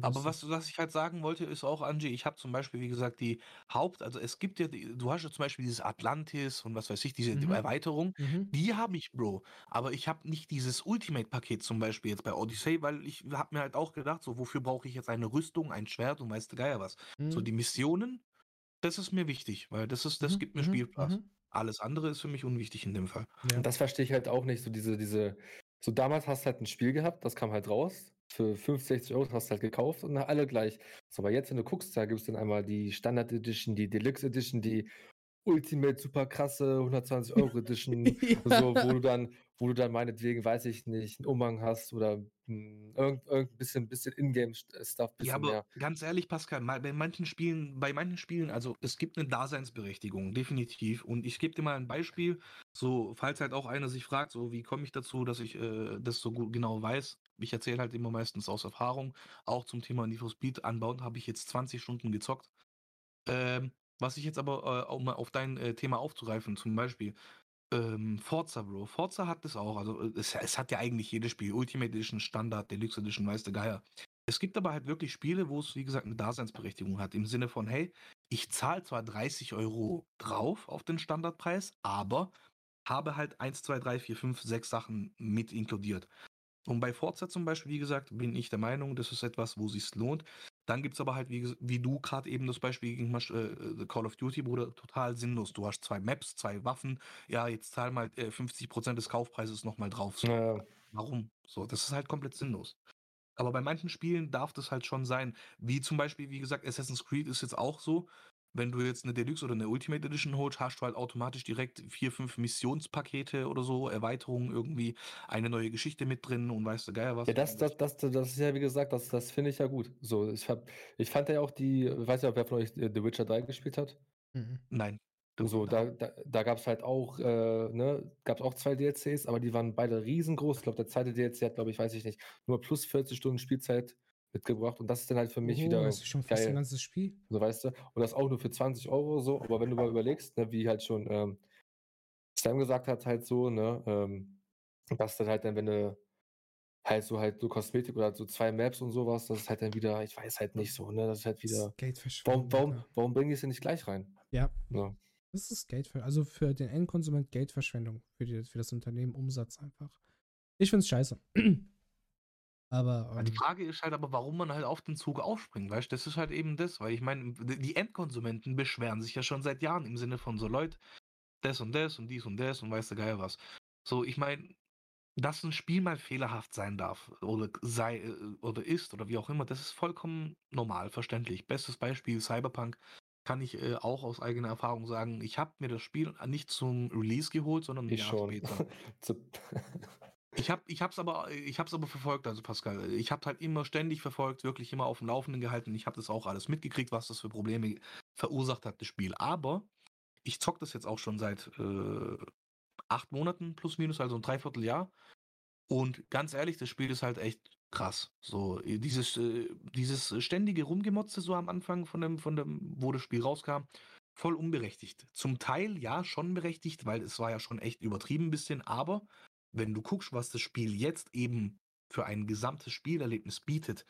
Aber was, was ich halt sagen wollte, ist auch, Angie, ich habe zum Beispiel, wie gesagt, die Haupt, also es gibt ja, die, du hast ja zum Beispiel dieses Atlantis und was weiß ich, diese Mhm. Erweiterung, Mhm. die habe ich, Bro. Aber ich habe nicht dieses Ultimate-Paket zum Beispiel jetzt bei Odyssey, weil ich habe mir halt auch gedacht, so, wofür brauche ich jetzt eine Rüstung, ein Schwert und weißt du Geier was. So Mhm. die Missionen, das ist mir wichtig, weil das ist, das Mhm, gibt mir mhm, Spielspaß. Alles andere ist für mich unwichtig in dem Fall. Ja. Und das verstehe ich halt auch nicht, so diese, diese, so damals hast du halt ein Spiel gehabt, das kam halt raus, für 50, 60 Euro hast du halt gekauft und alle gleich. So, aber jetzt, wenn du guckst, da gibt es dann einmal die Standard Edition, die Deluxe Edition, die Ultimate super krasse 120 Euro Edition, so, wo du dann, wo du dann meinetwegen, weiß ich nicht, einen Umhang hast oder mh, irgend, irgend bisschen, bisschen Ingame-Stuff, bisschen Ja, aber mehr. ganz ehrlich, Pascal, bei manchen Spielen, bei manchen Spielen, also es gibt eine Daseinsberechtigung, definitiv. Und ich gebe dir mal ein Beispiel, so, falls halt auch einer sich fragt, so, wie komme ich dazu, dass ich äh, das so gut genau weiß. Ich erzähle halt immer meistens aus Erfahrung. Auch zum Thema Need for Speed anbauen habe ich jetzt 20 Stunden gezockt. Ähm, was ich jetzt aber, äh, um mal auf dein äh, Thema aufzugreifen, zum Beispiel, ähm, Forza, Bro. Forza hat das auch. Also äh, es, es hat ja eigentlich jedes Spiel. Ultimate Edition, Standard, Deluxe Edition, weißt du, Geier. Es gibt aber halt wirklich Spiele, wo es, wie gesagt, eine Daseinsberechtigung hat. Im Sinne von, hey, ich zahle zwar 30 Euro drauf auf den Standardpreis, aber habe halt 1, 2, 3, 4, 5, 6 Sachen mit inkludiert. Und bei Forza zum Beispiel, wie gesagt, bin ich der Meinung, das ist etwas, wo sich lohnt. Dann gibt es aber halt, wie, wie du gerade eben das Beispiel hast, äh, äh, Call of Duty, Bruder, total sinnlos. Du hast zwei Maps, zwei Waffen, ja, jetzt zahl mal äh, 50% des Kaufpreises nochmal drauf. So, Ja, Warum? So, das ist halt komplett sinnlos. Aber bei manchen Spielen darf das halt schon sein. Wie zum Beispiel, wie gesagt, Assassin's Creed ist jetzt auch so. Wenn du jetzt eine Deluxe oder eine Ultimate Edition holst, hast du halt automatisch direkt vier, fünf Missionspakete oder so, Erweiterungen irgendwie, eine neue Geschichte mit drin und weißt du, geil was. Ja, das, das, das, das ist ja, wie gesagt, das, das finde ich ja gut. So, ich, hab, ich fand ja auch die, ich weiß ja, wer von euch äh, The Witcher 3 gespielt hat. Mhm. Nein. So, da, da, da gab es halt auch, äh, ne, gab es auch zwei DLCs, aber die waren beide riesengroß. Ich glaube, der zweite DLC hat, glaube ich, weiß ich nicht, nur plus 40 Stunden Spielzeit mitgebracht und das ist dann halt für mich oh, wieder das ist schon fast ein ganzes Spiel. So weißt du. Und das auch nur für 20 Euro so. Aber wenn du mal überlegst, ne, wie halt schon ähm, Sam gesagt hat, halt so, ne, ähm, dass dann halt dann, wenn du halt so halt so Kosmetik oder so zwei Maps und sowas, das ist halt dann wieder, ich weiß halt nicht so, ne, das ist halt Das ist wieder. Warum, Geldverschwendung. warum, warum bringen die es denn nicht gleich rein? Ja, So. das ist Geldver also für den Endkonsument Geldverschwendung. Für, die, für das Unternehmen Umsatz einfach. Ich find's scheiße. Aber Ja, Die ähm, Frage ist halt aber, warum man halt auf den Zug aufspringt, weißt du? Das ist halt eben das, weil ich meine, die Endkonsumenten beschweren sich ja schon seit Jahren im Sinne von so, Leute, das und das und dies und das und weiß der Geil was. So, ich meine, dass ein Spiel mal fehlerhaft sein darf oder sei äh, oder ist oder wie auch immer, das ist vollkommen normal, verständlich. Bestes Beispiel Cyberpunk kann ich äh, auch aus eigener Erfahrung sagen. Ich habe mir das Spiel nicht zum Release geholt, sondern ein Ich Jahr schon. später. Ich habe ich hab's aber aber verfolgt, also Pascal. Ich habe halt immer ständig verfolgt, wirklich immer auf dem Laufenden gehalten. Ich habe das auch alles mitgekriegt, was das für Probleme verursacht hat, das Spiel. Aber ich zock das jetzt auch schon seit äh, acht Monaten plus minus, also ein Dreivierteljahr. Und ganz ehrlich, das Spiel ist halt echt krass. So äh, dieses äh, dieses ständige Rumgemotze so am Anfang von dem von dem, wo das Spiel rauskam, voll unberechtigt. Zum Teil ja schon berechtigt, weil es war ja schon echt übertrieben ein bisschen. Aber wenn du guckst, was das Spiel jetzt eben für ein gesamtes Spielerlebnis bietet,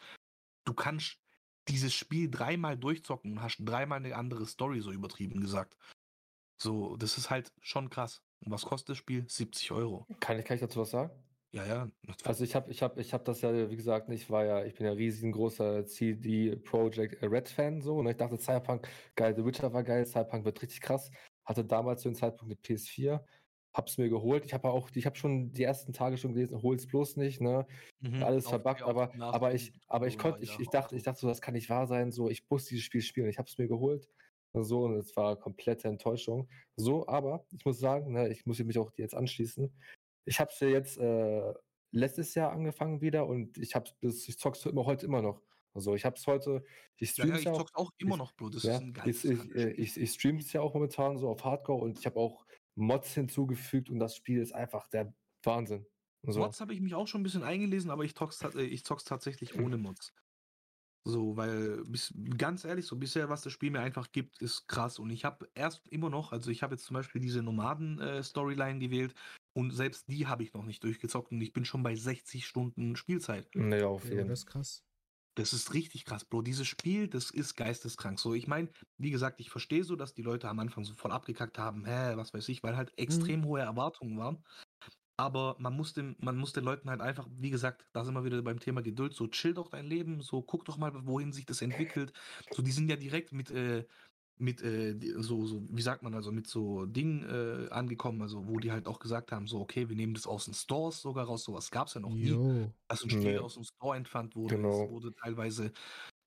du kannst dieses Spiel dreimal durchzocken und hast dreimal eine andere Story, so übertrieben gesagt. So, das ist halt schon krass. Und was kostet das Spiel? 70 Euro. Kann ich, kann ich dazu was sagen? Ja, ja. Also ich habe ich hab, ich hab das ja, wie gesagt, ich war ja, ich bin ja riesengroßer CD Projekt Red Fan so und ich dachte Cyberpunk, geil, The Witcher war geil, Cyberpunk wird richtig krass. Hatte damals zu dem Zeitpunkt eine PS4, hab's mir geholt. Ich habe auch, ich habe schon die ersten Tage schon gelesen, hol's bloß nicht, ne? Mhm, Alles verbuggt, aber, aber ich, aber ich konnte, ich, ja, ich dachte, ich dachte so, das kann nicht wahr sein, so, ich muss dieses Spiel spielen. Ich habe es mir geholt. So, und es war komplette Enttäuschung. So, aber ich muss sagen, ne, ich muss mich auch jetzt anschließen. Ich habe es ja jetzt äh, letztes Jahr angefangen wieder und ich habe bis, ich zock's immer heute immer noch. Also ich habe es heute, ich Ja, ja, stream's ich ja, auch. auch immer ich- noch, Bro. Das Ja, ist ein ich, geiles ich, äh, Spiel. ich, ich streame es ja auch momentan so auf Hardcore und ich habe auch Mods hinzugefügt und das Spiel ist einfach der Wahnsinn. So. Mods habe ich mich auch schon ein bisschen eingelesen, aber ich zock's, äh, ich zock's tatsächlich ohne Mods. So, weil bis, ganz ehrlich, so bisher, was das Spiel mir einfach gibt, ist krass. Und ich habe erst immer noch, also ich habe jetzt zum Beispiel diese Nomaden-Storyline gewählt und selbst die habe ich noch nicht durchgezockt und ich bin schon bei 60 Stunden Spielzeit. Naja, auf ja, jeden das ist krass. Das ist richtig krass, Bro. Dieses Spiel, das ist geisteskrank. So, ich meine, wie gesagt, ich verstehe so, dass die Leute am Anfang so voll abgekackt haben, hä, was weiß ich, weil halt extrem hohe Erwartungen waren. Aber man muss, den, man muss den Leuten halt einfach, wie gesagt, da sind wir wieder beim Thema Geduld, so chill doch dein Leben, so guck doch mal, wohin sich das entwickelt. So, die sind ja direkt mit, äh, mit äh, so, so, wie sagt man, also mit so Dingen äh, angekommen, also wo die halt auch gesagt haben, so, okay, wir nehmen das aus den Stores sogar raus, sowas gab es ja noch nie Jo. dass ein Spiel Nee. aus dem Store entfernt wurde. Genau. Es wurde teilweise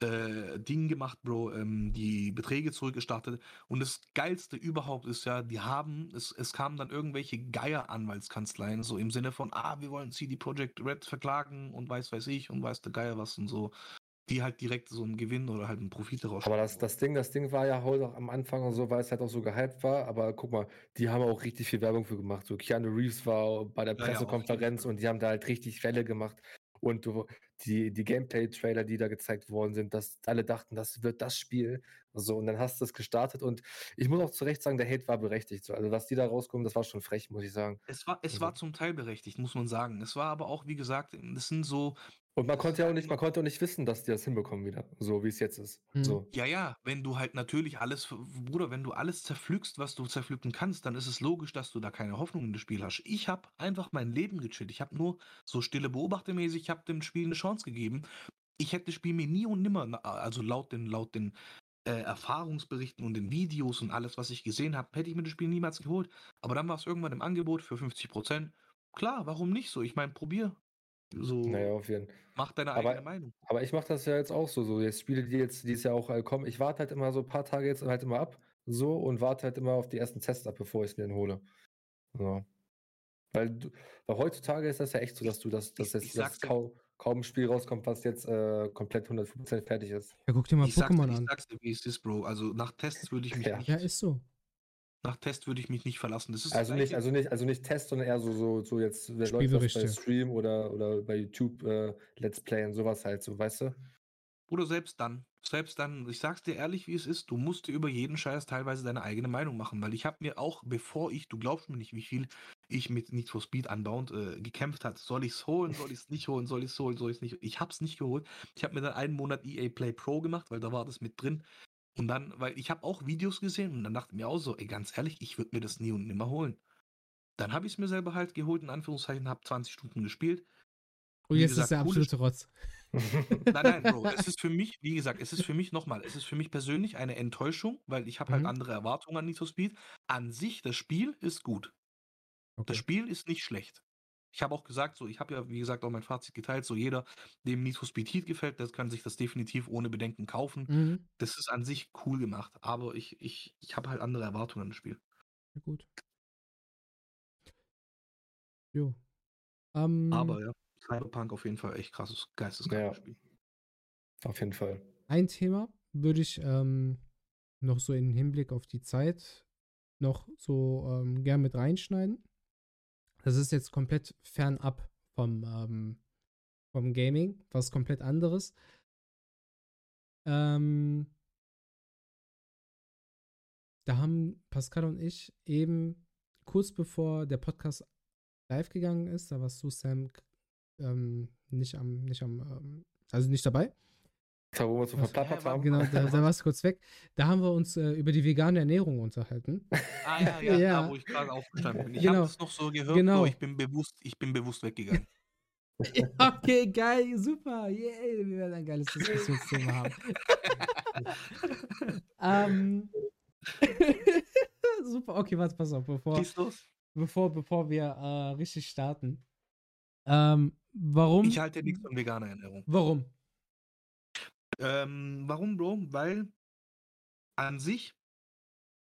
äh, Dinge gemacht, Bro, ähm, die Beträge zurückgestartet. Und das Geilste überhaupt ist ja, die haben, es, es kamen dann irgendwelche Geier-Anwaltskanzleien, so im Sinne von, ah, wir wollen CD Projekt Red verklagen und weiß, weiß ich und weiß der Geier was und so, die halt direkt so einen Gewinn oder halt einen Profit daraus Aber das, das Ding, das Ding war ja heute auch am Anfang und so, weil es halt auch so gehypt war. Aber guck mal, die haben auch richtig viel Werbung für gemacht. So Keanu Reeves war bei der Ja, ja, Pressekonferenz Fall. und die haben da halt richtig Welle gemacht. Und du, die, die Gameplay-Trailer, die da gezeigt worden sind, dass alle dachten, das wird das Spiel. So, und dann hast du es gestartet und ich muss auch zu Recht sagen, der Hate war berechtigt. So. Also was die da rauskommen, das war schon frech, muss ich sagen. Es war, es Also- war zum Teil berechtigt, muss man sagen. Es war aber auch, wie gesagt, das sind so, Und man konnte ja auch nicht, man konnte auch nicht wissen, dass die das hinbekommen wieder, so wie es jetzt ist. Mhm. So. Ja, ja, wenn du halt natürlich alles, Bruder, wenn du alles zerpflückst, was du zerpflücken kannst, dann ist es logisch, dass du da keine Hoffnung in das Spiel hast. Ich habe einfach mein Leben gechillt. Ich habe nur so stille Beobachtermäßig, ich habe dem Spiel eine Chance gegeben. Ich hätte das Spiel mir nie und nimmer, also laut den, laut den äh, Erfahrungsberichten und den Videos und alles, was ich gesehen habe, hätte ich mir das Spiel niemals geholt. Aber dann war es irgendwann im Angebot für 50 Prozent. Klar, warum nicht so? Ich meine, probier. So, Naja, auf jeden Fall. mach deine Aber- eigene Meinung. Aber ich mache das ja jetzt auch so. So, jetzt Spiele, die jetzt dieses Jahr auch äh, kommen. Ich warte halt immer so ein paar Tage jetzt halt immer ab. So und warte halt immer auf die ersten Tests ab, bevor ich es mir dann hole. So. Weil, du, weil heutzutage ist das ja echt so, dass du das, Ich- jetzt ich dir. kaum, kaum ein Spiel rauskommt, was jetzt äh, komplett 100% fertig ist. Ja, guck dir mal Ich Pokémon ich an. sag's dir, wie es ist, Bro. Also nach Tests würde ich mich Ja. nicht Ja, ist so. Nach Test würde ich mich nicht verlassen. Das ist Also das nicht, also nicht, also nicht Test, sondern eher so, so, so jetzt wer läuft das bei. Stream oder, oder bei YouTube äh, Let's Play und sowas halt, so, weißt du? Oder selbst dann, selbst dann, ich sag's dir ehrlich, wie es ist, du musst dir über jeden Scheiß teilweise deine eigene Meinung machen, weil ich habe mir auch, bevor ich, du glaubst mir nicht, wie viel ich mit Need for Speed anbauend äh, gekämpft hat, soll ich's holen, soll ich's nicht holen, soll ich's holen, soll ich's nicht, ich hab's nicht geholt. Ich habe mir dann einen Monat EA Play Pro gemacht, weil da war das mit drin. Und dann, weil ich habe auch Videos gesehen und dann dachte ich mir auch so, ey, ganz ehrlich, ich würde mir das nie und nimmer holen. Dann habe ich es mir selber halt geholt, in Anführungszeichen, habe 20 Stunden gespielt. Und jetzt gesagt, ist der absolute Rotz. Nein, nein, Bro. Es ist für mich, wie gesagt, es ist für mich nochmal, es ist für mich persönlich eine Enttäuschung, weil ich habe halt Mhm. andere Erwartungen an Need for Speed. An sich, das Spiel ist gut. Das Okay. Spiel ist nicht schlecht. Ich habe auch gesagt, so, ich habe ja, wie gesagt, auch mein Fazit geteilt, so jeder, dem Need for Speed Heat gefällt, der kann sich das definitiv ohne Bedenken kaufen. Mhm. Das ist an sich cool gemacht, aber ich, ich, ich habe halt andere Erwartungen an das Spiel. Ja, gut. Jo. Ähm, Aber ja, Cyberpunk auf jeden Fall echt krasses, geisteskrankes Ja. Spiel. Auf jeden Fall. ein Thema würde ich ähm, noch so im Hinblick auf die Zeit noch so ähm, gern mit reinschneiden. Das ist jetzt komplett fernab vom, ähm, vom Gaming, was komplett anderes. Ähm, da haben Pascal und ich eben kurz bevor der Podcast live gegangen ist, da warst du, Sam, ähm, nicht am, nicht am, ähm, also nicht dabei. Da, wo wir so verplappert haben. Genau, da, da warst du kurz weg. Da haben wir uns äh, über die vegane Ernährung unterhalten. Ah ja, ja, Ja. da wo ich gerade aufgestanden bin. Ich Genau. habe es noch so gehört, Genau. Ich bin bewusst, ich bin bewusst weggegangen. okay, geil, super. Yay, wir werden ein geiles Diskussionsthema haben. ähm, super, okay, warte, pass auf, bevor, bevor, bevor wir äh, richtig starten. Ähm, warum? Ich halte nichts von veganer Ernährung. Warum? Ähm, warum, Bro? Weil an sich,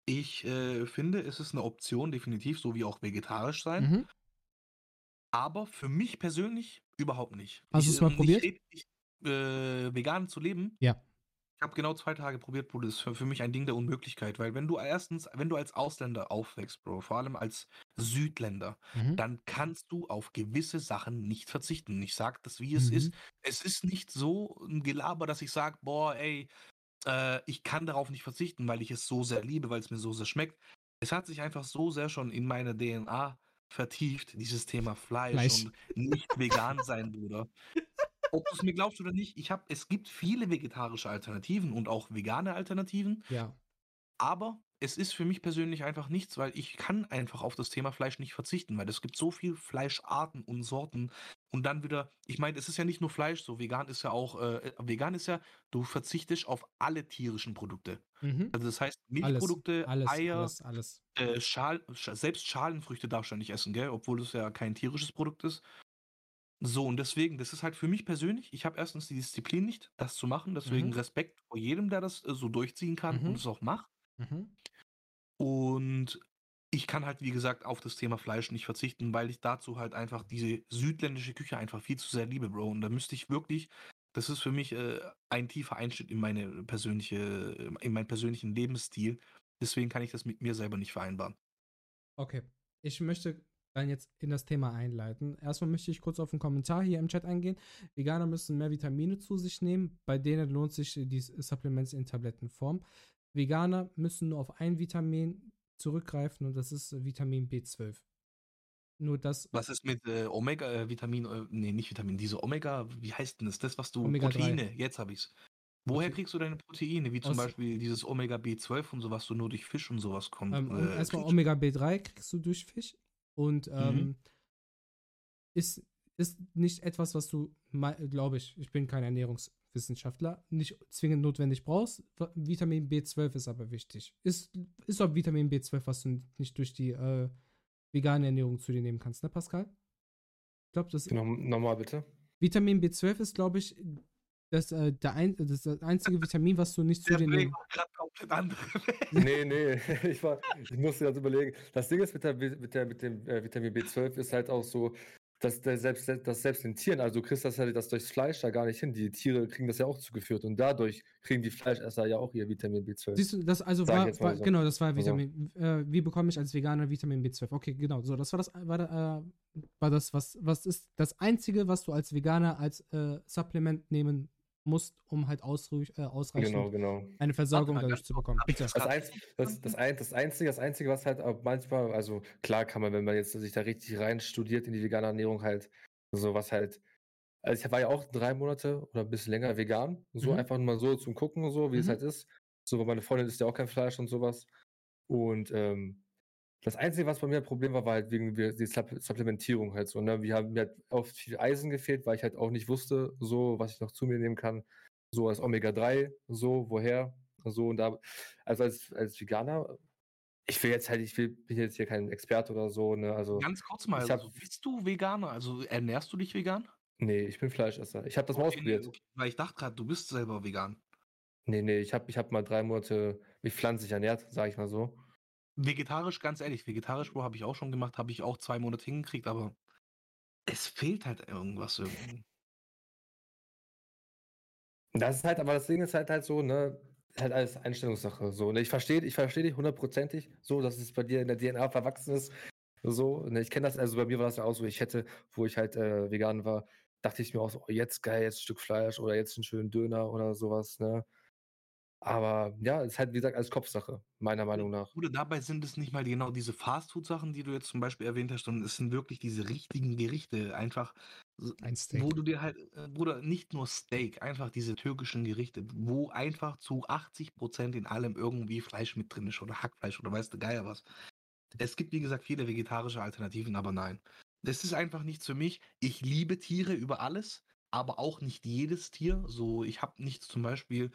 ich äh, finde, es ist eine Option, definitiv, so wie auch vegetarisch sein. Mhm. Aber für mich persönlich überhaupt nicht. Hast Ich, du's mal ähm, probiert? Ich, äh, vegan zu leben. Ja. Ich habe genau zwei Tage probiert, Bro. Das ist für, mich ein Ding der Unmöglichkeit, weil wenn du erstens, wenn du als Ausländer aufwächst, Bro, vor allem als Südländer, Mhm. dann kannst du auf gewisse Sachen nicht verzichten. Ich sag das, wie es Mhm. ist. Es ist nicht so ein Gelaber, dass ich sage, boah, ey, äh, ich kann darauf nicht verzichten, weil ich es so sehr liebe, weil es mir so sehr schmeckt. Es hat sich einfach so sehr schon in meine DNA vertieft, dieses Thema Fleisch, Fleisch. und nicht vegan sein, Bruder. Ob du es mir glaubst oder nicht, ich hab, es gibt viele vegetarische Alternativen und auch vegane Alternativen, Ja. aber es ist für mich persönlich einfach nichts, weil ich kann einfach auf das Thema Fleisch nicht verzichten, weil es gibt so viel Fleischarten und Sorten und dann wieder, ich meine, es ist ja nicht nur Fleisch, so vegan ist ja auch, äh, vegan ist ja, du verzichtest auf alle tierischen Produkte. Mhm. Also das heißt Alles, Milchprodukte, alles, Eier, alles, alles. äh, Schal, Sch- selbst Schalenfrüchte darfst du ja nicht essen, gell? Obwohl es ja kein tierisches Produkt ist. So, und deswegen, das ist halt für mich persönlich, ich habe erstens die Disziplin nicht, das zu machen, deswegen Mhm. Respekt vor jedem, der das äh, so durchziehen kann Mhm. und es auch macht. Mhm. Und ich kann halt, wie gesagt, auf das Thema Fleisch nicht verzichten, weil ich dazu halt einfach diese südländische Küche einfach viel zu sehr liebe, Bro. Und da müsste ich wirklich, das ist für mich äh, ein tiefer Einschnitt in meine persönliche, in meinen persönlichen Lebensstil. Deswegen kann ich das mit mir selber nicht vereinbaren. Okay. Ich möchte dann jetzt in das Thema einleiten. Erstmal möchte ich kurz auf einen Kommentar hier im Chat eingehen. Veganer müssen mehr Vitamine zu sich nehmen. Bei denen lohnt sich die Supplements in Tablettenform. Veganer müssen nur auf ein Vitamin zurückgreifen und das ist Vitamin B12. Nur das Was ist mit äh, Omega, äh, Vitamin, äh, nee, nicht Vitamin, diese Omega, wie heißt denn das? Das, was du, Omega-3. Proteine, jetzt habe ich's. Woher kriegst du deine Proteine? Wie zum Aus- Beispiel dieses Omega B12 und so, was du nur durch Fisch und sowas kommt. Ähm, äh, erstmal. Omega B3 kriegst du durch Fisch und ähm, ist, ist nicht etwas, was du, glaube ich, ich bin kein Ernährungswissenschaftler, nicht zwingend notwendig brauchst. Vitamin B12 ist aber wichtig. Ist, ist auch Vitamin B12, was du nicht durch die äh, vegane Ernährung zu dir nehmen kannst, ne, Pascal? Ich glaube, das Noch, nochmal bitte. Vitamin B12 ist, glaube ich, das, äh, der ein, das, ist das einzige Vitamin, was du nicht zu dir andere. Nee, nee, ich, war, ich musste jetzt überlegen. Das Ding ist mit, der, mit, der, mit dem äh, Vitamin B12 ist halt auch so, dass der selbst, dass selbst den Tieren, also du kriegst das ja das durchs Fleisch da gar nicht hin. Die Tiere kriegen das ja auch zugeführt und dadurch kriegen die Fleischesser ja auch ihr Vitamin B12. Siehst du, das also war, war so. genau, das war Also. Vitamin. Äh, wie bekomme ich als Veganer Vitamin B12? Okay, genau. So, das war das, war, da, äh, war das, was, was ist das einzige, was du als Veganer als äh, Supplement nehmen musst, um halt äh, ausreichend Genau, genau. eine Versorgung dadurch zu bekommen. Das Das, das, das, ein, das, Einzige, das Einzige, was halt auch manchmal, also klar kann man, wenn man jetzt sich da richtig rein studiert in die vegane Ernährung, halt so was halt. Also ich war ja auch drei Monate oder ein bisschen länger vegan. So Mhm. einfach nur mal so zum Gucken, so wie es Mhm. halt ist. So, weil meine Freundin isst ja auch kein Fleisch und sowas. Und ähm, das Einzige, was bei mir ein Problem war, war halt wegen die Supp- Supplementierung halt so. Ne? Wir haben mir hat oft viel Eisen gefehlt, weil ich halt auch nicht wusste, so was ich noch zu mir nehmen kann. So als Omega-3, so, woher? So und da. Also als, als Veganer, ich will jetzt halt, ich will, bin jetzt hier kein Experte oder so, ne? Also, Ganz kurz mal, ich hab- also, bist du Veganer? Also ernährst du dich vegan? nee, ich bin Fleischesser. Ich habe das mal Okay, nee, ausprobiert. okay. Weil ich dachte gerade, du bist selber vegan. Nee, nee, ich habe ich hab mal drei Monate mich pflanzlich ernährt, sage ich mal so. Vegetarisch, ganz ehrlich, vegetarisch, Bro, habe ich auch schon gemacht, habe ich auch zwei Monate hingekriegt, aber es fehlt halt irgendwas irgendwie. Das ist halt, aber das Ding ist halt halt so, ne, halt alles Einstellungssache. So, ne? Ich verstehe, ich verstehe dich hundertprozentig, so, dass es bei dir in der DNA verwachsen ist. So, ne? Ich kenne das, also bei mir war das ja auch so, ich hätte, wo ich halt äh, vegan war, dachte ich mir auch so, oh, jetzt geil, jetzt ein Stück Fleisch oder jetzt einen schönen Döner oder sowas, ne? Aber ja, ist halt, wie gesagt, alles Kopfsache, meiner Meinung nach. Bruder, dabei sind es nicht mal genau diese Fastfood-Sachen, die du jetzt zum Beispiel erwähnt hast, sondern es sind wirklich diese richtigen Gerichte, einfach, Ein Steak. wo du dir halt, äh, Bruder, nicht nur Steak, einfach diese türkischen Gerichte, wo einfach zu 80% in allem irgendwie Fleisch mit drin ist oder Hackfleisch oder weißt du Geier was. Es gibt, wie gesagt, viele vegetarische Alternativen, aber nein. Das ist einfach nichts für mich. Ich liebe Tiere über alles, aber auch nicht jedes Tier. So, ich habe nichts zum Beispiel,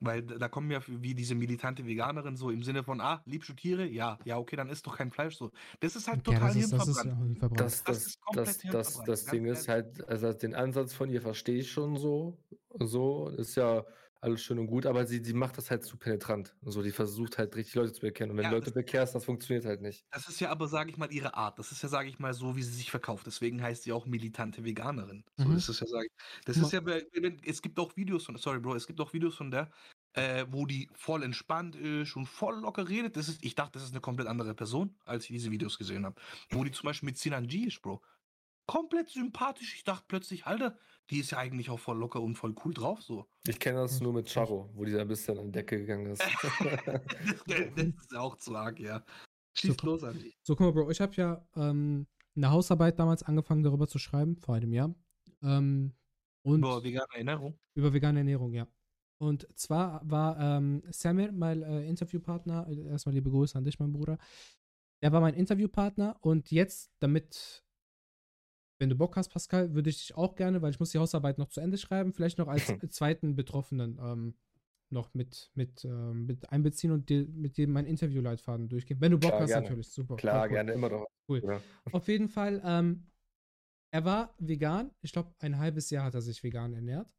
weil da kommen ja wie diese militante Veganerin so im Sinne von, ah, liebst du Tiere? Ja, ja, okay, dann isst doch kein Fleisch so. Das ist halt ja, total das ist, das ist hirnverbrannt. ja. Das, Das das, ist komplett das, das, Ding ist halt, also den Ansatz von ihr verstehe ich schon so. So, ist ja alles schön und gut, aber sie, sie macht das halt zu penetrant. So, die versucht halt richtig Leute zu bekennen. Und wenn Ja, Leute das- bekehrst, das funktioniert halt nicht. Das ist ja aber, sage ich mal, ihre Art. Das ist ja, sage ich mal, so, wie sie sich verkauft. Deswegen heißt sie auch militante Veganerin. So Mhm. ist es ja, sage ich. Das ist ja, es gibt auch Videos von, sorry, Bro, es gibt auch Videos von der, äh, wo die voll entspannt ist und voll locker redet. Das ist, ich dachte, das ist eine komplett andere Person, als ich diese Videos gesehen habe. Wo die zum Beispiel mit Sinan G ist, Bro. Komplett sympathisch. Ich dachte plötzlich, Alter, die ist ja eigentlich auch voll locker und voll cool drauf, so. Ich kenne das Hm, nur mit Charo, wo die da ein bisschen an die Decke gegangen ist. das, ist auch zu arg, ja. Schießt So, los an dich. So, guck mal, Bro, ich habe ja ähm, eine Hausarbeit damals angefangen, darüber zu schreiben, vor einem Jahr. Ähm, und Boah, vegane Erinnerung. über vegane Ernährung, ja. Und zwar war ähm, Samir mein äh, Interviewpartner, äh, erstmal liebe Grüße an dich, mein Bruder. Der war mein Interviewpartner und jetzt, damit, wenn du Bock hast, Pascal, würde ich dich auch gerne, weil ich muss die Hausarbeit noch zu Ende schreiben, vielleicht noch als zweiten Betroffenen ähm, noch mit, mit, ähm, mit einbeziehen und dir, mit dir meinen Interviewleitfaden durchgehen. Wenn du Bock Klar, hast, gerne. natürlich, super. Klar, cool. gerne, immer doch. Cool. Ja. Auf jeden Fall, ähm, er war vegan. Ich glaube, ein halbes Jahr hat er sich vegan ernährt.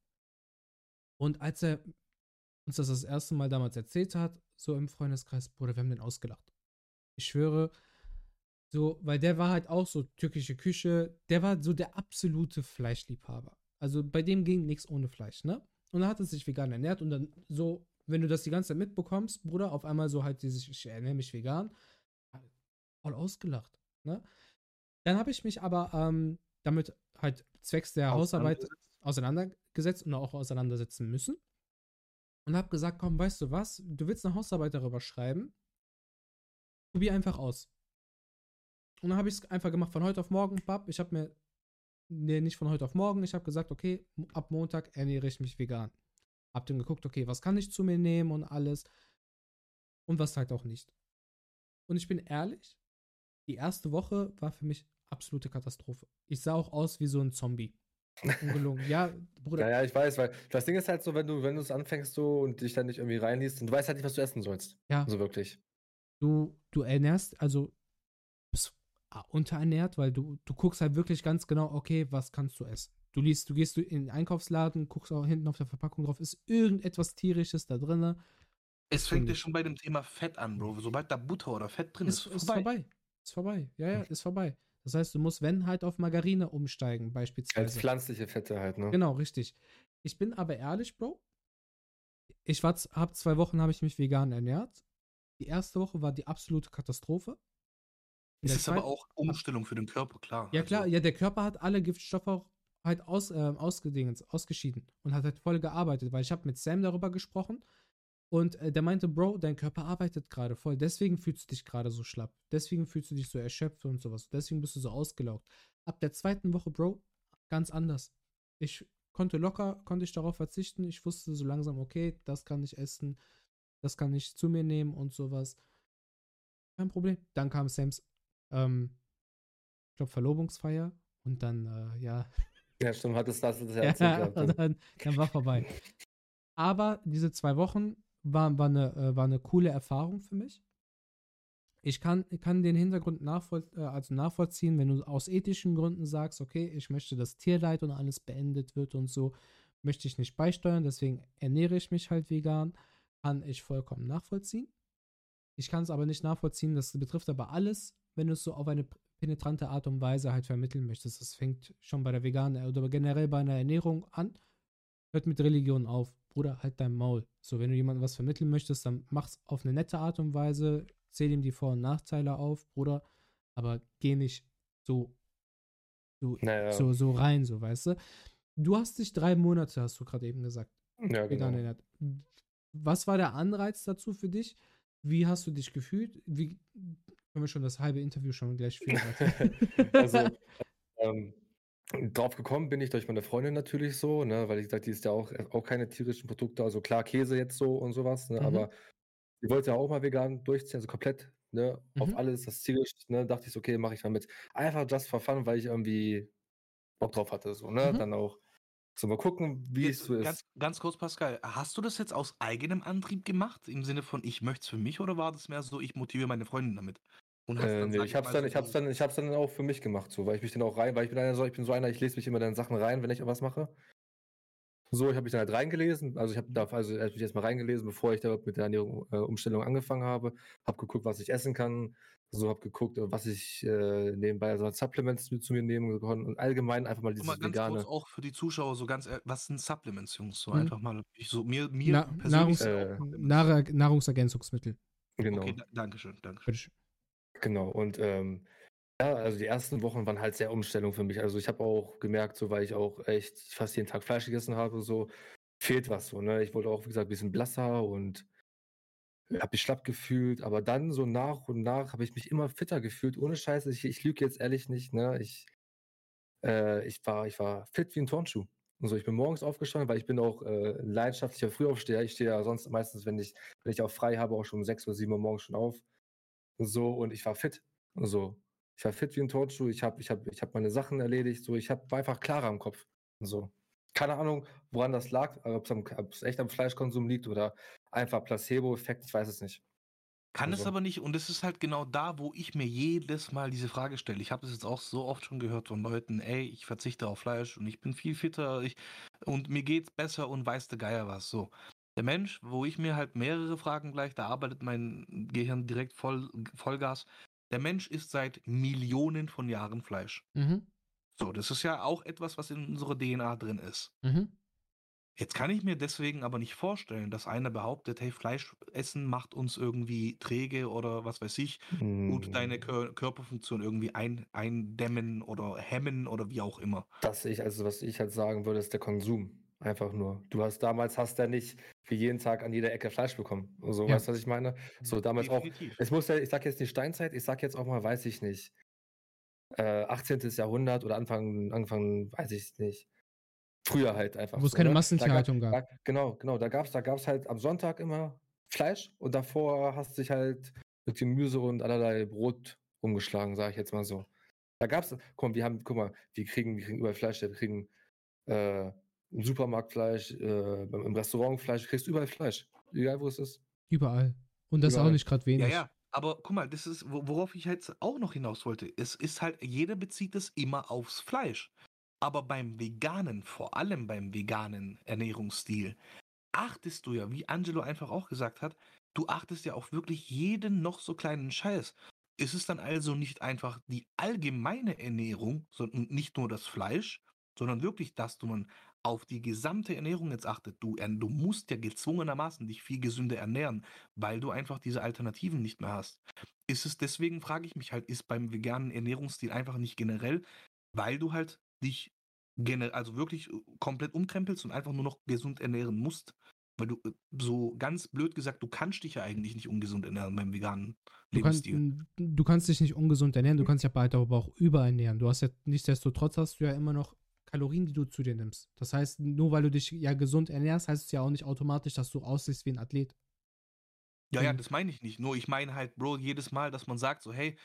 Und als er uns das das erste Mal damals erzählt hat, so im Freundeskreis, Bruder, wir haben den ausgelacht. Ich schwöre, so, weil der war halt auch so türkische Küche, der war so der absolute Fleischliebhaber. Also bei dem ging nichts ohne Fleisch, ne? Und dann hat er sich vegan ernährt und dann so, wenn du das die ganze Zeit mitbekommst, Bruder, auf einmal so halt dieses, ich ernähre mich vegan, voll ausgelacht, ne? Dann habe ich mich aber ähm, damit halt zwecks der Hausarbeit auseinandergesetzt und auch auseinandersetzen müssen. Und habe gesagt, komm, weißt du was, du willst eine Hausarbeit darüber schreiben, probier einfach aus. Und dann habe ich es einfach gemacht von heute auf morgen, bab, ich habe mir, nee, nicht von heute auf morgen, ich habe gesagt, okay, ab Montag ernähre ich mich vegan. Hab dann geguckt, okay, was kann ich zu mir nehmen und alles. Und was halt auch nicht. Und ich bin ehrlich, die erste Woche war für mich absolute Katastrophe. Ich sah auch aus wie so ein Zombie. Ungelungen. ja, Bruder, Ja, ja, ich weiß, weil das Ding ist halt so, wenn du, wenn du es anfängst so und dich dann nicht irgendwie reinliest, und du weißt halt nicht, was du essen sollst. Ja. Also wirklich. du, du ernährst, also unterernährt, weil du, du guckst halt wirklich ganz genau, okay, was kannst du essen. Du liest, du gehst du in den Einkaufsladen, guckst auch hinten auf der Verpackung drauf, ist irgendetwas tierisches da drin. Es fängt ja schon bei dem Thema Fett an, Bro. Sobald da Butter oder Fett drin Ist, ist, ist vorbei. Ist vorbei. Ja, ja, ist vorbei. Das heißt, du musst, wenn halt auf Margarine umsteigen, Als beispielsweise. pflanzliche Fette halt, ne? Genau, richtig. Ich bin aber ehrlich, Bro. Ich war, hab zwei Wochen habe ich mich vegan ernährt. Die erste Woche war die absolute Katastrophe. Es ist aber auch Umstellung für den Körper, klar. Ja klar, Also, ja, der Körper hat alle Giftstoffe auch halt aus, äh, ausgedingens, ausgeschieden und hat halt voll gearbeitet, weil ich habe mit Sam darüber gesprochen und äh, der meinte, Bro, dein Körper arbeitet gerade voll, deswegen fühlst du dich gerade so schlapp, deswegen fühlst du dich so erschöpft und sowas, deswegen bist du so ausgelaugt. Ab der zweiten Woche, Bro, ganz anders. Ich konnte locker, konnte ich darauf verzichten. Ich wusste so langsam, okay, das kann ich essen, das kann ich zu mir nehmen und sowas. Kein Problem. Dann kam Sams, ähm, ich glaube, Verlobungsfeier und dann, äh, ja. Ja, stimmt, hattest das, das ja, ja dann, dann war vorbei. Aber diese zwei Wochen war, war, eine, äh, war eine coole Erfahrung für mich. Ich kann, kann den Hintergrund nachvoll, äh, also nachvollziehen, wenn du aus ethischen Gründen sagst, okay, ich möchte, dass Tierleid und alles beendet wird und so, möchte ich nicht beisteuern, deswegen ernähre ich mich halt vegan, kann ich vollkommen nachvollziehen. Ich kann es aber nicht nachvollziehen, das betrifft aber alles, wenn du es so auf eine penetrante Art und Weise halt vermitteln möchtest. Das fängt schon bei der veganen oder generell bei einer Ernährung an, hört mit Religion auf. Bruder, halt dein Maul. So, wenn du jemandem was vermitteln möchtest, dann mach's auf eine nette Art und Weise, zähl ihm die Vor- und Nachteile auf, Bruder, aber geh nicht so, so, naja. so, so rein, so, weißt du. Du hast dich drei Monate, hast du gerade eben gesagt, ja, genau. ernährt. Was war der Anreiz dazu für dich? Wie hast du dich gefühlt? Wie können wir schon das halbe Interview schon gleich führen? also, ähm, drauf gekommen bin ich durch meine Freundin natürlich so, ne, weil ich gesagt, die ist ja auch, auch keine tierischen Produkte, also klar Käse jetzt so und sowas, ne, mhm. aber die wollte ja auch mal vegan durchziehen, also komplett, ne, mhm. auf alles, das tierisch, ne, dachte ich so, okay, mache ich mal mit. Einfach just for fun, weil ich irgendwie Bock drauf hatte, so, ne, mhm. dann auch so mal gucken, wie es so ist. Ganz, ganz kurz, Pascal, hast du das jetzt aus eigenem Antrieb gemacht, im Sinne von, ich möchte es für mich, oder war das mehr so, ich motiviere meine Freundin damit? Und hast Äh, dann, nee, ich hab's dann, ich hab's dann, ich hab's dann auch für mich gemacht, so, weil ich mich dann auch rein, weil ich bin einer so, ich bin so einer, ich lese mich immer dann Sachen rein, wenn ich was mache. So, ich habe mich dann halt reingelesen. Also ich habe da also ich mich erstmal reingelesen, bevor ich da mit der Ernährung, äh, Umstellung angefangen habe. Habe geguckt, was ich essen kann. So habe geguckt, was ich äh, nebenbei also Supplements zu mir nehmen kann und allgemein einfach mal dieses mal ganz vegane. Kurz auch für die Zuschauer so ganz, was sind Supplements, Jungs? So hm. einfach mal, ich so mir, mir Na, persönlich. Nahrungs äh, Nahr Nahrungsergänzungsmittel. Genau. Okay, danke schön, danke schön. Genau, und ähm, ja, also die ersten Wochen waren halt sehr Umstellung für mich. Also ich habe auch gemerkt, so weil ich auch echt fast jeden Tag Fleisch gegessen habe, so fehlt was so, ne? Ich wurde auch, wie gesagt, ein bisschen blasser und habe mich schlapp gefühlt, aber dann so nach und nach habe ich mich immer fitter gefühlt. Ohne Scheiße, ich, ich lüge jetzt ehrlich nicht, ne? Ich, äh, ich, war, ich war fit wie ein Turnschuh. Also ich bin morgens aufgestanden, weil ich bin auch äh, leidenschaftlicher Frühaufsteher. Ich stehe ja sonst meistens, wenn ich, wenn ich auch frei habe, auch schon um 6 oder 7 Uhr morgens schon auf. So, und ich war fit. So, ich war fit wie ein Turnschuh. Ich habe ich hab, ich hab meine Sachen erledigt. So, ich hab, war einfach klarer im Kopf. So. Keine Ahnung, woran das lag, ob es echt am Fleischkonsum liegt oder einfach Placebo-Effekt, ich weiß es nicht. Kann also. es aber nicht, und es ist halt genau da, wo ich mir jedes Mal diese Frage stelle. Ich habe das jetzt auch so oft schon gehört von Leuten, ey, ich verzichte auf Fleisch und ich bin viel fitter ich, und mir geht's besser und weiß der Geier was. So. Der Mensch, wo ich mir halt mehrere Fragen gleich, da arbeitet mein Gehirn direkt voll, Vollgas. Der Mensch isst seit Millionen von Jahren Fleisch. Mhm. So, das ist ja auch etwas, was in unserer DNA drin ist. Mhm. Jetzt kann ich mir deswegen aber nicht vorstellen, dass einer behauptet, hey, Fleisch essen macht uns irgendwie träge oder was weiß ich, mm. gut deine Kör Körperfunktion irgendwie ein eindämmen oder hemmen oder wie auch immer. Das ich, also was ich halt sagen würde, ist der Konsum. Einfach nur. Du hast damals hast ja nicht für jeden Tag an jeder Ecke Fleisch bekommen. So, ja. weißt du, was ich meine? So damals Definitiv. auch. Es muss ja, ich sag jetzt nicht Steinzeit, ich sag jetzt auch mal, weiß ich nicht. Äh, 18. Jahrhundert oder Anfang, Anfang, weiß ich nicht. Früher halt einfach. Wo es so, keine ne? Massentierhaltung gab. Da, genau, genau. Da gab es da gab's halt am Sonntag immer Fleisch und davor hast du dich halt mit Gemüse und allerlei Brot umgeschlagen, sage ich jetzt mal so. Da gab es, mal, wir haben, guck mal, wir kriegen, wir kriegen überall Fleisch, wir kriegen äh, im Supermarkt Fleisch, äh, im Restaurant Fleisch, kriegst überall Fleisch. Egal wo es ist. Überall. Und das überall. auch nicht gerade wenig. Ja, ja. Aber guck mal, das ist, worauf ich jetzt auch noch hinaus wollte. Es ist halt, jeder bezieht es immer aufs Fleisch. Aber beim Veganen, vor allem beim veganen Ernährungsstil, achtest du ja, wie Angelo einfach auch gesagt hat, du achtest ja auf wirklich jeden noch so kleinen Scheiß. Ist es dann also nicht einfach die allgemeine Ernährung sondern nicht nur das Fleisch, sondern wirklich, dass du man auf die gesamte Ernährung jetzt achtet. Du, du musst ja gezwungenermaßen dich viel gesünder ernähren, weil du einfach diese Alternativen nicht mehr hast. Ist es deswegen, frage ich mich halt, ist beim veganen Ernährungsstil einfach nicht generell, weil du halt dich also wirklich äh, komplett umkrempelst und einfach nur noch gesund ernähren musst, weil du äh, so ganz blöd gesagt, du kannst dich ja eigentlich nicht ungesund ernähren beim veganen Du, Lebensstil. du kannst dich nicht ungesund ernähren, du kannst dich aber aber auch überernähren. Du hast ja nichtsdestotrotz hast du ja immer noch Kalorien, die du zu dir nimmst. Das heißt, nur weil du dich ja gesund ernährst, heißt es ja auch nicht automatisch, dass du aussiehst wie ein Athlet. Ja, ja, Mhm. das meine ich nicht. Nur ich meine halt, Bro, jedes Mal, dass man sagt so: „Hey,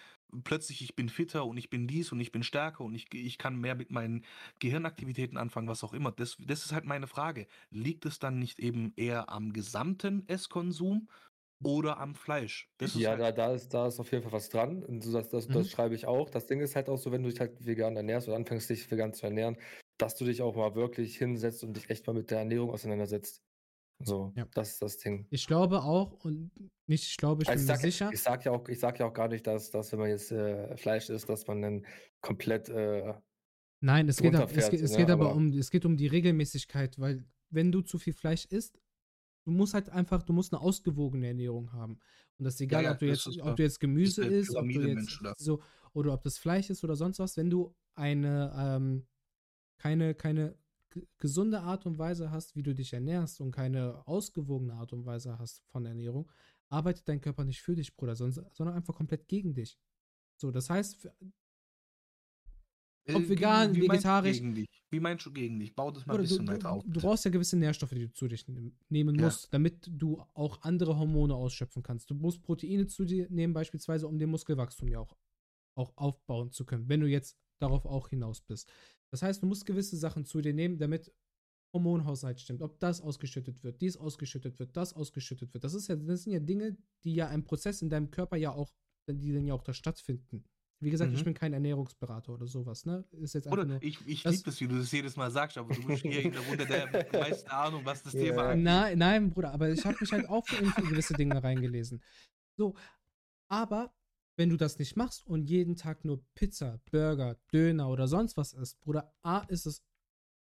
plötzlich ich bin fitter und ich bin dies und ich bin stärker und ich ich kann mehr mit meinen Gehirnaktivitäten anfangen“, was auch immer. Das das ist halt meine Frage. Liegt es dann nicht eben eher am gesamten Esskonsum oder am Fleisch? Das ist Ja, halt da da ist da ist auf jeden Fall was dran. Und das das Mhm. das schreibe ich auch. Das Ding ist halt auch so, wenn du dich halt vegan ernährst oder anfängst, dich vegan zu ernähren, dass du dich auch mal wirklich hinsetzt und dich echt mal mit der Ernährung auseinandersetzt. So, Ja. das ist das Ding. Ich glaube auch und nicht ich glaube, ich Also, bin ich mir sage sicher. ich sage ja auch ich sage ja auch gar nicht, dass dass, wenn man jetzt, äh, Fleisch isst, dass man dann komplett, äh Nein, es geht, ab, es, es ne, geht aber aber- um, es geht um die Regelmäßigkeit, weil wenn du zu viel Fleisch isst, du musst halt einfach, du musst eine ausgewogene Ernährung haben. Und das ist egal, ja, ob du jetzt, ob du jetzt Gemüse isst, ob du jetzt da. so, oder ob das Fleisch ist oder sonst was, wenn du eine ähm, keine, keine gesunde Art und Weise hast, wie du dich ernährst und keine ausgewogene Art und Weise hast von Ernährung, arbeitet dein Körper nicht für dich, Bruder, sondern, sondern einfach komplett gegen dich. So, das heißt, Ob Äh, vegan, wie vegetarisch- Gegen dich? Wie meinst du gegen dich? Bau das mal ein Oder du, bisschen weiter auf. du, brauchst ja gewisse Nährstoffe, die du zu dich nehm- nehmen Ja. musst, damit du auch andere Hormone ausschöpfen kannst. Du musst Proteine zu dir nehmen, beispielsweise, um den Muskelwachstum ja auch, auch aufbauen zu können, wenn du jetzt darauf auch hinaus bist. Das heißt, du musst gewisse Sachen zu dir nehmen, damit Hormonhaushalt stimmt. Ob das ausgeschüttet wird, dies ausgeschüttet wird, das ausgeschüttet wird. Das, ist ja, das sind ja Dinge, die ja ein Prozess in deinem Körper ja auch, die dann ja auch da stattfinden. Wie gesagt, ich Mhm. bin kein Ernährungsberater oder sowas, ne? Ist jetzt Oder nur. ich, ich das- liebe es, wie du das jedes Mal sagst, aber du bist hier in der meisten Ahnung, was das Ja. Thema angeht. Nein, nein, Bruder, aber ich habe mich halt auch in gewisse Dinge reingelesen. So, aber wenn du das nicht machst und jeden Tag nur Pizza, Burger, Döner oder sonst was isst, Bruder, A, ist es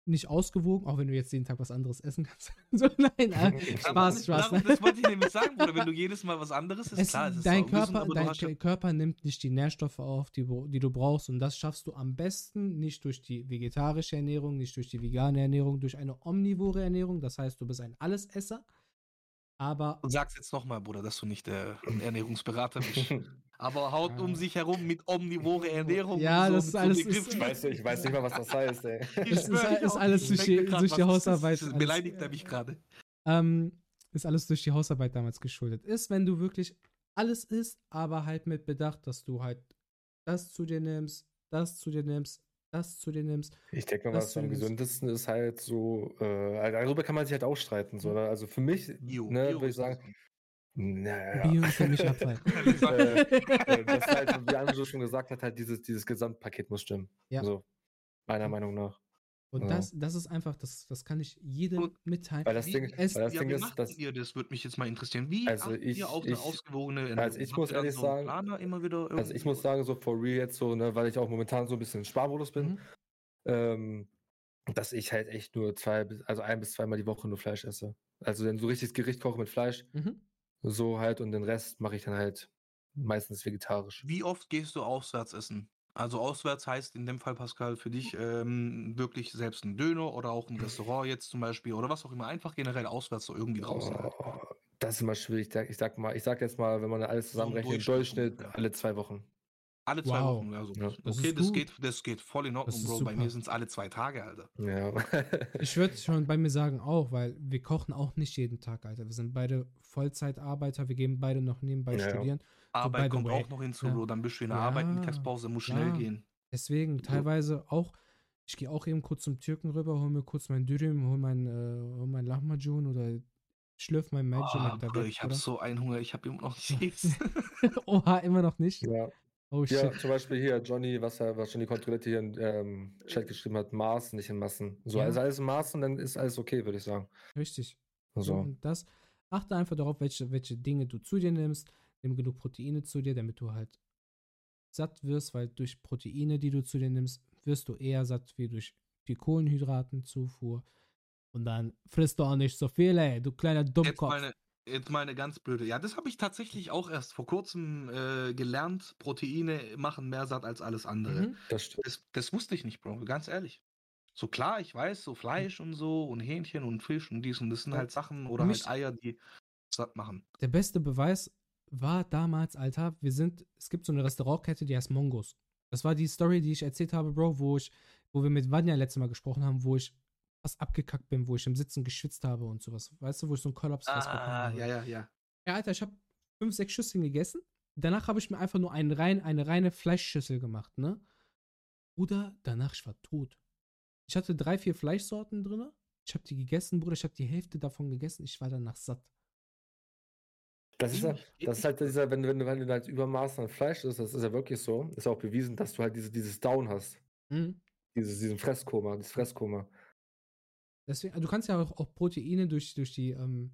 nicht ausgewogen, auch wenn du jetzt jeden Tag was anderes essen kannst. so, nein, äh, Aber Spaß, Spaß. Darum, das wollte ich nämlich sagen, Bruder, wenn du jedes Mal was anderes isst, klar, es ist dein, ungesund, Körper, du dein hast ja K- Körper nimmt nicht die Nährstoffe auf, die, die du brauchst. Und das schaffst du am besten nicht durch die vegetarische Ernährung, nicht durch die vegane Ernährung, durch eine omnivore Ernährung. Das heißt, du bist ein Allesesser. Aber Und sag's jetzt nochmal, Bruder, dass du nicht der Ernährungsberater bist. Aber haut Ja. um sich herum mit omnivore Ernährung. Ja, und das so, ist alles- So ist- Ich weiß nicht ich weiß nicht mal, was das heißt, ey. Das ist- ist alles durch die- durch die ist? Hausarbeit, Das alles- Beleidigt er mich gerade. ähm, ist alles durch die Hausarbeit damals geschuldet. Ist, wenn du wirklich alles isst, aber halt mit Bedacht, dass du halt das zu dir nimmst, das zu dir nimmst, das zu dir nimmst. Ich denke mal, Das was am gesündesten ist halt so, äh, darüber kann man sich halt auch streiten. So, ne? Also für mich, Bio, ne, würde ich sagen, naja, Bio ist für mich Abfall. äh, äh, das ist halt, wie Anjo schon gesagt hat, halt dieses, dieses Gesamtpaket muss stimmen. Ja. So, meiner Meinung nach. Und Ja. das, das ist einfach, das, das kann ich jedem Und- mitteilen. Weil das Wie- Ding, es- weil das ja, Ding ist, macht dass, ihr das? Würde mich jetzt mal interessieren. Wie Also ich- ihr auf eine ich- ausgewogene Ernährung? also ich muss ehrlich so sagen- Planer immer wieder also ich muss sagen, so for real jetzt so, ne, weil ich auch momentan so ein bisschen im Sparmodus bin, Mhm. ähm, dass ich halt echt nur zwei, bis- also ein bis zweimal die Woche nur Fleisch esse. Also dann so richtiges Gericht koche mit Fleisch, Mhm. so halt und den Rest mache ich dann halt meistens vegetarisch. Wie oft gehst du auswärts essen? Also auswärts heißt in dem Fall, Pascal, für dich ähm, wirklich selbst ein Döner oder auch ein Restaurant jetzt zum Beispiel oder was auch immer. Einfach generell auswärts so irgendwie draußen. Oh, das ist immer schwierig. Ich sag- mal, ich sag jetzt mal, wenn man alles So zusammenrechnet, im Durchschnitt ungefähr. alle zwei Wochen. Alle zwei Wow. Wochen. Also, Ja. Das okay, das geht, das geht voll in Ordnung, Bro. Bei super. mir sind es alle zwei Tage, Alter. Ja. Ich würde schon bei mir sagen auch, weil wir kochen auch nicht jeden Tag, Alter. Wir sind beide Vollzeitarbeiter, wir gehen beide noch nebenbei Ja. studieren. by Arbeit the kommt way, auch noch hinzu, ja. Bro. Dann bist du in der Arbeit, Ja, Mittagspause, muss schnell klar. gehen. Deswegen teilweise auch, ich gehe auch eben kurz zum Türken rüber, hol mir kurz mein Dürüm, hol mein, äh, hol mein Lahmacun oder schlürf mein Magic Oh, da Bruder, weg, ich habe so einen Hunger, ich habe immer noch nichts. Oha, immer noch nicht? ja. Oh shit. ja, zum Beispiel hier, Johnny, was, er, was Johnny Kontrollette hier in ähm, Chat geschrieben hat, Maß, nicht in Massen. So, Ja. also alles in Maßen, dann ist alles okay, würde ich sagen. Richtig. So. So, und das, achte einfach darauf, welche, welche Dinge du zu dir nimmst. Nimm genug Proteine zu dir, damit du halt satt wirst, weil durch Proteine, die du zu dir nimmst, wirst du eher satt wie durch die Kohlenhydratenzufuhr. Und dann frisst du auch nicht so viel, ey, du kleiner Jetzt Dummkopf. mal, eine, jetzt mal eine ganz blöde. Ja, das habe ich tatsächlich auch erst vor kurzem äh, gelernt. Proteine machen mehr satt als alles andere. Mhm. Das stimmt. Das, das wusste ich nicht, Bro. Ganz ehrlich. So klar, ich weiß, so Fleisch und so und Hähnchen und Fisch und dies und das sind halt Sachen oder Mich- halt Eier, die satt machen. Der beste Beweis war damals, Alter, wir sind, es gibt so eine Restaurantkette, die heißt Mongos. Das war die Story, die ich erzählt habe, Bro, wo ich, wo wir mit Vanya letztes Mal gesprochen haben, wo ich fast abgekackt bin, wo ich im Sitzen geschwitzt habe und sowas. Weißt du, wo ich so einen Kollaps fast bekommen habe. Ah, ja, ja, ja. Ja, Alter, ich habe fünf, sechs Schüsseln gegessen. Danach habe ich mir einfach nur einen rein, eine reine Fleischschüssel gemacht, ne? Bruder, danach, ich war tot. Ich hatte drei, vier Fleischsorten drin. Ich habe die gegessen, Bruder. Ich habe die Hälfte davon gegessen. Ich war danach satt. Das ist, ja, Geht das ist halt dieser, wenn, du- wenn, du- wenn du halt Übermaß an Fleisch isst, das ist ja wirklich so, ist auch bewiesen, dass du halt diese, dieses Down hast. Mhm. Dieses, diesen Fresskoma, das Fresskoma. Deswegen, also du kannst ja auch, auch Proteine durch, durch die, ähm,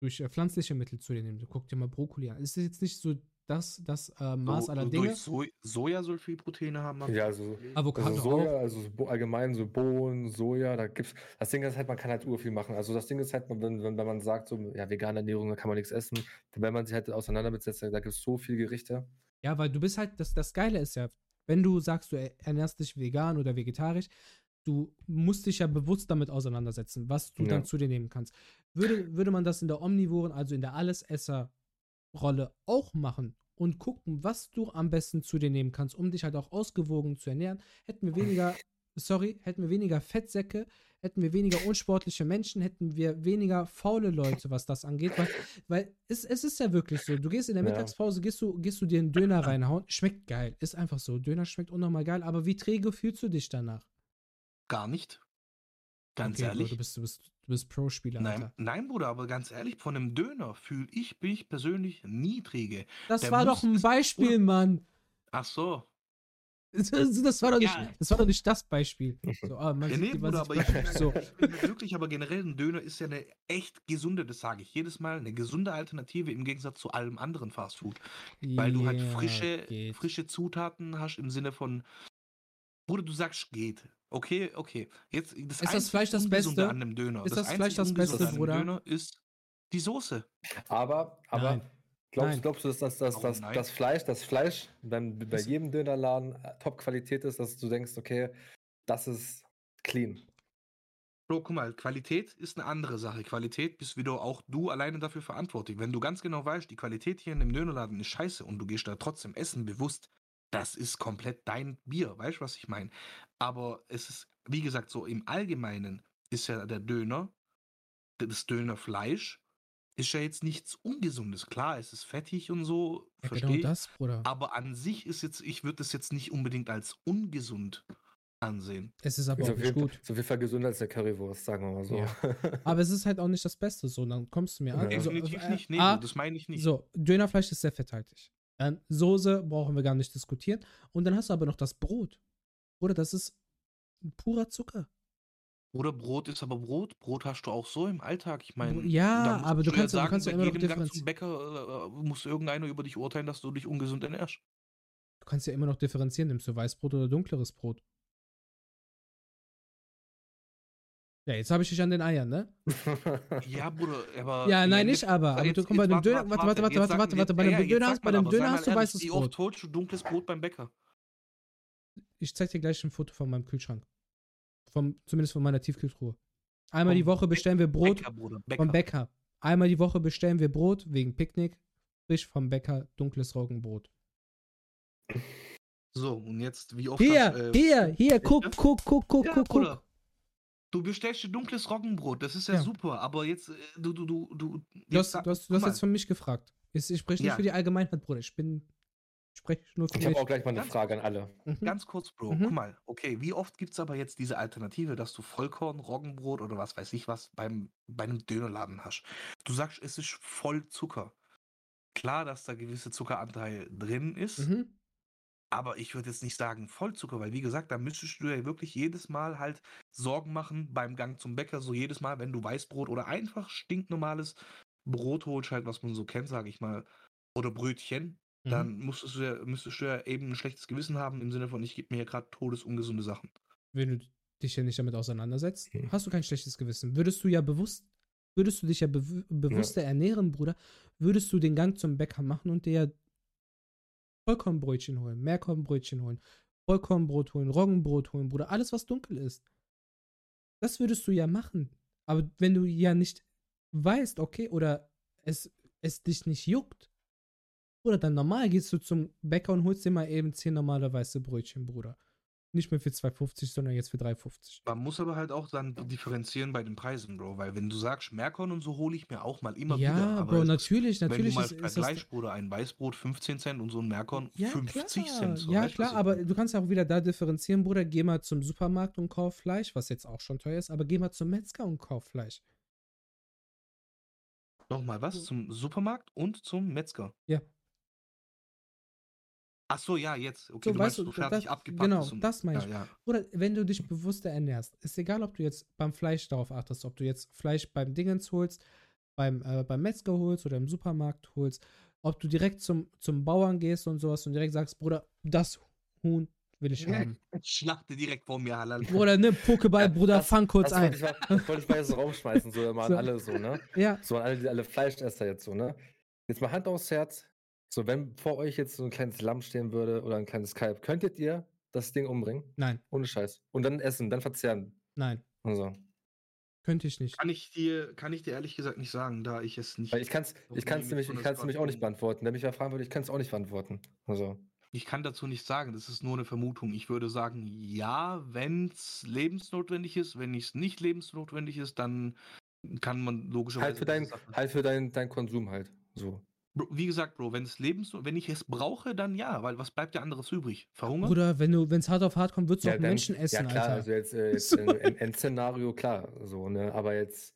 durch äh, pflanzliche Mittel zu dir nehmen. Du guck dir mal Brokkoli an. Es ist jetzt nicht so das, das äh, Maß So, aller so Dinge. durch so Soja soll viel Proteine haben. Ja, so- gelesen. Avocado Also Soja, auch. also allgemein so Bohnen, Soja, da gibt's. Das Ding ist halt, man kann halt ur viel machen. Also das Ding ist halt, wenn, wenn, wenn man sagt, so, ja, vegane Ernährung, da kann man nichts essen, wenn man sich halt auseinandersetzt, da gibt es so viele Gerichte. Ja, weil du bist halt, das, das Geile ist ja, wenn du sagst, du ernährst dich vegan oder vegetarisch, du musst dich ja bewusst damit auseinandersetzen, was du Ja. dann zu dir nehmen kannst. Würde, würde man das in der Omnivoren, also in der Allesesser-Rolle auch machen und gucken, was du am besten zu dir nehmen kannst, um dich halt auch ausgewogen zu ernähren, hätten wir weniger, sorry, hätten wir weniger Fettsäcke, hätten wir weniger unsportliche Menschen, hätten wir weniger faule Leute, was das angeht, weil, weil es, es ist ja wirklich so, du gehst in der Ja. Mittagspause, gehst du, gehst du dir einen Döner reinhauen, schmeckt geil, ist einfach so, Döner schmeckt unnormal geil, aber wie träge fühlst du dich danach? Gar nicht. Ganz Okay, ehrlich. du bist, du bist, du bist Pro-Spieler, Nein, nein, Bruder, aber ganz ehrlich, von einem Döner fühle ich, bin ich persönlich nie träge. Das der war doch ein Beispiel, Mann. Ach so. Das, das, war doch nicht, Ja. das war doch nicht das Beispiel. So, ah, man Ja, nee, Bruder, aber ich, so. bin wirklich, aber generell ein Döner ist ja eine echt gesunde, das sage ich jedes Mal, eine gesunde Alternative im Gegensatz zu allem anderen Fastfood. Weil du halt frische, geht. frische Zutaten hast im Sinne von, Bruder, du sagst geht. Okay, okay. Jetzt, das Ist das Fleisch das Beste? an einem Döner. Ist das einzig Fleisch das Beste, an einem Bruder? Döner ist die Soße. Aber, aber Nein. glaubst, Nein. glaubst du, dass das, das, Warum das, das Fleisch, das Fleisch beim, bei Das- jedem Dönerladen äh, Top-Qualität ist, dass du denkst, okay, das ist clean. Bro, guck mal, Qualität ist eine andere Sache. Qualität bist wieder auch du alleine dafür verantwortlich. Wenn du ganz genau weißt, die Qualität hier in dem Dönerladen ist scheiße und du gehst da trotzdem essen bewusst, das ist komplett dein Bier. Weißt du, was ich meine? Aber es ist, wie gesagt, so im Allgemeinen ist ja der Döner, das Dönerfleisch, ist ja jetzt nichts Ungesundes. Klar, es ist fettig und so, Ja, verstehe genau das, Bruder. Aber an sich ist jetzt, ich würde es jetzt nicht unbedingt als ungesund ansehen. Es ist aber Ist auch nicht gut. ist auf jeden Fall gesünder als der Currywurst, sagen wir mal so. Ja. Aber es ist halt auch nicht das Beste. So, dann kommst du mir an. Ja. So, Definitiv äh, nicht. Nee, A, Bro, das meine ich nicht. So, Dönerfleisch ist sehr fetthaltig. Dann Soße brauchen wir gar nicht diskutieren. Und dann hast du aber noch das Brot. Oder das ist purer Zucker. Oder Brot ist aber Brot. Brot hast du auch so im Alltag. Ich meine, Ja, aber du ja kannst- du kannst ja immer noch jedem Gang differenzi- zum Bäcker äh, muss irgendeiner über dich urteilen, dass du dich ungesund ernährst. Du kannst ja immer noch differenzieren. Nimmst du Weißbrot oder dunkleres Brot? Ja, jetzt habe ich dich an den Eiern, ne? Ja, Bruder, aber. Ja, nein, nicht aber. Aber Jetzt- du komm bei dem warte, Döner. Warte, warte, warte, warte, warte, warte. Bei ja, dem ja, Döner hast du weißes Wie oft Brot. holst du dunkles Brot beim Bäcker? Ich zeig dir gleich ein Foto von meinem Kühlschrank. Vom, zumindest von meiner Tiefkühltruhe. Einmal die Vom Woche bestellen wir Brot Bäcker, Bruder. vom Bäcker. Bäcker. Einmal die Woche bestellen wir Brot wegen Picknick. Frisch vom Bäcker, dunkles Roggenbrot. So, und jetzt, wie oft Hier, hast, äh, hier, hier, guck, Ja. guck, guck, guck, Ja, guck, Bruder. guck. Du bestellst dir dunkles Roggenbrot, das ist ja, Ja. super, aber jetzt, äh, du, du, du, du. Du hast, du hast, du hast jetzt von mich gefragt. Ich, ich spreche nicht für die Allgemeinheit, Bruder. Ich bin. Ich spreche nur für Ich habe auch gleich mal eine Ganz Frage an alle. Mhm. Ganz kurz, Bro, Mhm. guck mal, okay, wie oft gibt es aber jetzt diese Alternative, dass du Vollkorn, Roggenbrot oder was weiß ich was beim, bei einem Dönerladen hast? Du sagst, es ist voll Zucker. Klar, dass da gewisse Zuckeranteil drin ist, Mhm. aber ich würde jetzt nicht sagen Vollzucker, weil wie gesagt, da müsstest du ja wirklich jedes Mal halt Sorgen machen beim Gang zum Bäcker, so jedes Mal, wenn du Weißbrot oder einfach stinknormales Brot holst, halt, was man so kennt, sage ich mal, oder Brötchen, Mhm. dann musstest du ja, müsstest du ja eben ein schlechtes Gewissen haben im Sinne von, ich gebe mir hier gerade todesungesunde Sachen. Wenn du dich ja nicht damit auseinandersetzt, Mhm. hast du kein schlechtes Gewissen. Würdest du ja bewusst, würdest du dich ja bew bewusster ernähren, Bruder, würdest du den Gang zum Bäcker machen und dir ja Vollkornbrötchen holen, Mehrkornbrötchen holen, Vollkornbrot holen, Roggenbrot holen, Bruder, alles was dunkel ist. Das würdest du ja machen. Aber wenn du ja nicht weißt, okay, oder es, es dich nicht juckt, oder dann normal gehst du zum Bäcker und holst dir mal eben 10 normale weiße Brötchen, Bruder. Nicht mehr für 2,50, sondern jetzt für 3,50. Man muss aber halt auch dann differenzieren bei den Preisen, Bro. Weil wenn du sagst, Merkon und so hole ich mir auch mal immer ja, wieder. Ja, Bro, ist- natürlich, Wenn du natürlich mal ist, ist vergleichst, Bruder, ein Weißbrot 15 Cent und so ein Merkon Ja, 50 klar, Cent. So, ja, weißt klar, aber du kannst ja auch wieder da differenzieren, Bruder. Geh mal zum Supermarkt und kauf Fleisch, was jetzt auch schon teuer ist, aber geh mal zum Metzger und kauf Fleisch. Nochmal was? Zum Supermarkt und zum Metzger. Ja. Ach so, ja, jetzt. Okay, So, du weißt meinst du, fertig das- abgepackt. genau, und- das meine ja, ich. Ja. Oder wenn du dich bewusster ernährst, ist egal, ob du jetzt beim Fleisch darauf achtest, ob du jetzt Fleisch beim Dingens holst, beim, äh, beim Metzger holst oder im Supermarkt holst, ob du direkt zum, zum Bauern gehst und sowas und direkt sagst, Bruder, das Huhn will ich haben. Schlachte direkt vor mir, halal. Bruder, ne, Pokéball, Bruder, Das- fang kurz Das ein. wollte ich mal, wollte ich mal jetzt so rausschmeißen, so immer an So. alle so, ne? Ja, So an alle, die alle Fleischesser jetzt so, ne? Jetzt mal Hand aufs Herz. So, wenn vor euch jetzt so ein kleines Lamm stehen würde oder ein kleines Kalb, könntet ihr das Ding umbringen? nein, Ohne Scheiß. Und dann essen, dann verzehren. nein, Und so. könnte ich nicht. Kann ich dir, kann ich dir ehrlich gesagt nicht sagen, da ich es nicht. Weil ich kann es ich kann's nämlich, ich kann's nämlich auch nicht beantworten. Wenn mich wer fragen würde, ich kann es auch nicht beantworten. Also. Ich kann dazu nicht sagen, das ist nur eine Vermutung. Ich würde sagen, ja, wenn es lebensnotwendig ist. Wenn es nicht lebensnotwendig ist, dann kann man logischerweise. Halt für Sache- halt für dein, dein Konsum halt. So. Wie gesagt, Bro, wenn es lebens, wenn ich es brauche, dann ja, weil was bleibt ja anderes übrig? Verhungern? Bruder, wenn du, wenn es hart auf hart kommt, würdest du auch dann- Menschen essen, ja klar, Alter. also jetzt, äh, jetzt So. im, im Endszenario, klar, so, ne? Aber jetzt,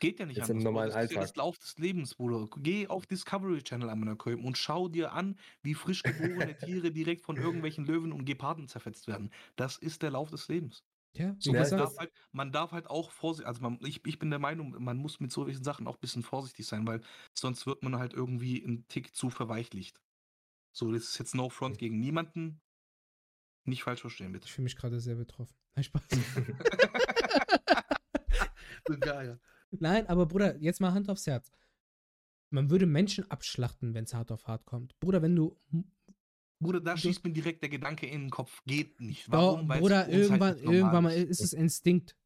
Geht ja nicht Jetzt im anders. Bro. normalen das ist ja das Alltag. Lauf des Lebens, Bruder. Geh auf Discovery Channel einmal Köln und schau dir an, wie frisch geborene Tiere direkt von irgendwelchen Löwen und Geparden zerfetzt werden. Das ist der Lauf des Lebens. Ja, So, man, darf halt, man darf halt auch vorsichtig, also man, ich, ich bin der Meinung, man muss mit solchen Sachen auch ein bisschen vorsichtig sein, weil sonst wird man halt irgendwie einen Tick zu verweichlicht. So, das ist jetzt no front gegen niemanden. Nicht falsch verstehen, bitte. ich fühle mich gerade sehr betroffen. Nein, Spaß. Geil. Nein, aber Bruder, jetzt mal Hand aufs Herz. Man würde Menschen abschlachten, wenn es hart auf hart kommt. Bruder, wenn du. Bruder, da schießt mir direkt der Gedanke in den Kopf. Geht nicht. Warum? Weil's Bruder, halt irgendwann, nicht normal irgendwann mal ist es Instinkt,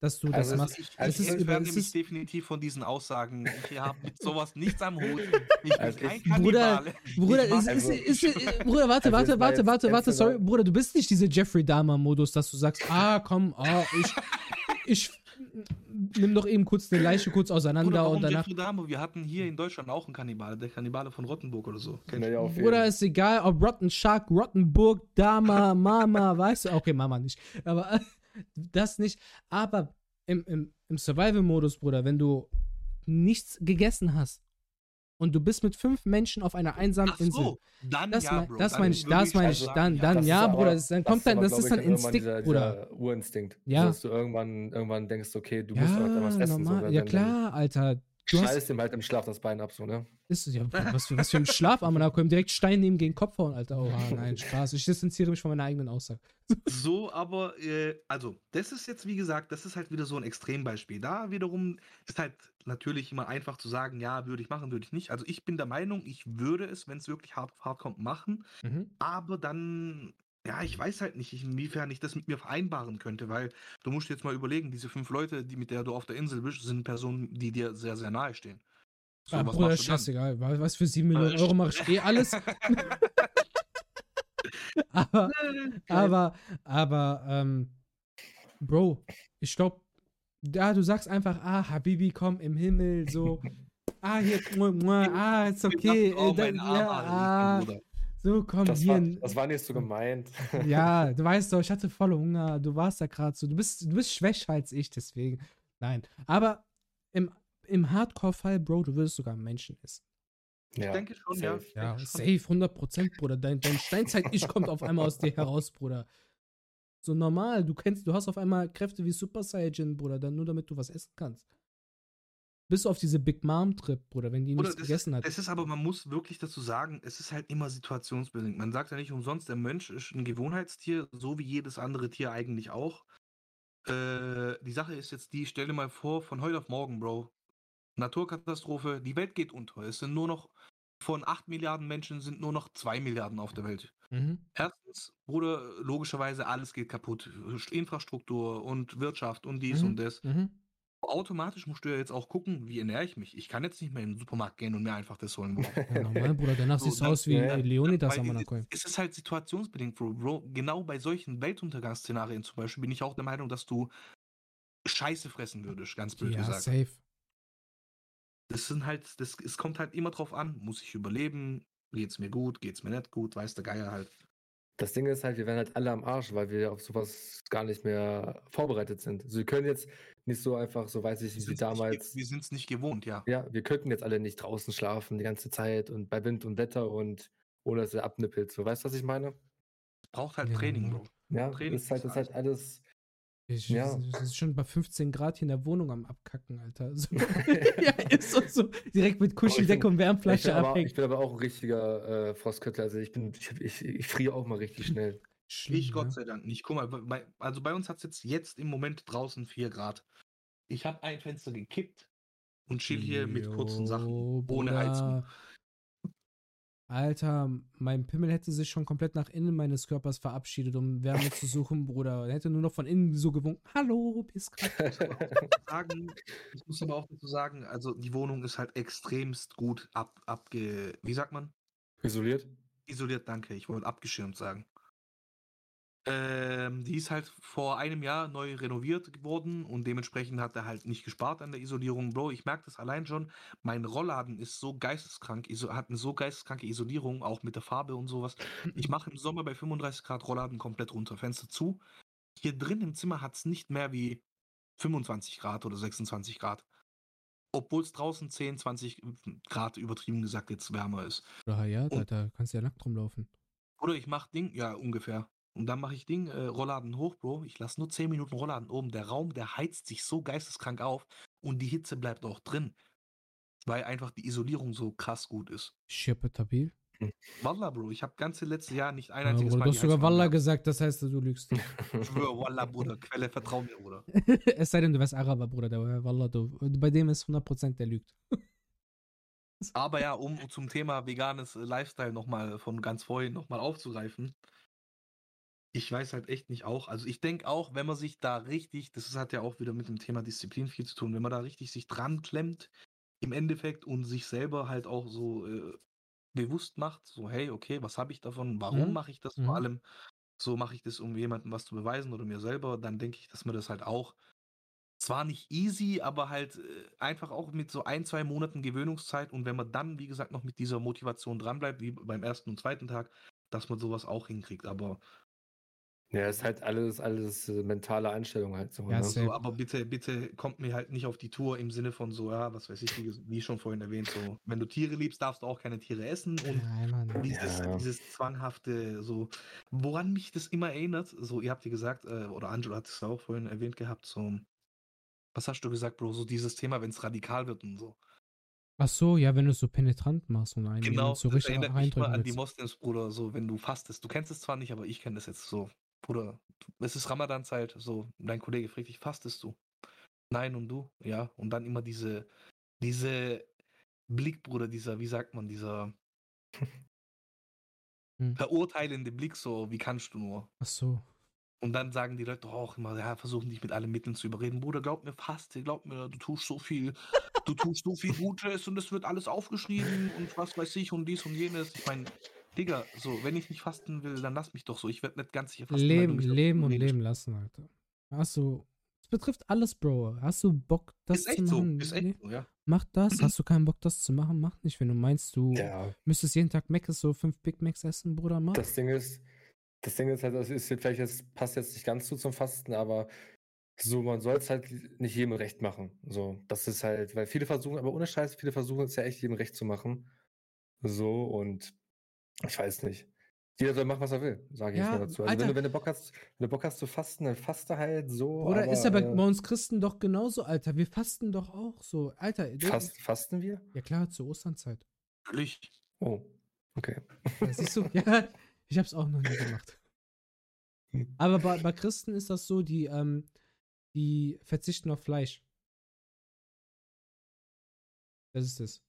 dass du das Also es- machst. Ich, Also ich es ist über- entferne mich definitiv von diesen Aussagen. Ich habe mit sowas nichts am Hut. Ich bin Also kein ich- Bruder. Bruder, Ich ist, ist, also- ist, ist, Bruder, warte, Also warte, warte, warte, warte, sorry, Bruder, du bist nicht diese Jeffrey Dahmer-Modus, dass du sagst, ah, komm, ah, ich, ich nimm doch eben kurz eine Leiche kurz auseinander und danach. Dahmer? Wir hatten hier in Deutschland auch einen Kannibale, der Kannibale von Rottenburg oder so. Kennst naja, auf jeden Bruder, ist egal, ob Rotten Shark, Rottenburg, Dama, Mama, weißt du, okay, Mama nicht, aber das nicht, aber im, im, im Survival-Modus, Bruder, wenn du nichts gegessen hast und du bist mit fünf Menschen auf einer einsamen Ach Insel, so, dann Das, ja, mein, Bro. das dann meine ich, das meine ich, dann, ja. dann, Das ja, aber- Bruder, das, dann kommt dann, das ist dann irgendwann Instinkt, dieser, Bruder. Dieser Urinstinkt. Ja. Dass du irgendwann, irgendwann denkst, okay, du musst Ja, heute was essen. normal, so, ja klar, Alter. Du schneidest ihm halt im Schlaf das Bein ab, so, ne? ist, ja, was, für, was für ein Schlafarm, kommt direkt Stein neben gegen Kopf hauen, Alter. Oha, nein, Spaß. Ich distanziere mich von meiner eigenen Aussage. So, aber, äh, also, das ist jetzt, wie gesagt, das ist halt wieder so ein Extrembeispiel. Da wiederum ist halt natürlich immer einfach zu sagen, ja, würde ich machen, würde ich nicht. Also, ich bin der Meinung, ich würde es, wenn es wirklich hart hart kommt, machen. Mhm. Aber dann, ja, ich weiß halt nicht, inwiefern ich das mit mir vereinbaren könnte, weil du musst jetzt mal überlegen, diese fünf Leute, die mit der du auf der Insel bist, sind Personen, die dir sehr, sehr nahe stehen. So, ah, was Bruder, scheißegal. wa- Was für 7 Millionen Äh, Euro mache ich eh alles. aber, aber, aber, ähm, Bro, ich glaube, da du sagst einfach, ah, Habibi, komm im Himmel, so, ah, hier, mua, mua, ah, ist okay, äh, dann, ja, ah. So, komm, Das hier, war, das war nicht so gemeint. ja, du weißt doch, ich hatte voll Hunger, du warst da gerade so, du bist, du bist schwächer als ich, deswegen, nein, aber im, im Hardcore-Fall, Bro, du würdest sogar Menschen essen. Ja, Ich denke schon, ja. safe. Ja, schon. safe, 100%, Bruder. Dein, dein Steinzeit-Ich kommt auf einmal aus dir heraus, Bruder. So normal, du kennst, du hast auf einmal Kräfte wie Super Saiyan, Bruder, dann nur damit du was essen kannst. Bist du auf diese Big Mom-Trip, Bruder, wenn die Bruder, nichts gegessen ist, hat. Es ist aber, man muss wirklich dazu sagen, es ist halt immer situationsbedingt. Man sagt ja nicht umsonst, der Mensch ist ein Gewohnheitstier, so wie jedes andere Tier eigentlich auch. Äh, die Sache ist jetzt die, stell dir mal vor, von heute auf morgen, Bro. Naturkatastrophe, die Welt geht unter. Es sind nur noch von 8 Milliarden Menschen sind nur noch 2 Milliarden auf der Welt. Mhm. Erstens, Bruder, logischerweise alles geht kaputt. Infrastruktur und Wirtschaft und dies Mhm. und das. Mhm. Automatisch musst du ja jetzt auch gucken, wie ernähre ich mich. Ich kann jetzt nicht mehr in den Supermarkt gehen und mir einfach das holen. Ja, normal, Bruder. Danach So, siehst du aus wie ja. Leonidas am es, Monaco. es ist halt situationsbedingt, Bro. Bro. Genau bei solchen Weltuntergangsszenarien zum Beispiel bin ich auch der Meinung, dass du Scheiße fressen würdest, ganz blöd Ja, gesagt. safe. Das sind halt, das, es kommt halt immer drauf an, muss ich überleben, geht's mir gut, geht's mir nicht gut, weiß der Geier halt. Das Ding ist halt, wir werden halt alle am Arsch, weil wir auf sowas gar nicht mehr vorbereitet sind. Also wir können jetzt nicht so einfach, so weiß ich, Wir wie damals. Nicht, wir sind es nicht gewohnt, ja. Ja, wir könnten jetzt alle nicht draußen schlafen die ganze Zeit und bei Wind und Wetter und ohne dass er abnippelt. So, weißt du, was ich meine? Es braucht halt Training, ja. Bro. Ja, Training ist halt, ist ist halt alles. Ich, Ja. Das ist schon bei 15 Grad hier in der Wohnung am Abkacken, Alter. So. ja, ist so, so. Direkt mit Kuscheldecke und Ich Wärmflasche aber, abhängen. ich bin aber auch ein richtiger äh, Frostköttler. Also ich bin, ich, ich, ich friere auch mal richtig schnell. Schlimm, Ich Gott ja. sei Dank nicht. Guck mal, bei, also bei uns hat es jetzt, jetzt im Moment draußen 4 Grad. Ich habe ein Fenster gekippt und chill hier mit kurzen Sachen. Jo, ohne Heizung. Alter, mein Pimmel hätte sich schon komplett nach innen meines Körpers verabschiedet, um Wärme zu suchen, Bruder. Er hätte nur noch von innen so gewunken. Hallo, bis sagen, ich muss aber auch dazu sagen, also die Wohnung ist halt extremst gut ab, abge, wie sagt man? Isoliert? Isoliert, danke. Ich wollte abgeschirmt sagen. Ähm, die ist halt vor einem Jahr neu renoviert worden und dementsprechend hat er halt nicht gespart an der Isolierung. Bro, ich merke das allein schon. Mein Rollladen ist so geisteskrank, hat eine so geisteskranke Isolierung, auch mit der Farbe und sowas. Ich mache im Sommer bei 35 Grad Rollladen komplett runter, Fenster zu. Hier drin im Zimmer hat es nicht mehr wie 25 Grad oder 26 Grad. Obwohl es draußen 10, 20 Grad übertrieben gesagt jetzt wärmer ist. Ja, da, Und- da kannst du ja nackt rumlaufen. Oder ich mach Ding, ja, ungefähr. Und dann mache ich Ding, äh, Rollladen hoch, Bro. Ich lasse nur 10 Minuten Rollladen oben. Der Raum, der heizt sich so geisteskrank auf und die Hitze bleibt auch drin. Weil einfach die Isolierung so krass gut ist. Schirpetabil. Wallah, Bro, ich habe ganze letzte Jahr nicht ein Ja, einziges Bruder, Mal du hast sogar angelassen. gesagt, das heißt, du lügst. Ich schwöre, Wallah, Bruder, Quelle, vertrau mir, Bruder. es sei denn, du wärst Araber, Bruder. Der Wallah, du, bei dem ist 100% der lügt. Aber ja, um zum Thema veganes äh, Lifestyle nochmal von ganz vorhin nochmal aufzugreifen. Ich weiß halt echt nicht auch. Also ich denke auch, wenn man sich da richtig, das hat ja auch wieder mit dem Thema Disziplin viel zu tun, wenn man da richtig sich dran klemmt im Endeffekt und sich selber halt auch so äh, bewusst macht, so hey, okay, was habe ich davon? Warum Mhm. mache ich das Mhm. vor allem? So mache ich das, um jemandem was zu beweisen oder mir selber, dann denke ich, dass man das halt auch zwar nicht easy, aber halt äh, einfach auch mit so ein, zwei Monaten Gewöhnungszeit und wenn man dann, wie gesagt, noch mit dieser Motivation dranbleibt, wie beim ersten und zweiten Tag, dass man sowas auch hinkriegt. Aber, Ja, ist halt alles, alles äh, mentale Einstellung halt so. Ja, ne? so, aber bitte, bitte kommt mir halt nicht auf die Tour im Sinne von so, ja, was weiß ich, wie, wie schon vorhin erwähnt, so, wenn du Tiere liebst, darfst du auch keine Tiere essen und Nein, Mann. dieses, Ja. dieses zwanghafte, so, woran mich das immer erinnert, so, ihr habt ja gesagt, äh, oder Angelo hat es auch vorhin erwähnt gehabt, so, was hast du gesagt, Bro, so dieses Thema, wenn es radikal wird und so. Ach so, ja, wenn du es so penetrant machst und einen Genau, so das richtig erinnert mich mal an die. Moslems, Bruder, so, wenn du fastest. Du kennst es zwar nicht, aber ich kenne das jetzt so. Bruder, es ist Ramadan-Zeit, so, dein Kollege fragt dich, fastest du? Nein, und du? Ja, und dann immer diese, diese Blick, Bruder, dieser, wie sagt man, dieser Hm. verurteilende Blick, so, wie kannst du nur? Ach so. Und dann sagen die Leute auch immer, ja, versuchen dich mit allen Mitteln zu überreden. Bruder, glaub mir fast, glaub mir, du tust so viel, du tust so viel Gutes und es wird alles aufgeschrieben und was weiß ich und dies und jenes. Ich meine, Digga, so, wenn ich nicht fasten will, dann lass mich doch so. Ich werde nicht ganz sicher fasten. weil du Leben, leben und leben lassen, Alter. Hast du. Es betrifft alles, Bro. Hast du Bock, das Ist zu echt so, machen? ist echt Nee, so, ja. Mach das. Hast du keinen Bock, das zu machen? Mach nicht. Wenn du meinst, du Ja, müsstest jeden Tag Mac so fünf Big Macs essen, Bruder, mach. das Ding ist, das Ding ist halt, das ist jetzt vielleicht jetzt, passt jetzt nicht ganz so zum Fasten, aber so, man soll es halt nicht jedem recht machen. So, das ist halt, weil viele versuchen, aber ohne Scheiß, viele versuchen es ja echt jedem recht zu machen. So, und ich weiß nicht. Jeder soll machen, was er will, sage ich Ja, jetzt mal dazu. Also Alter. wenn du, wenn du Bock hast, wenn du Bock hast zu fasten, dann faste halt so. Oder ist ja bei, äh, bei uns Christen doch genauso, Alter. Wir fasten doch auch so. Alter, du- fast, fasten wir? ja klar, zur Osternzeit. Natürlich. Oh, okay. Ja, siehst du? ja, ich hab's auch noch nie gemacht. Hm. Aber bei, bei Christen ist das so, die, ähm, die verzichten auf Fleisch. Das ist es.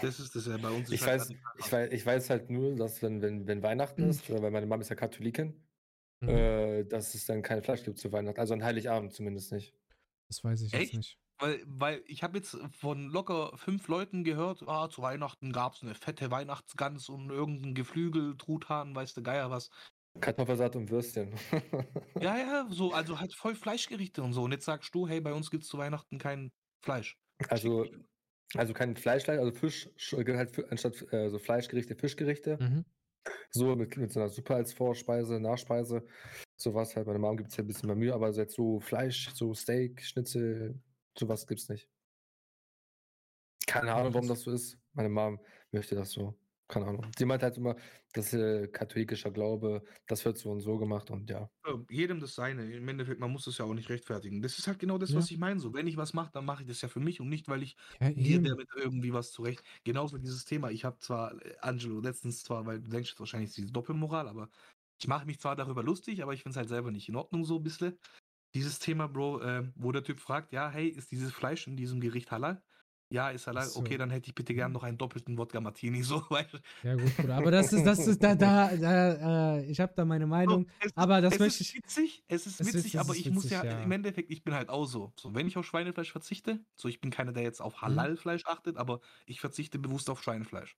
Das ist das ja bei uns. Ich halt weiß, ich, weiß, ich weiß halt nur, dass wenn, wenn, wenn Weihnachten Mhm. ist, oder weil meine Mama ist ja Katholikin, Mhm. äh, dass es dann kein Fleisch gibt zu Weihnachten. Also an Heiligabend zumindest nicht. Das weiß ich jetzt Echt? nicht. Weil, weil ich habe jetzt von locker fünf Leuten gehört, ah, zu Weihnachten gab es eine fette Weihnachtsgans und irgendein Geflügel, Truthahn, weißt du, Geier was. Kartoffelsalat und Würstchen. Ja, ja, so, also halt voll Fleischgerichte und so. Und jetzt sagst du, hey, bei uns gibt es zu Weihnachten kein Fleisch. also, also kein Fleisch, also Fisch, sch- gibt halt anstatt äh, so Fleischgerichte, Fischgerichte. Mhm. So mit, mit so einer Suppe als Vorspeise, Nachspeise. Sowas halt. Meine Mom gibt es ja ein bisschen mehr Mühe, aber so jetzt so Fleisch, so Steak, Schnitzel, sowas gibt's nicht. Keine Ahnung, warum das so ist. Meine Mom möchte das so. Keine Ahnung. Sie meint halt immer, dass äh, katholischer Glaube, das wird so und so gemacht und ja. Jedem das seine. Im Endeffekt, man muss das ja auch nicht rechtfertigen. Das ist halt genau das, Ja. was ich meine. So, wenn ich was mache, dann mache ich das ja für mich und nicht, weil ich Ja, dir damit irgendwie was zurecht. Genauso dieses Thema. Ich habe zwar, äh, Angelo, letztens zwar, weil du denkst jetzt wahrscheinlich diese Doppelmoral, aber ich mache mich zwar darüber lustig, aber ich finde es halt selber nicht in Ordnung so ein bisschen. Dieses Thema, Bro, äh, wo der Typ fragt, ja, hey, ist dieses Fleisch in diesem Gericht halal? Ja, ist halal. Ach so. Okay, dann hätte ich bitte gern noch einen doppelten Wodka Martini, so, du. Ja, gut, Bruder. Aber das ist, das ist, da, da, da äh, ich habe da meine Meinung. So, es, aber das es möchte ist ich- witzig, es ist Es ist- witzig, es aber ist ich muss witzig, ja, ja. im Endeffekt, ich bin halt auch so. So, wenn ich auf Schweinefleisch verzichte, so ich bin keiner, der jetzt Mhm. auf Halalfleisch achtet, aber ich verzichte bewusst auf Schweinefleisch.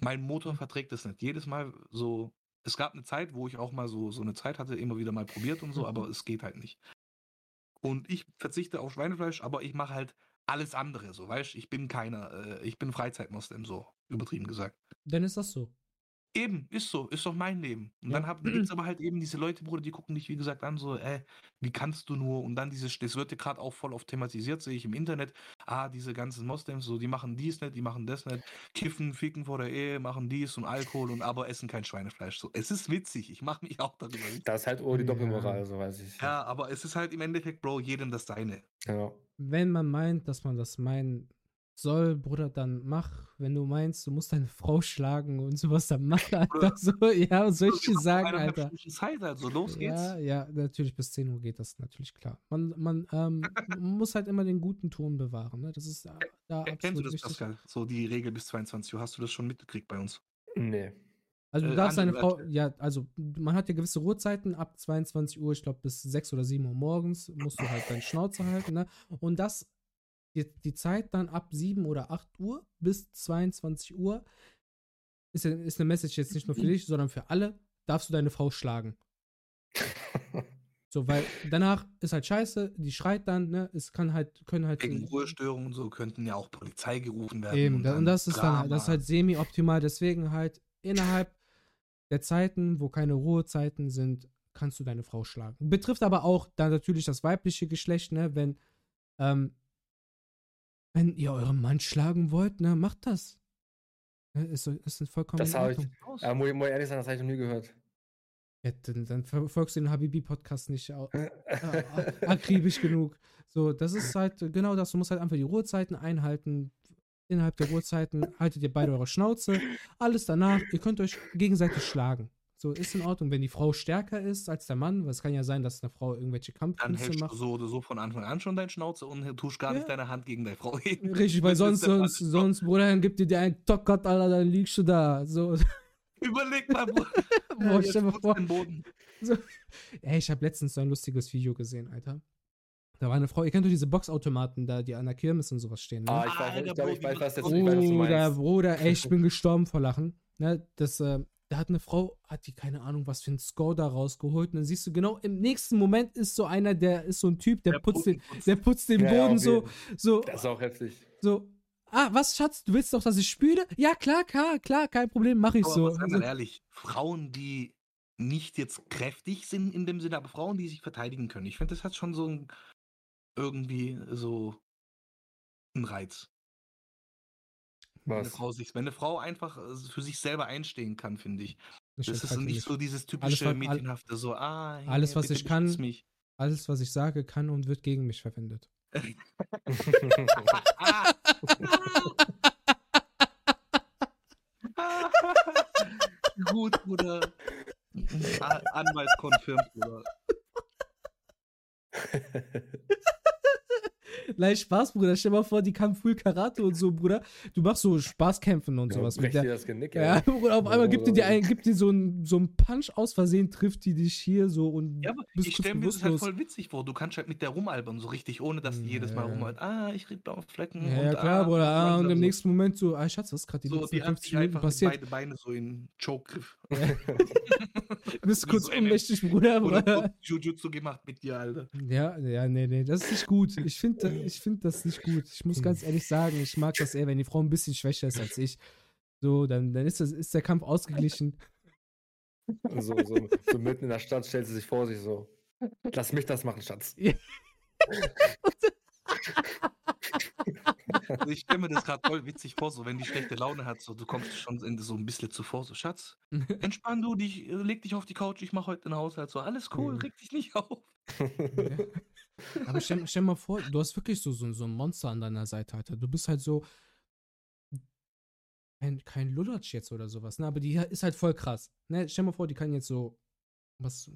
Mein Motor Mhm. verträgt es nicht. Jedes Mal so, es gab eine Zeit, wo ich auch mal so, so eine Zeit hatte, immer wieder mal probiert und so, Mhm. aber es geht halt nicht. Und ich verzichte auf Schweinefleisch, aber ich mache halt alles andere, so, weißt ich bin keiner, äh, ich bin Freizeitmoslem, so, übertrieben gesagt. Dann ist das so. Eben, ist so, ist doch mein Leben. Und Ja. dann gibt es aber halt eben diese Leute, Bruder, die gucken dich, wie gesagt, an, so, äh, wie kannst du nur? Und dann dieses, das wird ja gerade auch voll oft thematisiert, sehe ich im Internet. Ah, diese ganzen Moslems, so, die machen dies nicht, die machen das nicht, kiffen, ficken vor der Ehe, machen dies und Alkohol und aber essen kein Schweinefleisch. So, es ist witzig, ich mache mich auch darüber witzig. Das ist halt oh, die Ja. Doppelmoral, so weiß ich. Ja, aber es ist halt im Endeffekt, Bro, jedem das seine. Ja. Wenn man meint, dass man das meinen soll, Bruder, dann mach. Wenn du meinst, du musst deine Frau schlagen und sowas, dann mach, Alter. So, ja, was soll ich dir sagen, Alter? Zeit, also los geht's. Ja, ja, natürlich bis 10 Uhr geht das natürlich klar. Man, man, ähm, man muss halt immer den guten Ton bewahren. Ne? Das ist da, da Ken- Kennst du absolut das, wichtig. Pascal? So die Regel bis 22 Uhr. Hast du das schon mitgekriegt bei uns? Nee. Also du Äh, darfst deine Frau, ja, also man hat ja gewisse Ruhezeiten, ab 22 Uhr, ich glaube bis 6 oder 7 Uhr morgens musst du halt deine Schnauze halten, ne? Und das, die, die Zeit dann ab 7 oder 8 Uhr bis 22 Uhr ist, ist eine Message jetzt nicht nur für dich, sondern für alle, darfst du deine Frau schlagen. So, weil danach ist halt scheiße, die schreit dann, ne? Es kann halt, können halt. Wegen Ruhestörungen und so könnten ja auch Polizei gerufen werden. Eben, da- und das ist dann halt, das ist Drama. halt semi-optimal. Deswegen halt innerhalb der Zeiten, wo keine Ruhezeiten sind, kannst du deine Frau schlagen. Betrifft aber auch dann natürlich das weibliche Geschlecht, ne? Wenn, ähm, wenn ihr euren Mann schlagen wollt, ne, macht das. Ne, ist, ist vollkommen Das habe ich, ja, muss, ich- muss ich ehrlich sagen, das habe ich noch nie gehört. Ja, dann, dann verfolgst du den Habibi-Podcast nicht äh, akribisch genug. So, das ist halt genau das. Du musst halt einfach die Ruhezeiten einhalten. Innerhalb der Ruhezeiten haltet ihr beide eure Schnauze. Alles danach, ihr könnt euch gegenseitig schlagen. So, ist in Ordnung, wenn die Frau stärker ist als der Mann, weil es kann ja sein, dass eine Frau irgendwelche Dann Kampfkünste hältst du macht. so oder so von Anfang an schon deine Schnauze und tust gar Ja. nicht deine Hand gegen deine Frau heben. Richtig, weil Das ist sonst, sonst, sonst, Bruder, dann gibt dir einen Tockgott, Alter, dann liegst du da. So, Überleg mal, Bruder. Boah, stell putzt vor. den Boden. Ey, ich habe letztens so ein lustiges Video gesehen, Alter. Da war eine Frau, ihr kennt doch diese Boxautomaten da, die an der Kirmes und sowas stehen, ne? Ah, ich weiß, der ich glaube, ich weiß, was jetzt, macht- ich weiß, was du Bruder, meinst. Bruder, ey, ich bin gestorben vor Lachen. Ne, das, äh, da hat eine Frau, hat die keine Ahnung, was für ein Score da rausgeholt. Und dann siehst du genau, im nächsten Moment ist so einer, der ist so ein Typ, der, Der putzt, den, putzt. der putzt den Ja, Boden so, so, Das ist auch heftig. so. Ah, was, Schatz, du willst doch, dass ich spüle? Ja, klar, klar, klar, kein Problem, mach ich Aber so. was, ganz so. ehrlich, Frauen, die nicht jetzt kräftig sind in dem Sinne, aber Frauen, die sich verteidigen können. Ich finde, das hat schon so ein irgendwie so einen Reiz. Wenn eine? Frau sich, wenn eine Frau einfach äh, für sich selber einstehen kann, finde ich. Ich Das ist enthalte nicht so dieses Alles, typische was- all- Mädchenhafte, so, ah, hey, alles, was ich kann, Mich. Alles, was ich sage, kann und wird gegen mich verwendet. Gut, Bruder. Anwalt confirmed, Bruder. Leicht Spaß, Bruder. Stell mal vor, die kann Full Karate und so, Bruder. Du machst so Spaßkämpfen und Ja, sowas mit dir der. das Genick, Ja. Bruder, auf einmal gibt die dir ein, gibt dir so einen so einen Punch aus Versehen, trifft die dich hier so und Ja, aber bist ich stelle mir das halt voll witzig vor. Du kannst halt mit der rumalbern, so richtig, ohne dass die jedes Mal Ja. rumalt. Ah, ich krieg blaue Flecken. Ja, ja, und, klar, ah, Bruder. Ah, und im so. nächsten Moment so, ah, Schatz, was ist gerade die So, letzten die hat 50 sich Minuten passiert? beide Beine so in Choke-Griff. Du bist kurz so ohnmächtig, Bruder. Bruder. Jujutsu gemacht mit dir, Alter. Ja, ja, nee, nee, das ist nicht gut. Ich finde ich find das nicht gut. Ich muss ganz ehrlich sagen, ich mag das eher, wenn die Frau ein bisschen schwächer ist als ich. So, dann, dann ist, das, ist der Kampf ausgeglichen. So, so, so mitten in der Stadt stellt sie sich vor sich so. Lass mich das machen, Schatz. Also ich stelle mir das gerade voll witzig vor, so wenn die schlechte Laune hat, so du kommst schon in so ein bisschen zuvor, so Schatz, entspann du dich, leg dich auf die Couch, ich mache heute den Haushalt, so alles cool, Mhm. reg dich nicht auf. Aber stell, stell mal vor, du hast wirklich so, so, so ein Monster an deiner Seite, Alter. Du bist halt so. Kein, kein Lulatsch jetzt oder sowas, ne? Aber die ist halt voll krass. Ne? Stell mal vor, die kann jetzt so. Was.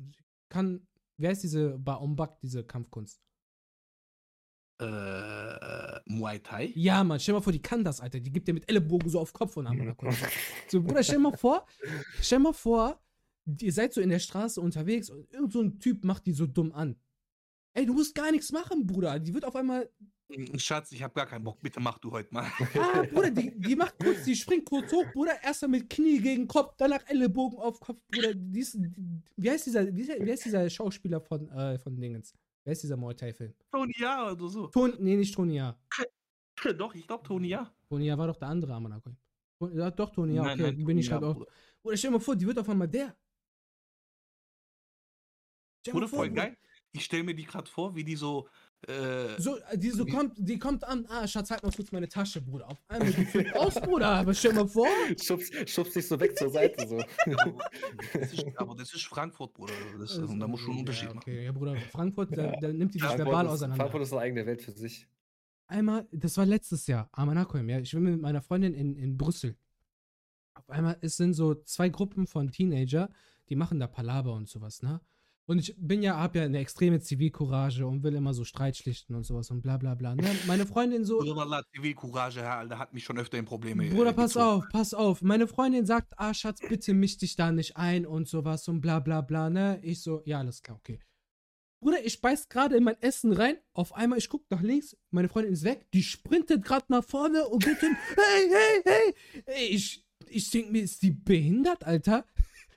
Kann. Wer ist diese Baombak, diese Kampfkunst? Äh, Muay Thai? Ja, Mann, stell mal vor, die kann das, Alter. Die gibt dir mit Ellenbogen so auf Kopf und Hammer. So, Bruder, stell mal vor, stell mal vor, ihr seid so in der Straße unterwegs und irgend so ein Typ macht die so dumm an. Ey, du musst gar nichts machen, Bruder. Die wird auf einmal. Mm, Schatz, ich habe gar keinen Bock, bitte mach du heute mal. Ah, Bruder, die, die macht kurz, die springt kurz hoch, Bruder. Erstmal mit Knie gegen Kopf, danach Ellenbogen auf Kopf, Bruder. Die ist, die, wie, heißt dieser, wie, heißt- dieser Schauspieler von, äh, von Dingens? Wer ist dieser Muay Thai-Film? Tony Ja oder so. Ton, nee, nicht Tony Ja. Doch, ich glaube Tony Ja. Tony Ja war doch der andere Amanakoi. Ja, doch, Tony Ja, Nein, okay, nein, bin Tony ich halt Ja, auch. Bruder. Bruder, stell dir mal vor, die wird auf einmal der. Stell Bruder, voll Bruder. Ich stelle mir die gerade vor, wie die so. Äh, So, äh, die so kommt, die kommt an, ah, Schatz, halt mal kurz meine Tasche, Bruder. Auf einmal die flippt aus, Bruder, aber stell mal vor. schubst, schubst dich so weg zur Seite. So. das ist, aber das ist Frankfurt, Bruder. Das, und da muss schon einen Unterschied ja, machen. okay, ja, Bruder, Frankfurt, da, da nimmt die das Frankfurt verbal ist, auseinander. Frankfurt ist eine eigene Welt für sich. Einmal, das war letztes Jahr, Amanakoim, ja, ich bin mit meiner Freundin in, in Brüssel. Auf einmal, es sind so zwei Gruppen von Teenager, die machen da Palaber und sowas, ne? Und ich bin ja, hab ja eine extreme Zivilcourage und will immer so Streit schlichten und sowas und bla bla bla. Ne? Meine Freundin so, Bruder, Zivilcourage, Herr, Alter, hat mich schon öfter in Probleme. Bruder, äh, pass gezogen. auf, pass auf. Meine Freundin sagt, ah, Schatz, bitte misch dich da nicht ein und sowas und bla bla bla, ne? Ich so, ja, alles klar, okay. Bruder, ich beiß gerade in mein Essen rein. Auf einmal, ich guck nach links, meine Freundin ist weg. Die sprintet gerade nach vorne und geht hin. Hey, hey, hey. Ey, ich, ich denk mir, ist die behindert, Alter?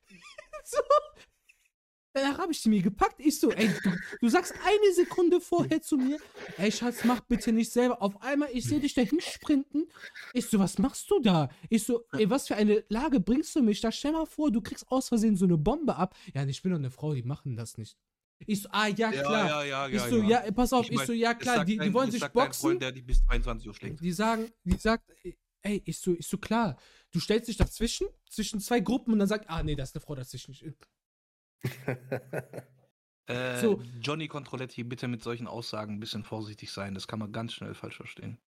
so. Danach habe ich sie mir gepackt. Ich so, ey, du, du sagst eine Sekunde vorher zu mir, ey, Schatz, mach bitte nicht selber. Auf einmal, ich sehe dich dahin sprinten. Ich so, was machst du da? Ich so, ey, was für eine Lage bringst du mich da? Stell mal vor, du kriegst aus Versehen so eine Bombe ab. Ja, ich bin doch eine Frau, die machen das nicht. Ich so, ah, ja, klar. ja, ja, ich ja. so, ja, pass auf, ich, mein, so, ja, klar, die, die wollen sich boxen. Freund, der dich bis 22 Uhr schlägt. Die sagen, die sagt, ey, ich so, ich so, klar, du stellst dich dazwischen, zwischen zwei Gruppen und dann sagt, ah, nee, da ist eine Frau dazwischen. Äh, So. Johnny Controletti, bitte mit solchen Aussagen ein bisschen vorsichtig sein. Das kann man ganz schnell falsch verstehen.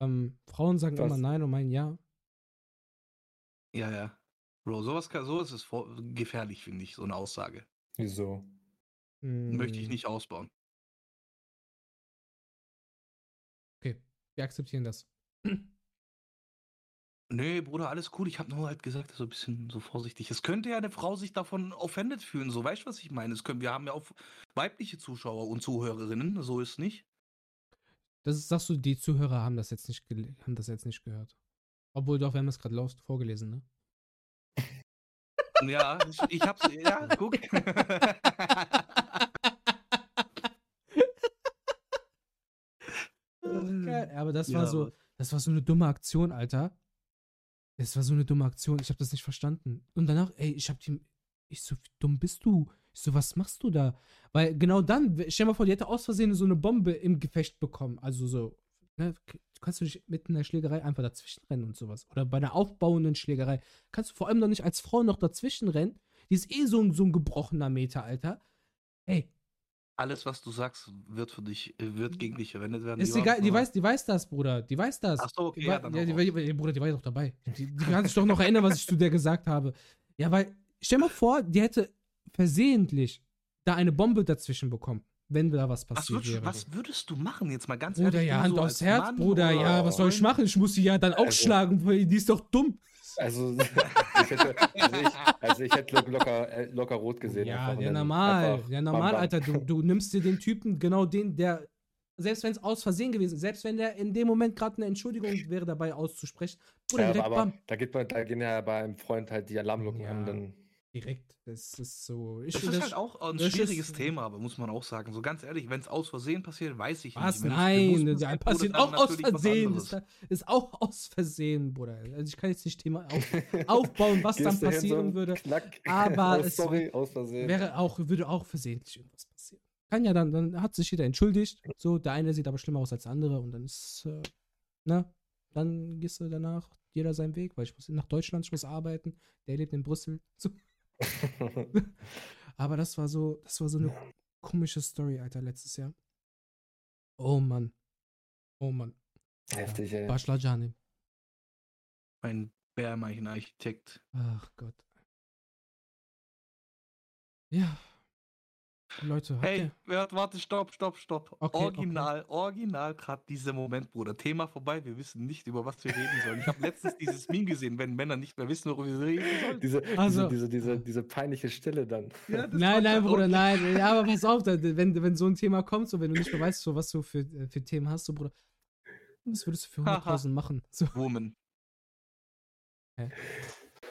Ähm, Frauen sagen Was? immer nein und meinen ja. Ja, ja. Bro, sowas kann, so ist es vor, gefährlich, finde ich, so eine Aussage. Wieso? Möchte ich Hm, nicht ausbauen. Okay, wir akzeptieren das. Nee, Bruder, alles cool. Ich habe nur halt gesagt, so ein bisschen so vorsichtig. Es könnte ja eine Frau sich davon offended fühlen. So, weißt du, was ich meine? Es können, wir haben ja auch weibliche Zuschauer und Zuhörerinnen. So ist nicht. Das ist, sagst du, die Zuhörer haben das jetzt nicht, haben das jetzt nicht gehört. Obwohl doch, wir haben das gerade laut vorgelesen, ne? Ja, ich, ich hab's. Ja, guck. Aber das Ja, war so, aber- das war so eine dumme Aktion, Alter. Das war so eine dumme Aktion. Ich habe das nicht verstanden. Und danach, ey, ich hab die, ich so, wie dumm bist du? Ich so, was machst du da? Weil genau dann, stell dir mal vor, die hätte aus Versehen so eine Bombe im Gefecht bekommen. Also so, ne, kannst du nicht mitten in der Schlägerei einfach dazwischen rennen und sowas. Oder bei einer aufbauenden Schlägerei. Kannst du vor allem noch nicht als Frau noch dazwischen rennen. Die ist eh so, so ein gebrochener Meter, Alter. Ey, Alles, was du sagst, wird für dich, äh, wird gegen dich verwendet werden. Ist Johann, egal, die weiß, die weiß das, Bruder. Die weiß das. Ach so, okay, die, ja, dann ja, die, die, Bruder, die war ja doch dabei. Die, die kann sich doch noch erinnern, was ich zu der gesagt habe. Ja, weil, stell mal vor, die hätte versehentlich da eine Bombe dazwischen bekommen. wenn da was Was passiert würdest, wäre. was würdest du machen jetzt mal ganz Bruder, ehrlich? ja, du Hand so aufs Herz, Mann Bruder, ja, was soll ich machen? Ich muss sie ja dann auch Also- schlagen, weil die ist doch dumm. Also, ich hätte, also, ich, also ich hätte lo- locker, äh, locker rot gesehen. Ja, ja, normal. Ja, bam, normal, bam. Alter. Du, du nimmst dir den Typen, genau den, der, selbst wenn es aus Versehen gewesen selbst wenn der in dem Moment gerade eine Entschuldigung wäre dabei auszusprechen, Bruder, Ja, direkt aber bam. da, geht man, da gehen ja bei einem Freund halt die Alarmglocken Ja. an. Dann, Direkt. Das ist so. Ich Das finde ist halt auch ein das schwieriges ist- Thema, aber muss man auch sagen. So ganz ehrlich, wenn es aus Versehen passiert, weiß ich Was? nicht. Nein, das passiert, passiert auch aus Versehen. Ist, ist auch aus Versehen, Bruder. Also ich kann jetzt nicht Thema auf, aufbauen, was dann passieren so, würde. Knack, Aber oh, es sorry, aus Versehen. Wäre auch, würde auch versehentlich irgendwas passieren. Kann ja dann, dann hat sich jeder entschuldigt. So, der eine sieht aber schlimmer aus als der andere und dann ist, äh, ne, dann gehst du danach jeder seinen Weg, weil ich muss nach Deutschland, ich muss arbeiten, der lebt in Brüssel. So. Aber das war so, das war so eine komische Story, Alter, letztes Jahr. Oh Mann. Oh Mann. Heftig, ey. Bashla Janim. Ein Bärmeichen-Architekt. Ach Gott. Ja. Leute, Hey, ihr- warte, warte, stopp, stopp, stopp. Okay, original, original gerade dieser Moment, Bruder. Thema vorbei, wir wissen nicht, über was wir reden sollen. Ich habe letztens dieses Meme gesehen, wenn Männer nicht mehr wissen, worüber wir reden sollen. Diese, Also- diese, diese, diese, diese peinliche Stille dann. Ja, Nein, nein, Bruder, nein. Ja, aber pass auf, wenn, wenn so ein Thema kommt, so wenn du nicht mehr weißt, so, was du für, äh, für Themen hast, so Bruder, was würdest du für Haha. 100.000 machen? So. Woman.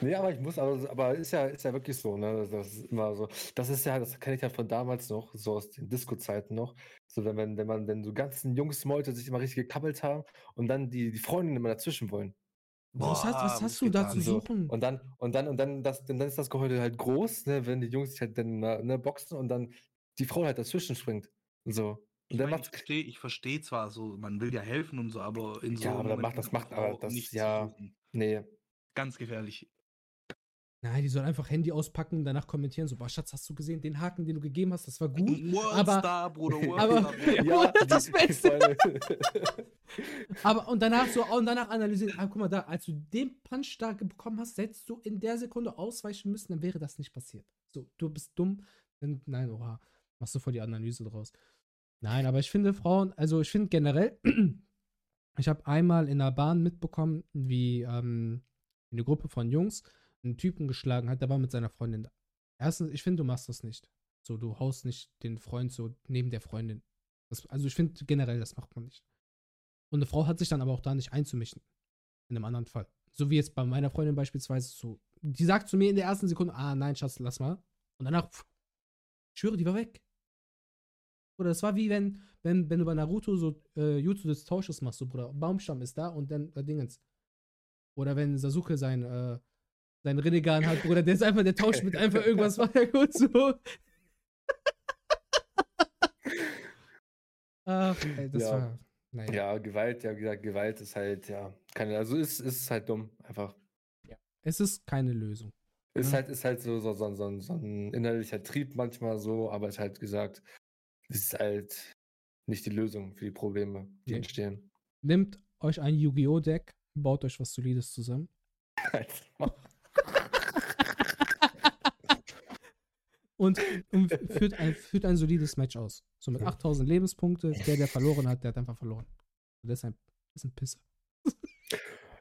Nee, aber ich muss, aber, aber ist ja, ist ja wirklich so, ne? Das ist immer so. Das ist ja, das kenne ich ja von damals noch, so aus den Disco-Zeiten noch. So, wenn man, wenn man, wenn so ganzen Jungs Meute sich immer richtig gekabbelt haben und dann die, die Freundinnen immer dazwischen wollen. was hast, was Boah, hast du da zu nicht. So, suchen? und dann, und dann, und dann, das, dann ist das Geheule halt groß, ne, wenn die Jungs sich halt dann ne, boxen und dann die Frau halt dazwischen springt. So. Ich, Und mein, ich verstehe ich versteh zwar so, man will ja helfen und so, aber in so Ja, aber macht das- macht aber das- ja. suchen. Nee. Ganz gefährlich. Nein, die soll einfach Handy auspacken und danach kommentieren, so, boah, Schatz, hast du gesehen, den Haken, den du gegeben hast, das war gut. Worldstar, Bruder, aber- Worldstar. Bruder. Ja, das Beste. Aber und danach so, und danach analysieren, ah, guck mal da, als du den Punch da bekommen hast, hättest du in der Sekunde ausweichen müssen, dann wäre das nicht passiert. So, du bist dumm. Dann, nein, oha, machst du voll die Analyse draus. Nein, aber ich finde Frauen, also ich finde generell, ich habe einmal in der Bahn mitbekommen, wie ähm, eine Gruppe von Jungs einen Typen geschlagen hat, der war mit seiner Freundin da. Erstens, ich finde, du machst das nicht. So, du haust nicht den Freund so neben der Freundin. Das, also ich finde generell, das macht man nicht. Und eine Frau hat sich dann aber auch da nicht einzumischen. In einem anderen Fall. So wie jetzt bei meiner Freundin beispielsweise so. Die sagt zu mir in der ersten Sekunde, ah nein, Schatz, lass mal. Und danach, pff, ich schwöre, die war weg. Oder das war wie wenn, wenn, wenn du bei Naruto so äh, Jutsu des Tausches machst, so Bruder, Baumstamm ist da und dann äh, Dingens. Oder wenn Sasuke sein, äh, sein Rinnegan hat, Bruder, der ist einfach, der tauscht mit einfach irgendwas, war ja gut so. Ach, ey, das Ja. war, naja. Ja, Gewalt, ja, wie gesagt, Gewalt ist halt, ja, keine, also ist, ist halt dumm, einfach. Es ist keine Lösung. Ist Ja. halt, ist halt so, so, so, so, so ein innerlicher Trieb manchmal so, aber ist halt gesagt, es ist halt nicht die Lösung für die Probleme, die Nee. entstehen. Nehmt euch ein Yu-Gi-Oh! Deck, baut euch was Solides zusammen. Und, und führt, ein, führt ein solides Match aus. So mit 8000 Lebenspunkte. Der, der verloren hat, der hat einfach verloren. Und das ist ein, ist ein Pisser.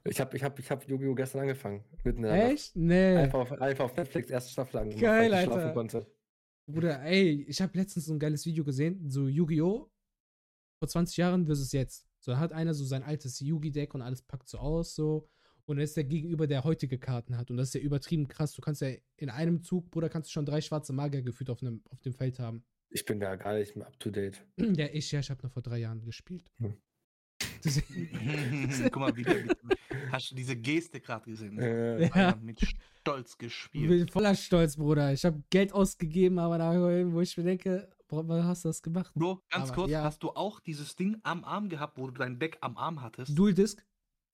Ich habe ich hab, ich hab Yu-Gi-Oh! gestern angefangen. Mitten in der Nacht. Echt? Nee. Einfach auf, einfach auf Netflix, erste Staffel angemacht, Geil, Alter. schlafen konnte. Bruder, ey, ich habe letztens so ein geiles Video gesehen. So Yu-Gi-Oh! vor 20 Jahren versus jetzt. So da hat einer so sein altes Yu-Gi-Deck und alles packt so aus, so. Und dann ist der Gegenüber, der heutige Karten hat. Und das ist ja übertrieben krass. Du kannst ja in einem Zug, Bruder, kannst du schon drei schwarze Magier gefühlt auf, einem, auf dem Feld haben. Ich bin da gar nicht mehr up to date. Ja, ich, ja, ich habe noch vor drei Jahren gespielt. Hm. Guck mal, wie der, mit- hast du diese Geste gerade gesehen? Äh, Ja. Mit Stolz Ich gespielt. bin voller Stolz, Bruder. Ich habe Geld ausgegeben, aber da, wo ich mir denke, warum hast du das gemacht? Bro, ganz Aber kurz, ja. hast du auch dieses Ding am Arm gehabt, wo du dein Deck am Arm hattest? Dual Disc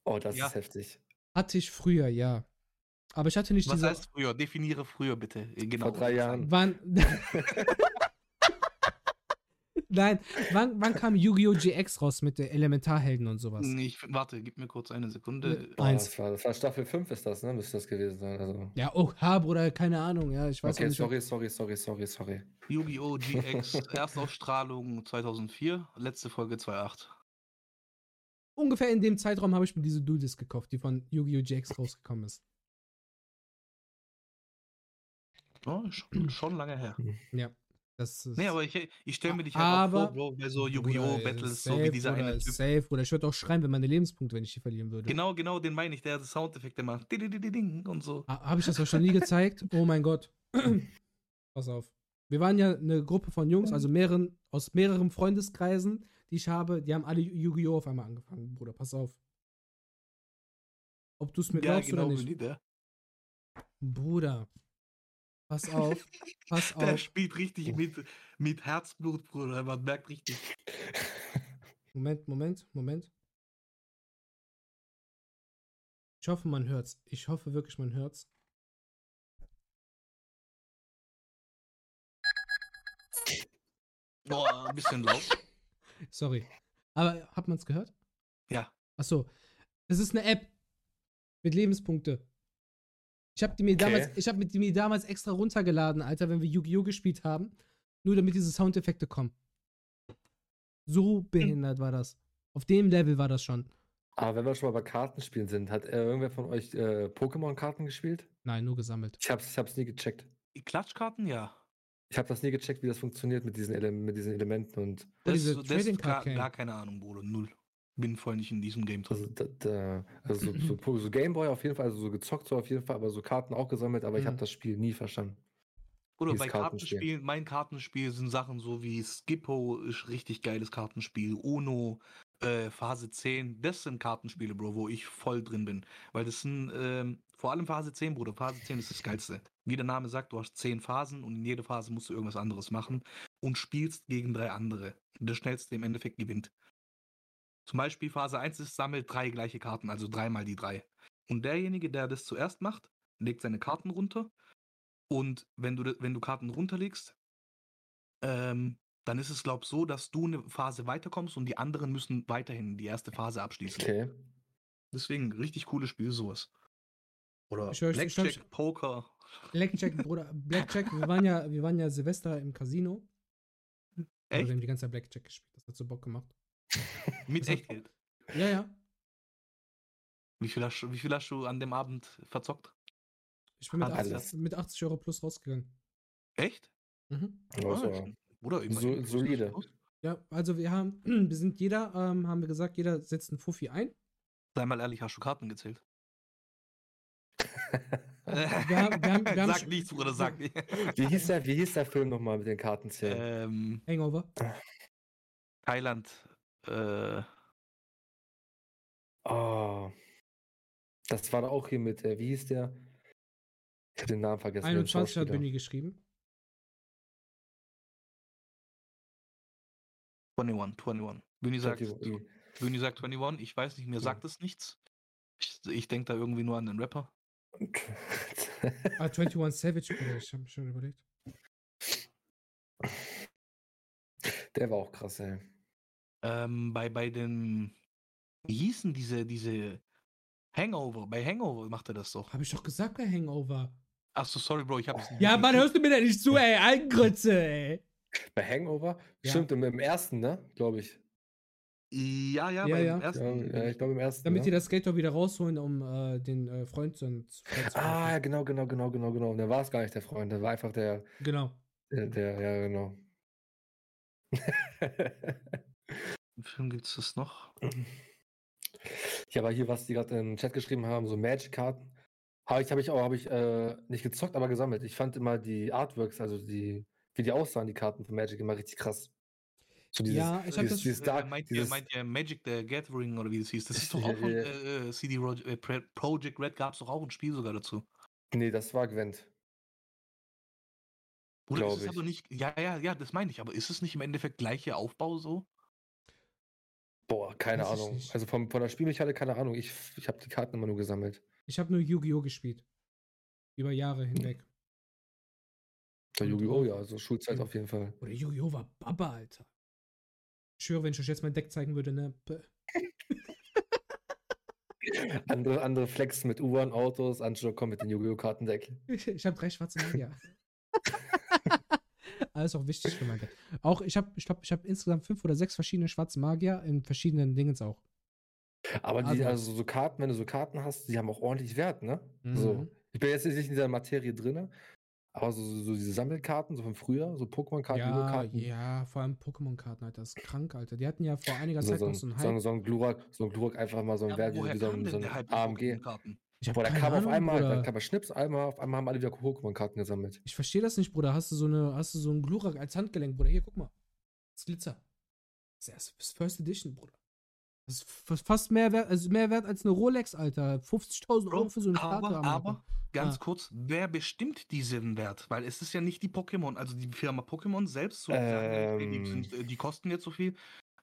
oh, das Ja. ist heftig. Hatte ich früher, ja. Aber ich hatte nicht Was diese. heißt früher? Definiere früher bitte. Äh, Genau. Vor drei Jahren. Wann. Nein, wann, wann kam Yu-Gi-Oh! GX raus mit den Elementarhelden und sowas? Nee, ich, warte, gib mir kurz eine Sekunde. Ne, Boah, Eins. das, war, das war Staffel 5 ist das, ne? Müsste das gewesen sein. Also. Ja, oh, ha, Bruder, keine Ahnung, ja, ich weiß Okay, nicht. sorry, sorry, sorry, sorry, sorry. Yu-Gi-Oh! GX, Erstausstrahlung 2004, letzte Folge 2.8. Ungefähr in dem Zeitraum habe ich mir diese Dudes gekauft, die von Yu-Gi-Oh! GX rausgekommen ist. Oh, schon, schon lange her. Ja. Das ist Nee, aber ich, ich stelle mir dich Aber- einfach vor, Bro, bei so Yu-Gi-Oh! Battles, safe, so wie dieser eine Typ. Safe, oder ich würde auch schreien, wenn meine Lebenspunkte, wenn ich die verlieren würde. Genau, genau, den meine ich, der hat Soundeffekte macht. Und so. Habe ich das auch schon nie gezeigt? Oh mein Gott. Pass auf. Wir waren ja eine Gruppe von Jungs, also mehreren, aus mehreren Freundeskreisen, die ich habe, die haben alle Yu-Gi-Oh! auf einmal angefangen, Bruder. Pass auf. Ob du es mir Ja, glaubst genau, oder nicht. der. Bruder. Pass auf. Pass Der auf. spielt richtig mit, mit Herzblut, Bruder. Man merkt richtig. Moment, Moment, Moment. Ich hoffe, man hört's. Ich hoffe wirklich, man hört's. Boah, ein bisschen laut. Sorry. Aber hat man's gehört? Ja. Achso. Das ist eine App mit Lebenspunkte. Ich habe die mir Okay. damals, ich habe die mir damals extra runtergeladen, Alter, wenn wir Yu-Gi-Oh gespielt haben, nur damit diese Soundeffekte kommen. So behindert war das. Auf dem Level war das schon. Aber wenn wir schon mal bei Kartenspielen sind, hat äh, irgendwer von euch äh, Pokémon-Karten gespielt? Nein, nur gesammelt. Ich hab's, ich hab's nie gecheckt. Klatschkarten, ja. Ich habe das nie gecheckt, wie das funktioniert mit diesen, Ele mit diesen Elementen und Das, diese das Trading ist gar, gar keine Ahnung, Bruder. Null. Bin voll nicht in diesem Game also, drin. da, da, also so, so, so Gameboy auf jeden Fall, also so gezockt so auf jeden Fall, aber so Karten auch gesammelt, aber ich habe Mhm. das Spiel nie verstanden. Oder bei Kartenspiel. Kartenspielen, mein Kartenspiel sind Sachen so wie Skippo, ist richtig geiles Kartenspiel, Uno, äh, Phase 10, das sind Kartenspiele, Bro, wo ich voll drin bin. Weil das sind, ähm, vor allem Phase 10, Bruder, Phase 10 ist das Geilste. Wie der Name sagt, du hast 10 Phasen und in jeder Phase musst du irgendwas anderes machen und spielst gegen drei andere. Der schnellste im Endeffekt gewinnt. Zum Beispiel Phase 1 ist, sammelt drei gleiche Karten, also dreimal die drei. Und derjenige, der das zuerst macht, legt seine Karten runter und wenn du, wenn du Karten runterlegst, ähm, dann ist es, glaub so, dass du eine Phase weiterkommst und die anderen müssen weiterhin die erste Phase abschließen. Okay. Deswegen richtig cooles Spiel, sowas. Oder Ich ich Blackjack, hör's- Poker. Blackjack, Bruder, Blackjack, wir waren ja, wir waren ja Silvester im Casino. Also Echt? wir haben die ganze Zeit Blackjack gespielt. Das hat so Bock gemacht. Mit das hat- Echtgeld. Ja, ja. Wie viel, hast, du- wie viel hast du an dem Abend verzockt? Ich bin mit Alles. 80, mit 80 Euro plus rausgegangen. Echt? Mhm. Also, Bruder, So- solide. Ja, also wir haben, wir sind jeder, ähm, haben wir gesagt, jeder setzt einen Fuffi ein. Sei mal ehrlich, hast du Karten gezählt? Wir haben- wir haben- wir haben sag nichts, Bruder, sag nicht. wie, hieß der, wie hieß der Film nochmal mit den Kartenzählen? ähm, Hangover. Thailand. Äh, Oh. Das war da auch hier mit, äh, wie hieß der? Ich habe den Namen vergessen. den 21 hat. Benny geschrieben. 21, 21. Bühni sagt, 21. Bühni sagt 21, ich weiß nicht, mir sagt es nichts. Ich, ich denke da irgendwie nur an den Rapper. Ah, 21 Savage, Bruder, ich habe schon überlegt. der war auch krass, ey. Ähm, bei, bei den, wie hießen diese, diese Hangover? Bei Hangover macht er das doch. Habe ich doch gesagt bei Hangover. Achso, sorry, Bro, ich hab's. Ja, Mann, hörst du mir da nicht zu, ey? Eigengrütze, ey. Bei Hangover? Ja. Stimmt, im, im ersten, ne? Glaube ich. Ja, ja, Ja, beim ja. Ja, ersten. ja, ich glaube im ersten. Damit ne? die das Geld doch wieder rausholen, um äh, den äh, Freund zu, zu Ah, ja, genau, genau, genau, genau, genau. Und der war es gar nicht, der Freund. Der war einfach der, Genau. der, der ja, genau. Im Film gibt's das noch. ja, aber hier, was die gerade im Chat geschrieben haben, so Magic-Karten. Habe ich, habe ich auch, habe ich äh, nicht gezockt, aber gesammelt. Ich fand immer die Artworks, also die, wie die aussahen, die Karten von Magic, immer richtig krass. So dieses, Ja, ich hab dieses, das- dieses Äh, Dark, meint, ihr, dieses, meint ihr Magic the Gathering oder wie das hieß? Das ist doch auch von äh, äh, CD äh, Project Red gab's doch auch ein Spiel sogar dazu. nee, das war Gwent. Oder ist es ich. aber nicht. Ja, ja, ja, das meine ich. Aber ist es nicht im Endeffekt gleicher Aufbau so? Boah, keine Weiß ich Ahnung. Also vom, von der Spielmechanik keine Ahnung. Ich, ich habe die Karten immer nur gesammelt. Ich habe nur Yu-Gi-Oh! gespielt. Über Jahre hinweg. Bei Und Yu-Gi-Oh! ja, also Schulzeit Ja. auf jeden Fall. Oder Yu-Gi-Oh! war Baba, Alter. Ich schwöre, wenn ich euch jetzt mein Deck zeigen würde, ne? Andere, andere Flex mit U-Bahn, Autos, Angelo kommt mit dem Yu-Gi-Oh! Kartendeck. Ich, ich habe drei schwarze Magier. Alles auch wichtig für mein Deck. Auch, ich habe, ich glaube, ich habe insgesamt fünf oder sechs verschiedene schwarze Magier in verschiedenen Dingens auch. Aber die, Also- also so Karten, wenn du so Karten hast, die haben auch ordentlich Wert, ne? Mhm. So. Ich bin jetzt nicht in dieser Materie drin, aber so, so, so diese Sammelkarten, so von früher, so Pokémon-Karten, Ja, ja, vor allem Pokémon-Karten, Alter. Das ist krank, Alter. Die hatten ja vor einiger So, Zeit so, noch so einen so, ein, Hype. so ein Glurak, so ein Glurak einfach mal so ein Ja, Wert, wie, so ein, so ein auf AMG. Ich Boah, keine kam auf Ahnung, einmal, Bruder. dann kam er Schnips, einmal, auf einmal haben alle wieder Pokémon-Karten gesammelt. Ich verstehe das nicht, Bruder. Hast du so eine, hast du so einen Glurak als Handgelenk, Bruder? Hier, guck mal. Das Glitzer. Das ist First Edition, Bruder. Das ist fast mehr wert, also mehr wert als eine Rolex, Alter. 50.000 Euro für so eine Karte. aber, aber ganz Ah. kurz, wer bestimmt diesen Wert? Weil es ist ja nicht die Pokémon, also die Firma Pokémon selbst, so, okay, die, Ähm. sind, äh, die kosten jetzt so viel.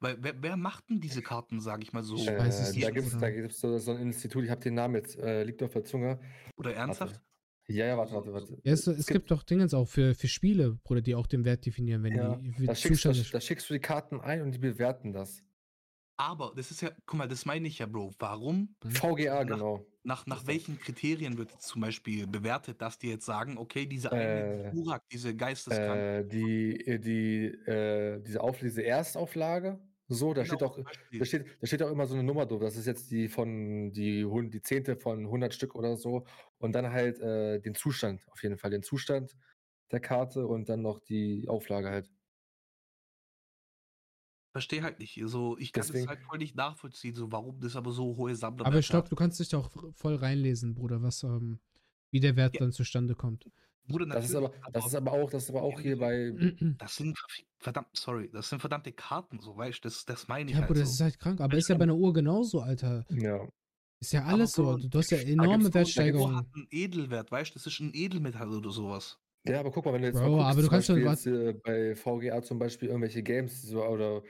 Weil wer, wer macht denn diese Karten, sage ich mal so? Ich weiß es äh, da gibt es Bruder. da gibt's so, so ein Institut, ich habe den Namen jetzt, äh, liegt auf der Zunge. Oder ernsthaft? Warte. Ja, ja, warte, warte, warte. Ja, es, es gibt doch Dingens auch für, für Spiele, Bruder, die auch den Wert definieren, wenn Ja, die wie da, schickst, da, da schickst du die Karten ein und die bewerten das. Aber das ist ja, guck mal, das meine ich ja, Bro. Warum? Mhm. VGA, Nach- genau. Nach, nach welchen Kriterien wird jetzt zum Beispiel bewertet, dass die jetzt sagen, okay, diese eine Äh, Burak, diese Geisteskrank. Äh, die, äh, die, äh, diese, Auf diese Erstauflage, so, da Genau, steht auch, da steht, da steht auch immer so eine Nummer drauf. Das ist jetzt die von, die, die zehnte von 100 Stück oder so. Und dann halt äh, den Zustand, auf jeden Fall, den Zustand der Karte und dann noch die Auflage halt. Verstehe halt nicht. So, ich kann Deswegen- das halt voll nicht nachvollziehen, so warum das aber so hohe Sammler Aber ich glaube, du kannst dich da auch voll reinlesen, Bruder, was, ähm, wie der Wert Ja. dann zustande kommt. Bruder, Das ist aber, das ist aber auch, das ist aber auch hier bei, Das sind verdammt, sorry, das sind verdammte Karten, so weißt du, das, das meine ich Ja, halt Bruder, so. das ist halt krank. Aber ist ja bei einer Uhr genauso, Alter. ja. Ist ja Aber alles so. Bro, Du, du hast ja enorme Wertsteigerungen. Edelwert, weißt du, das ist ein Edelmetall oder sowas. Ja, aber guck mal, wenn du jetzt Bro, mal guckst, aber du kannst Beispiel jetzt, äh, bei VGA zum Beispiel irgendwelche Games so, oder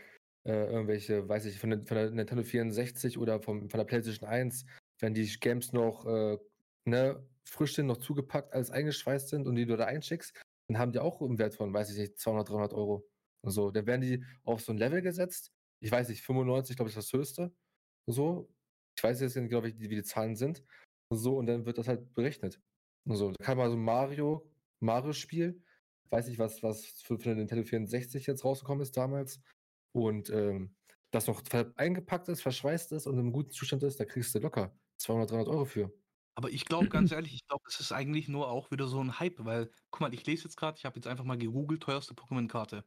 äh, irgendwelche, weiß ich, von der, von der Nintendo 64 oder vom, von der PlayStation 1, wenn die Games noch äh, ne, frisch sind, noch zugepackt, alles eingeschweißt sind und die du da einschickst, dann haben die auch einen Wert von, weiß ich nicht, 200, 300 Euro. Und so, dann werden die auf so ein Level gesetzt. Ich weiß nicht, 95, glaube ich, ist das höchste. So. Ich weiß jetzt nicht, glaube ich, wie die Zahlen sind. So, und dann wird das halt berechnet. Und so, da kann man so Mario, Mario-Spiel, weiß nicht, was, was für, für den Nintendo 64 jetzt rausgekommen ist damals. Und ähm, das noch eingepackt ist, verschweißt ist und im guten Zustand ist, da kriegst du locker 200, 300 Euro für. Aber ich glaube, ganz ehrlich, ich glaube, es ist eigentlich nur auch wieder so ein Hype, weil, guck mal, ich lese jetzt gerade, ich habe jetzt einfach mal gegoogelt, teuerste Pokémon-Karte.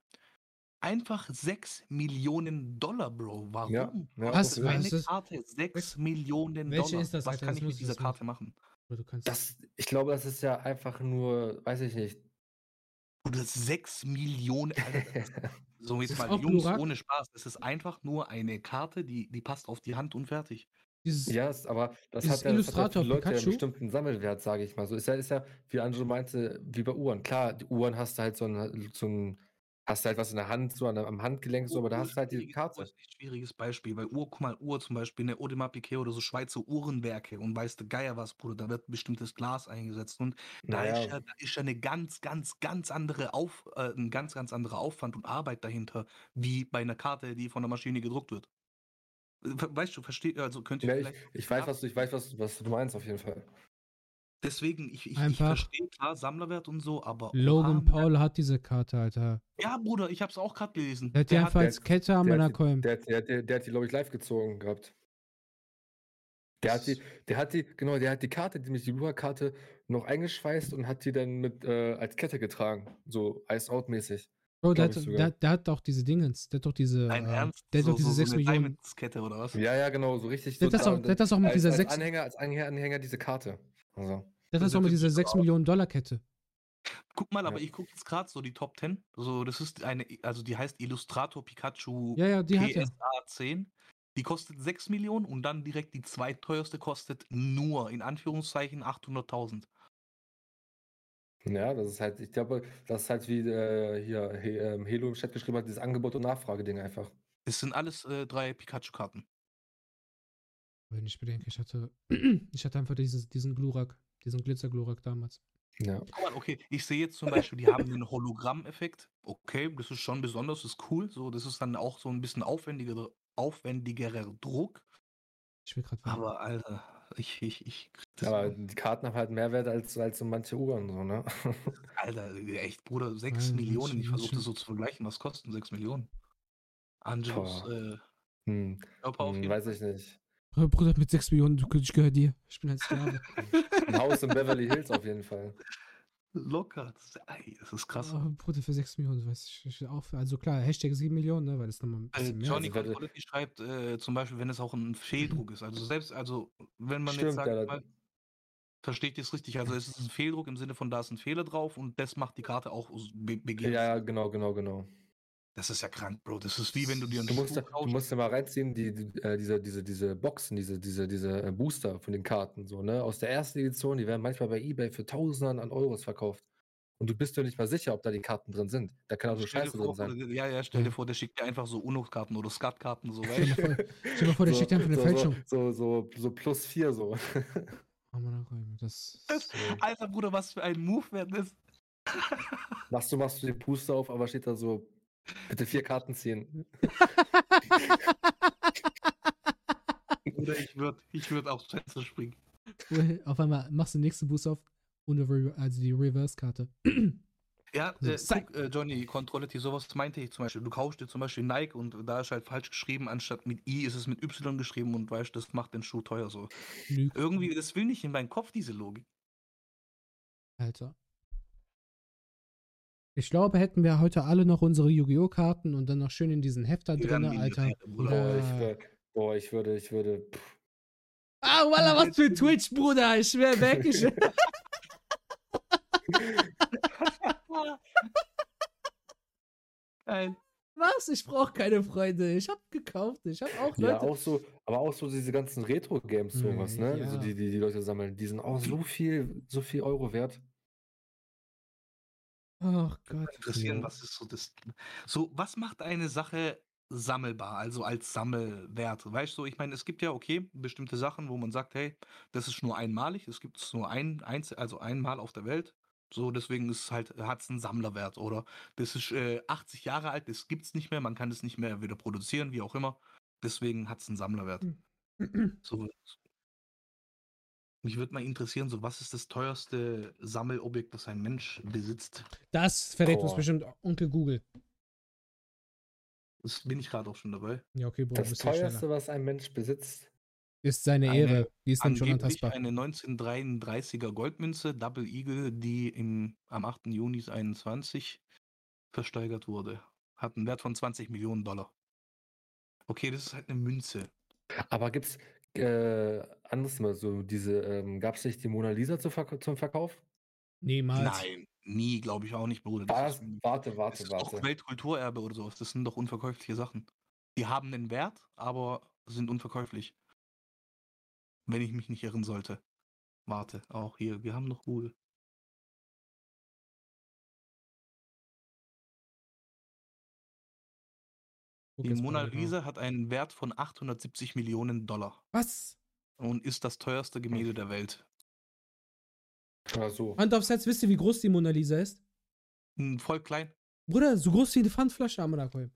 Einfach 6 Millionen Dollar, Bro. Warum? Ja, ja, Was eine was ist- Karte? 6 Millionen Welche Dollar. ist das, Was Alter? kann Das ich mit dieser. Karte machen? Bruder, du kannst Das, ich glaube, das ist ja einfach nur, weiß ich nicht. Oder 6 Millionen. Alter, das- so jetzt Ist mal, Jungs, Glurak? ohne Spaß. Das ist einfach nur eine Karte, die, die passt auf die Hand und fertig. dieses, Ja, ist- aber das hat, ja, das hat ja Illustrator für Leute ja einen Pikachu? bestimmten Sammelwert, sage ich mal. So ist ja, ist ja, wie Angelo meinte, wie bei Uhren. Klar, die Uhren hast du halt so ein, so ein hast du halt was in der Hand, so am Handgelenk, so, aber da hast du halt die Karte. Uhr ist ein schwieriges Beispiel, weil Uhr, guck mal, Uhr zum Beispiel, eine Audemars Piquet oder so Schweizer Uhrenwerke und weißt du, Geier was, Bruder, da wird ein bestimmtes Glas eingesetzt und da, ist, ja, da ist ja eine ganz, ganz, ganz andere Auf, äh, ein ganz, ganz anderer Aufwand und Arbeit dahinter, wie bei einer Karte, die von der Maschine gedruckt wird. Ver- Weißt du, versteht, also könnt ihr Ja, ich, vielleicht. ich weiß, was du, ich weiß, was, was du meinst, auf jeden Fall. Deswegen, ich, ich, ich Einfach- verstehe klar Sammlerwert und so, aber. Logan oha, Paul hat diese Karte, Alter. Ja, Bruder, ich hab's auch gerade gelesen. Der hat die Der einfach der- als Kette an der meiner hat die- Coin. Der, der, der, der hat die, glaube ich, live gezogen gehabt. Der hat die, der hat die, genau, der hat die Karte, die mit die Lua-Karte noch eingeschweißt und hat die dann mit äh, als Kette getragen. So Ice-Out-mäßig. Bro, der glaub hat, der, der hat auch diese Dingens. Der hat doch diese. Dein äh, Ernst? Der hat so, doch diese so, 6 so eine Millionen. Diamondskette oder was? Ja, ja, genau, so richtig. Der hat das da auch, der hat das auch mit als, dieser als 6. Anhänger, als Anhänger, Anhänger diese Karte. Also. Das das auch mit dieser super 6 aus. Millionen Dollar Kette. Guck mal, aber Ja. ich gucke jetzt gerade so die Top 10. So, das ist eine, also die heißt Illustrator Pikachu Ja, ja, die hat. PSA 10. Die kostet 6 Millionen und dann direkt die zweiteuerste kostet nur, in Anführungszeichen, 800.000. Ja, das ist halt, ich glaube, das ist halt wie äh, hier He, ähm, Helo im Chat geschrieben hat, dieses Angebot- und Nachfrage-Ding einfach. Das sind alles äh, drei Pikachu-Karten. Wenn ich bedenke, ich hatte. Ich hatte einfach dieses, diesen Glurak. Diesen Glitzer-Glurak damals. Ja. Guck mal, okay, ich sehe jetzt zum Beispiel, die haben den Hologramm-Effekt. Okay, das ist schon besonders, das ist cool. So, das ist dann auch so ein bisschen aufwendiger, aufwendigerer Druck. Ich will gerade Aber Alter, ich, ich, ich krieg das Aber die Karten haben halt mehr Wert als, als so manche Uhren, so, ne? Alter, echt, Bruder, 6 Ja, Millionen. Ich versuche das so zu vergleichen. Was kosten 6 Millionen? Angelus, Boah. äh, Hm, Körper auf hm, jeden weiß ich nicht. Bruder, mit 6 Millionen, du, ich gehöre dir. Ich bin ein Sklave. Ein Haus in Beverly Hills auf jeden Fall. Locker. Das ist, ey, das ist krass. Oh, Bruder, für 6 Millionen, weiß ich, ich auch, also klar, Hashtag 7 Millionen, ne, weil das nochmal ein Äh, bisschen mehr Johnny Also, wenn du- Controlity schreibt äh, zum Beispiel, wenn es auch ein Fehldruck ist. Also selbst, also wenn man jetzt Stimmt, sagt, ja, mal, versteht ihr es richtig? Also es ist ein Fehldruck im Sinne von, da ist ein Fehler drauf und das macht die Karte auch begehrt. ja, genau, genau, genau. Das ist ja krank, Bro. Das ist wie wenn du dir einen Du musst, da- du musst ja mal reinziehen, die, die, äh, diese, diese, diese Boxen, diese, diese, diese äh, Booster von den Karten, so, ne? Aus der ersten Edition, die werden manchmal bei Ebay für Tausenden an Euros verkauft. Und du bist dir nicht mal sicher, ob da die Karten drin sind. Da kann auch so dir Scheiße vor, drin sein. Ja, ja, stell dir Ja. vor, der schickt dir einfach so UNO-Karten oder Skat-Karten, so, dir vor, stell dir vor, der schickt einfach eine so, Fälschung. So, so, so, so plus vier, so. Oh, Räume, das. Das- so. Alter, Bruder, was für ein Move wäre das? Machst du, machst du den Booster auf, aber steht da so, bitte vier Karten ziehen. Oder ich würde ich würd aufs Fenster springen. Auf einmal machst du den nächsten Boost auf und also die Reverse-Karte. Ja, So, äh, guck, äh, Johnny, Controlity, sowas meinte ich zum Beispiel. Du kaufst dir zum Beispiel Nike und da ist halt falsch geschrieben, anstatt mit I ist es mit Y geschrieben und weißt, das macht den Schuh teuer so. Lüg, Irgendwie, das will nicht in meinen Kopf, diese Logik. Alter. Ich glaube, hätten wir heute alle noch unsere Yu-Gi-Oh! Karten und dann noch schön in diesen Hefter Die drin, Alter. Bruder. Boah, ich, Ja. wür- boah, ich würde, ich würde, pff, Ah, Walla, was für Twitch, Bruder. Ich wäre weg. Ich Geil. was? Ich brauche keine Freunde. Ich hab gekauft. Ich hab auch ja, Leute. auch so, aber auch so diese ganzen Retro-Games, sowas, Mm, ne? ja. Also die, die die Leute sammeln, die sind auch so viel, so viel Euro wert. Ach Gott. Interessieren, Ja. was ist so das. So, was macht eine Sache sammelbar, also als Sammelwert? Weißt du, ich meine, es gibt ja, okay, bestimmte Sachen, wo man sagt, hey, das ist nur einmalig, es gibt es nur ein, eins, also einmal auf der Welt. So, deswegen ist es halt, hat es einen Sammlerwert. Oder das ist äh, 80 Jahre alt, das gibt es nicht mehr, man kann es nicht mehr wieder produzieren, wie auch immer. Deswegen hat es einen Sammlerwert. So. Mich würde mal interessieren, so was ist das teuerste Sammelobjekt, das ein Mensch besitzt? Das verrät uns Boah. bestimmt Onkel Google. Das bin ich gerade auch schon dabei. Ja, okay, Bruder, du Das teuerste, schneller. was ein Mensch besitzt. Ist seine Eine- Ehre. Die ist nämlich Angeblich unantastbar. eine 1933er Goldmünze, Double Eagle, die im, am 8. Juni 21 versteigert wurde. Hat einen Wert von 20 Millionen Dollar. Okay, das ist halt eine Münze. Aber gibt's äh, anderes mal so diese, ähm, gab es nicht die Mona Lisa zu verk zum Verkauf? Niemals. Nein, nie, glaube ich auch nicht, Bruder. Das das, ist, warte, das warte, ist doch warte. Weltkulturerbe oder sowas. Das sind doch unverkäufliche Sachen. Die haben einen Wert, aber sind unverkäuflich. Wenn ich mich nicht irren sollte. Warte, auch hier, wir haben noch Google. Die Mona. Lisa hat einen Wert von 870 Millionen Dollar Was? und ist das teuerste Gemälde der Welt. Ja, so. Hand aufs Herz, wisst ihr, wie groß die Mona Lisa ist? Hm, Voll klein. Bruder, so groß wie eine Pfandflasche am Rakoy.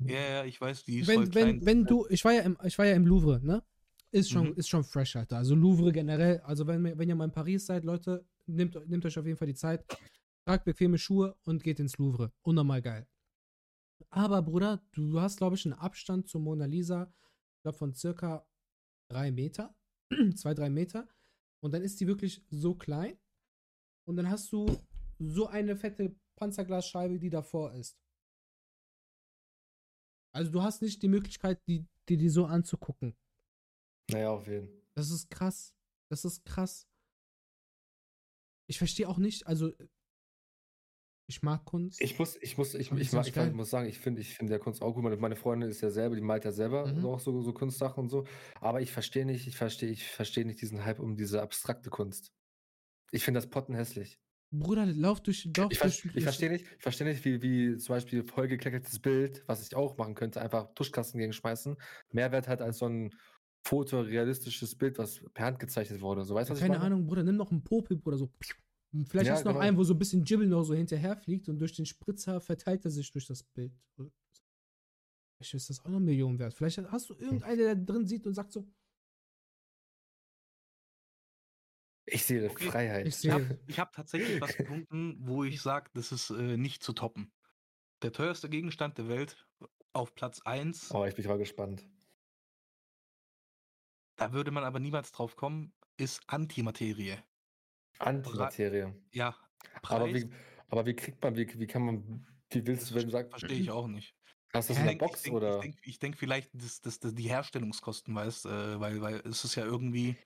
Ja, ja, ich weiß, die ist Wenn, voll klein. wenn, wenn du, ich war ja im, ich war ja im Louvre, ne? Ist schon, Mhm. ist schon fresh, Alter. Also Louvre generell, also wenn, wenn ihr mal in Paris seid, Leute, nehmt, nehmt euch auf jeden Fall die Zeit, tragt bequeme Schuhe und geht ins Louvre. Unnormal geil. Aber Bruder, du hast, glaube ich, einen Abstand zur Mona Lisa, ich glaube, von circa drei Meter, zwei, drei Meter. Und dann ist die wirklich so klein. Und dann hast du so eine fette Panzerglasscheibe, die davor ist. Also du hast nicht die Möglichkeit, die, die, die so anzugucken. Naja, auf jeden Fall. Das ist krass. Das ist krass. Ich verstehe auch nicht, also ich mag Kunst. Ich muss, ich muss, ich, ich, mag- ich, geil. muss sagen, ich finde, ich finde der Kunst auch gut. Meine, meine Freundin ist ja selber, die malt ja selber Mhm. so auch so, so Kunstsachen und so. Aber ich verstehe nicht, ich verstehe, ich verstehe nicht diesen Hype um diese abstrakte Kunst. Ich finde das Potten hässlich. Bruder, lauf durch, lauf Ich, durch. ich verstehe nicht, ich verstehe nicht, wie, wie zum Beispiel vollgekleckertes Bild, was ich auch machen könnte, einfach Tuschkasten gegen schmeißen, Mehrwert hat als so ein fotorealistisches Bild, was per Hand gezeichnet wurde. So weißt ich Keine? Ahnung, Bruder, nimm noch einen Popel, Bruder, so. Vielleicht Ja, hast du noch genau. einen, wo so ein bisschen Jibbel noch so hinterherfliegt und durch den Spritzer verteilt er sich durch das Bild. Vielleicht ist das auch noch Millionen wert. Vielleicht hast du irgendeinen, der da drin sieht und sagt so, Ich sehe Okay, Freiheit. ich Ich habe hab tatsächlich was gefunden, wo ich sage, das ist äh, nicht zu toppen. Der teuerste Gegenstand der Welt auf Platz 1, Oh, ich bin mal gespannt. da würde man aber niemals drauf kommen, ist Antimaterie. Antimaterie. Ja, Aber Preis wie, aber wie kriegt man, wie, wie kann man, wie willst du, wenn du sagst, verstehe ich auch nicht. hast du das in Ich der Box ich denk, oder? Ich denke ich denk vielleicht, dass, dass, dass die Herstellungskosten, weißt äh, weil, weil es ist ja irgendwie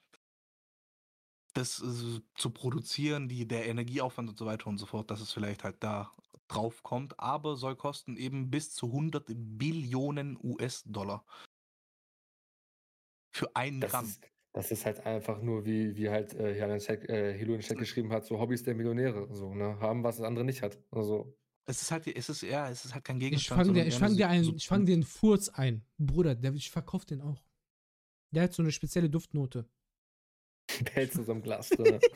das äh, zu produzieren, die, der Energieaufwand und so weiter und so fort, dass es vielleicht halt da drauf kommt, aber soll kosten eben bis zu 100 Billionen US-Dollar. Für ein Das Gramm. ist, das ist halt einfach nur, wie, wie halt äh, hier in den Chat, äh, Hilo in den Chat geschrieben hat, so Hobbys der Millionäre. So, ne? Haben, was das andere nicht hat. Also, Es ist halt, es ist, ja, es ist halt kein ich Gegenstand. fange dir, sondern ich fang dir, ein, Sub- ich fang dir einen Furz ein. Bruder, der, ich verkauf den auch. Der hat so eine spezielle Duftnote. der hält so einem Glas drin.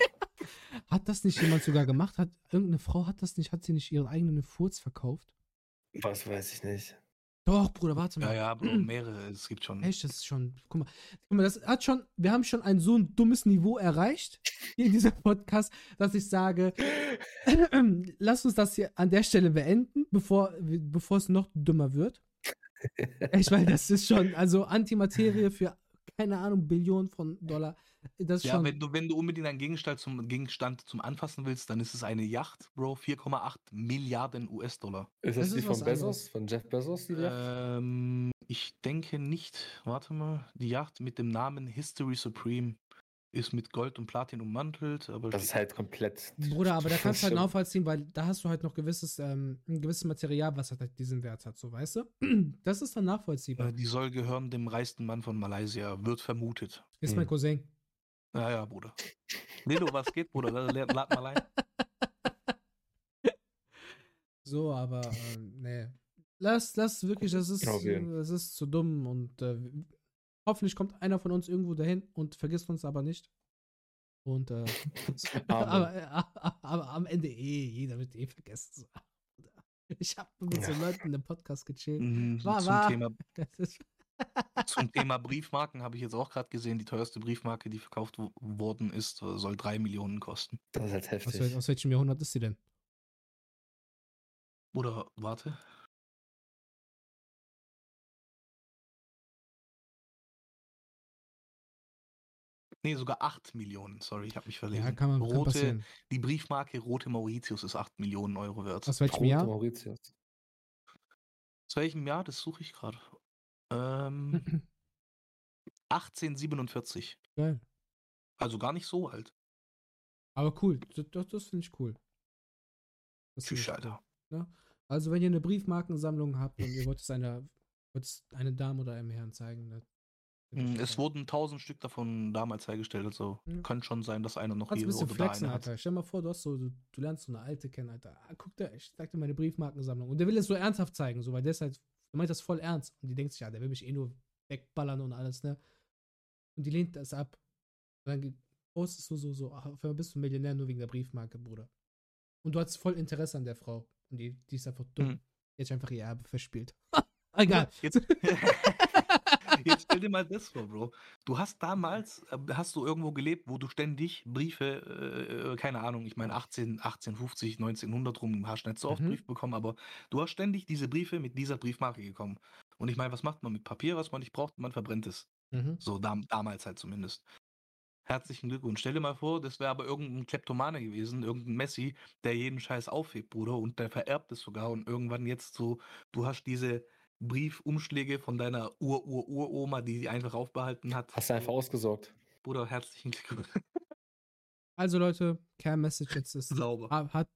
Hat das nicht jemand sogar gemacht? Hat irgendeine Frau hat das nicht, hat sie nicht ihren eigenen Furz verkauft? was weiß ich nicht. Doch, Bruder, warte mal. Ja, ja, Bro, mehrere, es gibt schon. Echt, das ist schon. Guck mal, guck mal, das hat schon. Wir haben schon ein so ein dummes Niveau erreicht hier in diesem Podcast, dass ich sage, lass uns das hier an der Stelle beenden, bevor, bevor es noch dümmer wird. Echt, weil das ist schon, also Antimaterie für keine Ahnung, Billionen von Dollar. Das Ja, schon. wenn du, wenn du unbedingt einen Gegenstand zum, Gegenstand zum Anfassen willst, dann ist es eine Yacht, Bro, 4,8 Milliarden US-Dollar. Ist das, Das die ist von Bezos? anderes. Von Jeff Bezos, die Yacht? Ähm, ich denke nicht. Warte mal. Die Yacht mit dem Namen History Supreme ist mit Gold und Platin ummantelt, aber Das ist halt komplett. Bruder, aber da kannst du halt nachvollziehen, weil da hast du halt noch gewisses, ähm, ein gewisses Material, was halt diesen Wert hat, so weißt du? Das ist dann nachvollziehbar. äh, die soll gehören dem reichsten Mann von Malaysia, wird vermutet. Ist mein Hm. Cousin. Ja, ja, Bruder. Lilo, was geht, Bruder? Lad, mal ein. So, aber ähm, nee. Lass, lass wirklich, das ist, jeden. das ist zu dumm und äh, hoffentlich kommt einer von uns irgendwo dahin und vergisst uns aber nicht. Und äh, aber, äh, aber, aber am Ende eh, jeder wird eh vergessen. So. Ich habe mit so Ja. Leuten im Podcast gechillt. Mhm, War, zum, war. Thema, Das ist, zum Thema Briefmarken habe ich jetzt auch gerade gesehen, die teuerste Briefmarke, die verkauft wo- worden ist, äh, soll drei Millionen kosten. Das ist halt aus, heftig. wel aus welchem Jahrhundert ist sie denn? Oder warte. Nee, sogar 8 Millionen. Sorry, ich habe mich verlesen. Ja, kann man kann Rote, passieren. die Briefmarke Rote Mauritius ist 8 Millionen Euro wert. Aus welchem Rote Jahr? Mauritius. Aus welchem Jahr? Das suche ich gerade. Ähm, 1847. Geil. Also gar nicht so alt. Aber cool. Das, das, finde ich cool. Das Tschüss, Alter. cool. Also, wenn ihr eine Briefmarkensammlung habt und ihr wollt es einer, wollt es eine Dame oder einem Herrn zeigen, dann. Mm, Es wurden 1000 Stück davon damals hergestellt, also Ja. kann schon sein, dass einer noch hier ein bisschen oder da flexen, hat. Alter. Stell mal vor, du, hast so, du, du lernst so eine alte kennen, Alter. Ah, guck da, ich zeig dir meine Briefmarkensammlung. Und der will es so ernsthaft zeigen, so, weil der ist halt, der meint das voll ernst. Und die denkt sich, ja, der will mich eh nur wegballern und alles, ne? Und die lehnt das ab. Und dann postest du so, so, ach, auf einmal bist du Millionär nur wegen der Briefmarke, Bruder. Und du hast voll Interesse an der Frau. Und die, die ist einfach dumm. Mhm. Die hat sich einfach ihr Erbe verspielt. Egal. Jetzt, jetzt stell dir mal das vor, Bro. Du hast damals, äh, hast du irgendwo gelebt, wo du ständig Briefe, äh, keine Ahnung, ich meine 18, 1850, 1900 rum, hast nicht so oft Mhm. Briefe bekommen, aber du hast ständig diese Briefe mit dieser Briefmarke gekommen. Und ich meine, was macht man mit Papier, was man nicht braucht? Man verbrennt es. Mhm. So dam damals halt zumindest. Herzlichen Glückwunsch. Stell dir mal vor, das wäre aber irgendein Kleptomane gewesen, irgendein Messi, der jeden Scheiß aufhebt, Bruder, und der vererbt es sogar und irgendwann jetzt so, du hast diese Briefumschläge von deiner Ur-Ur-Uroma, die sie einfach aufbehalten hat. Hast du einfach ausgesorgt. Bruder, herzlichen Glückwunsch. Also, Leute, Kernmessage jetzt ist. Sauber. ha- hat,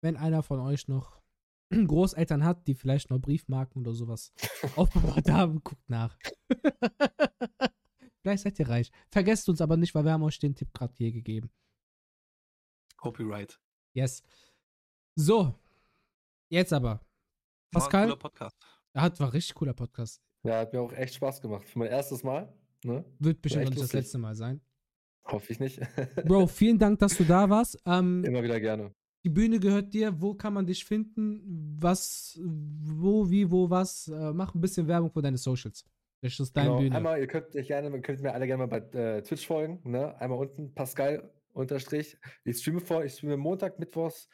wenn einer von euch noch Großeltern hat, die vielleicht noch Briefmarken oder sowas aufbewahrt haben, guckt nach. vielleicht seid ihr reich. Vergesst uns aber nicht, weil wir haben euch den Tipp gerade hier gegeben. Copyright. Yes. So. Jetzt aber. War ein Pascal? cooler Podcast. Hat, war richtig cooler Podcast. Ja, hat mir auch echt Spaß gemacht. Für mein erstes Mal. Ne? Wird bestimmt nicht das letzte Mal sein. Hoffe ich nicht. Bro, vielen Dank, dass du da warst. Ähm, Immer wieder gerne. Die Bühne gehört dir. Wo kann man dich finden? Was, wo, wie, wo, was? Äh, mach ein bisschen Werbung für deine Socials. Das ist deine Genau. Bühne. Einmal, ihr könnt, euch gerne, könnt mir alle gerne mal bei äh, Twitch folgen. Ne? Einmal unten Pascal unterstrich. Ich streame vor, ich streame Montag, Mittwochs,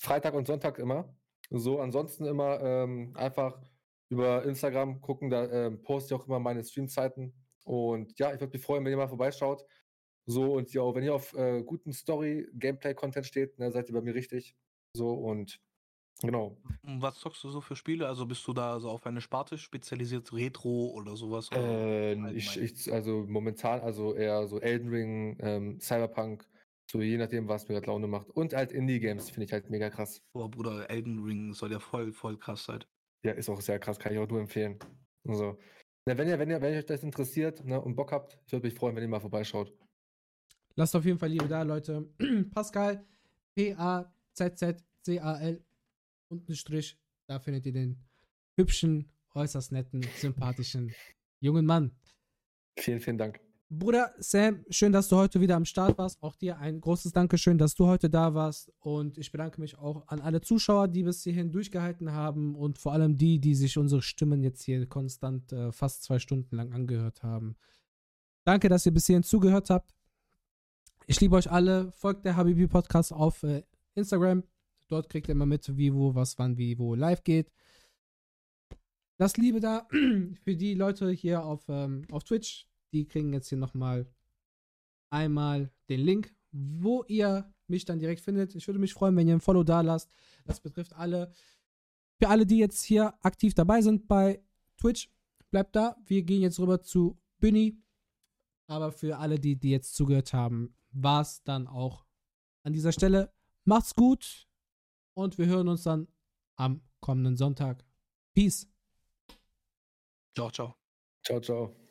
Freitag und Sonntag immer. So, ansonsten immer ähm, einfach über Instagram gucken, da ähm, poste ich auch immer meine Streamzeiten. Und ja, ich würde mich freuen, wenn ihr mal vorbeischaut. So, und ja, wenn ihr auf äh, guten Story-Gameplay-Content steht, ne, seid ihr bei mir richtig. So, und genau. Was zockst du so für Spiele? Also bist du da so auf eine Sparte spezialisiert, Retro oder sowas? oder Äh, allgemein? ich, ich, also momentan, also eher so Elden Ring, ähm, Cyberpunk, so je nachdem, was mir gerade Laune macht. Und halt Indie-Games finde ich halt mega krass. Boah, Bruder, Elden Ring soll ja voll, voll krass sein. Ja, ist auch sehr krass, kann ich auch nur empfehlen. Also, na, wenn ihr, wenn ihr, wenn euch das interessiert ne, und Bock habt, ich würde mich freuen, wenn ihr mal vorbeischaut. Lasst auf jeden Fall Liebe da, Leute. Pascal, P-A-Z-Z-C-A-L, unten Strich. Da findet ihr den hübschen, äußerst netten, sympathischen jungen Mann. Vielen, vielen Dank. Bruder Sam, schön, dass du heute wieder am Start warst. Auch dir ein großes Dankeschön, dass du heute da warst. Und ich bedanke mich auch an alle Zuschauer, die bis hierhin durchgehalten haben und vor allem die, die sich unsere Stimmen jetzt hier konstant äh, fast zwei Stunden lang angehört haben. Danke, dass ihr bis hierhin zugehört habt. Ich liebe euch alle. Folgt der Habibi Podcast auf äh, Instagram. Dort kriegt ihr immer mit, wie, wo, was, wann, wie, wo live geht. Lasst Liebe da für die Leute hier auf, ähm, auf Twitch. Die kriegen jetzt hier nochmal einmal den Link, wo ihr mich dann direkt findet. Ich würde mich freuen, wenn ihr ein Follow da lasst. Das betrifft alle. Für alle, die jetzt hier aktiv dabei sind bei Twitch, bleibt da. Wir gehen jetzt rüber zu Bunny. Aber für alle, die, die jetzt zugehört haben, war es dann auch an dieser Stelle. Macht's gut und wir hören uns dann am kommenden Sonntag. Peace. Ciao, ciao. Ciao, ciao.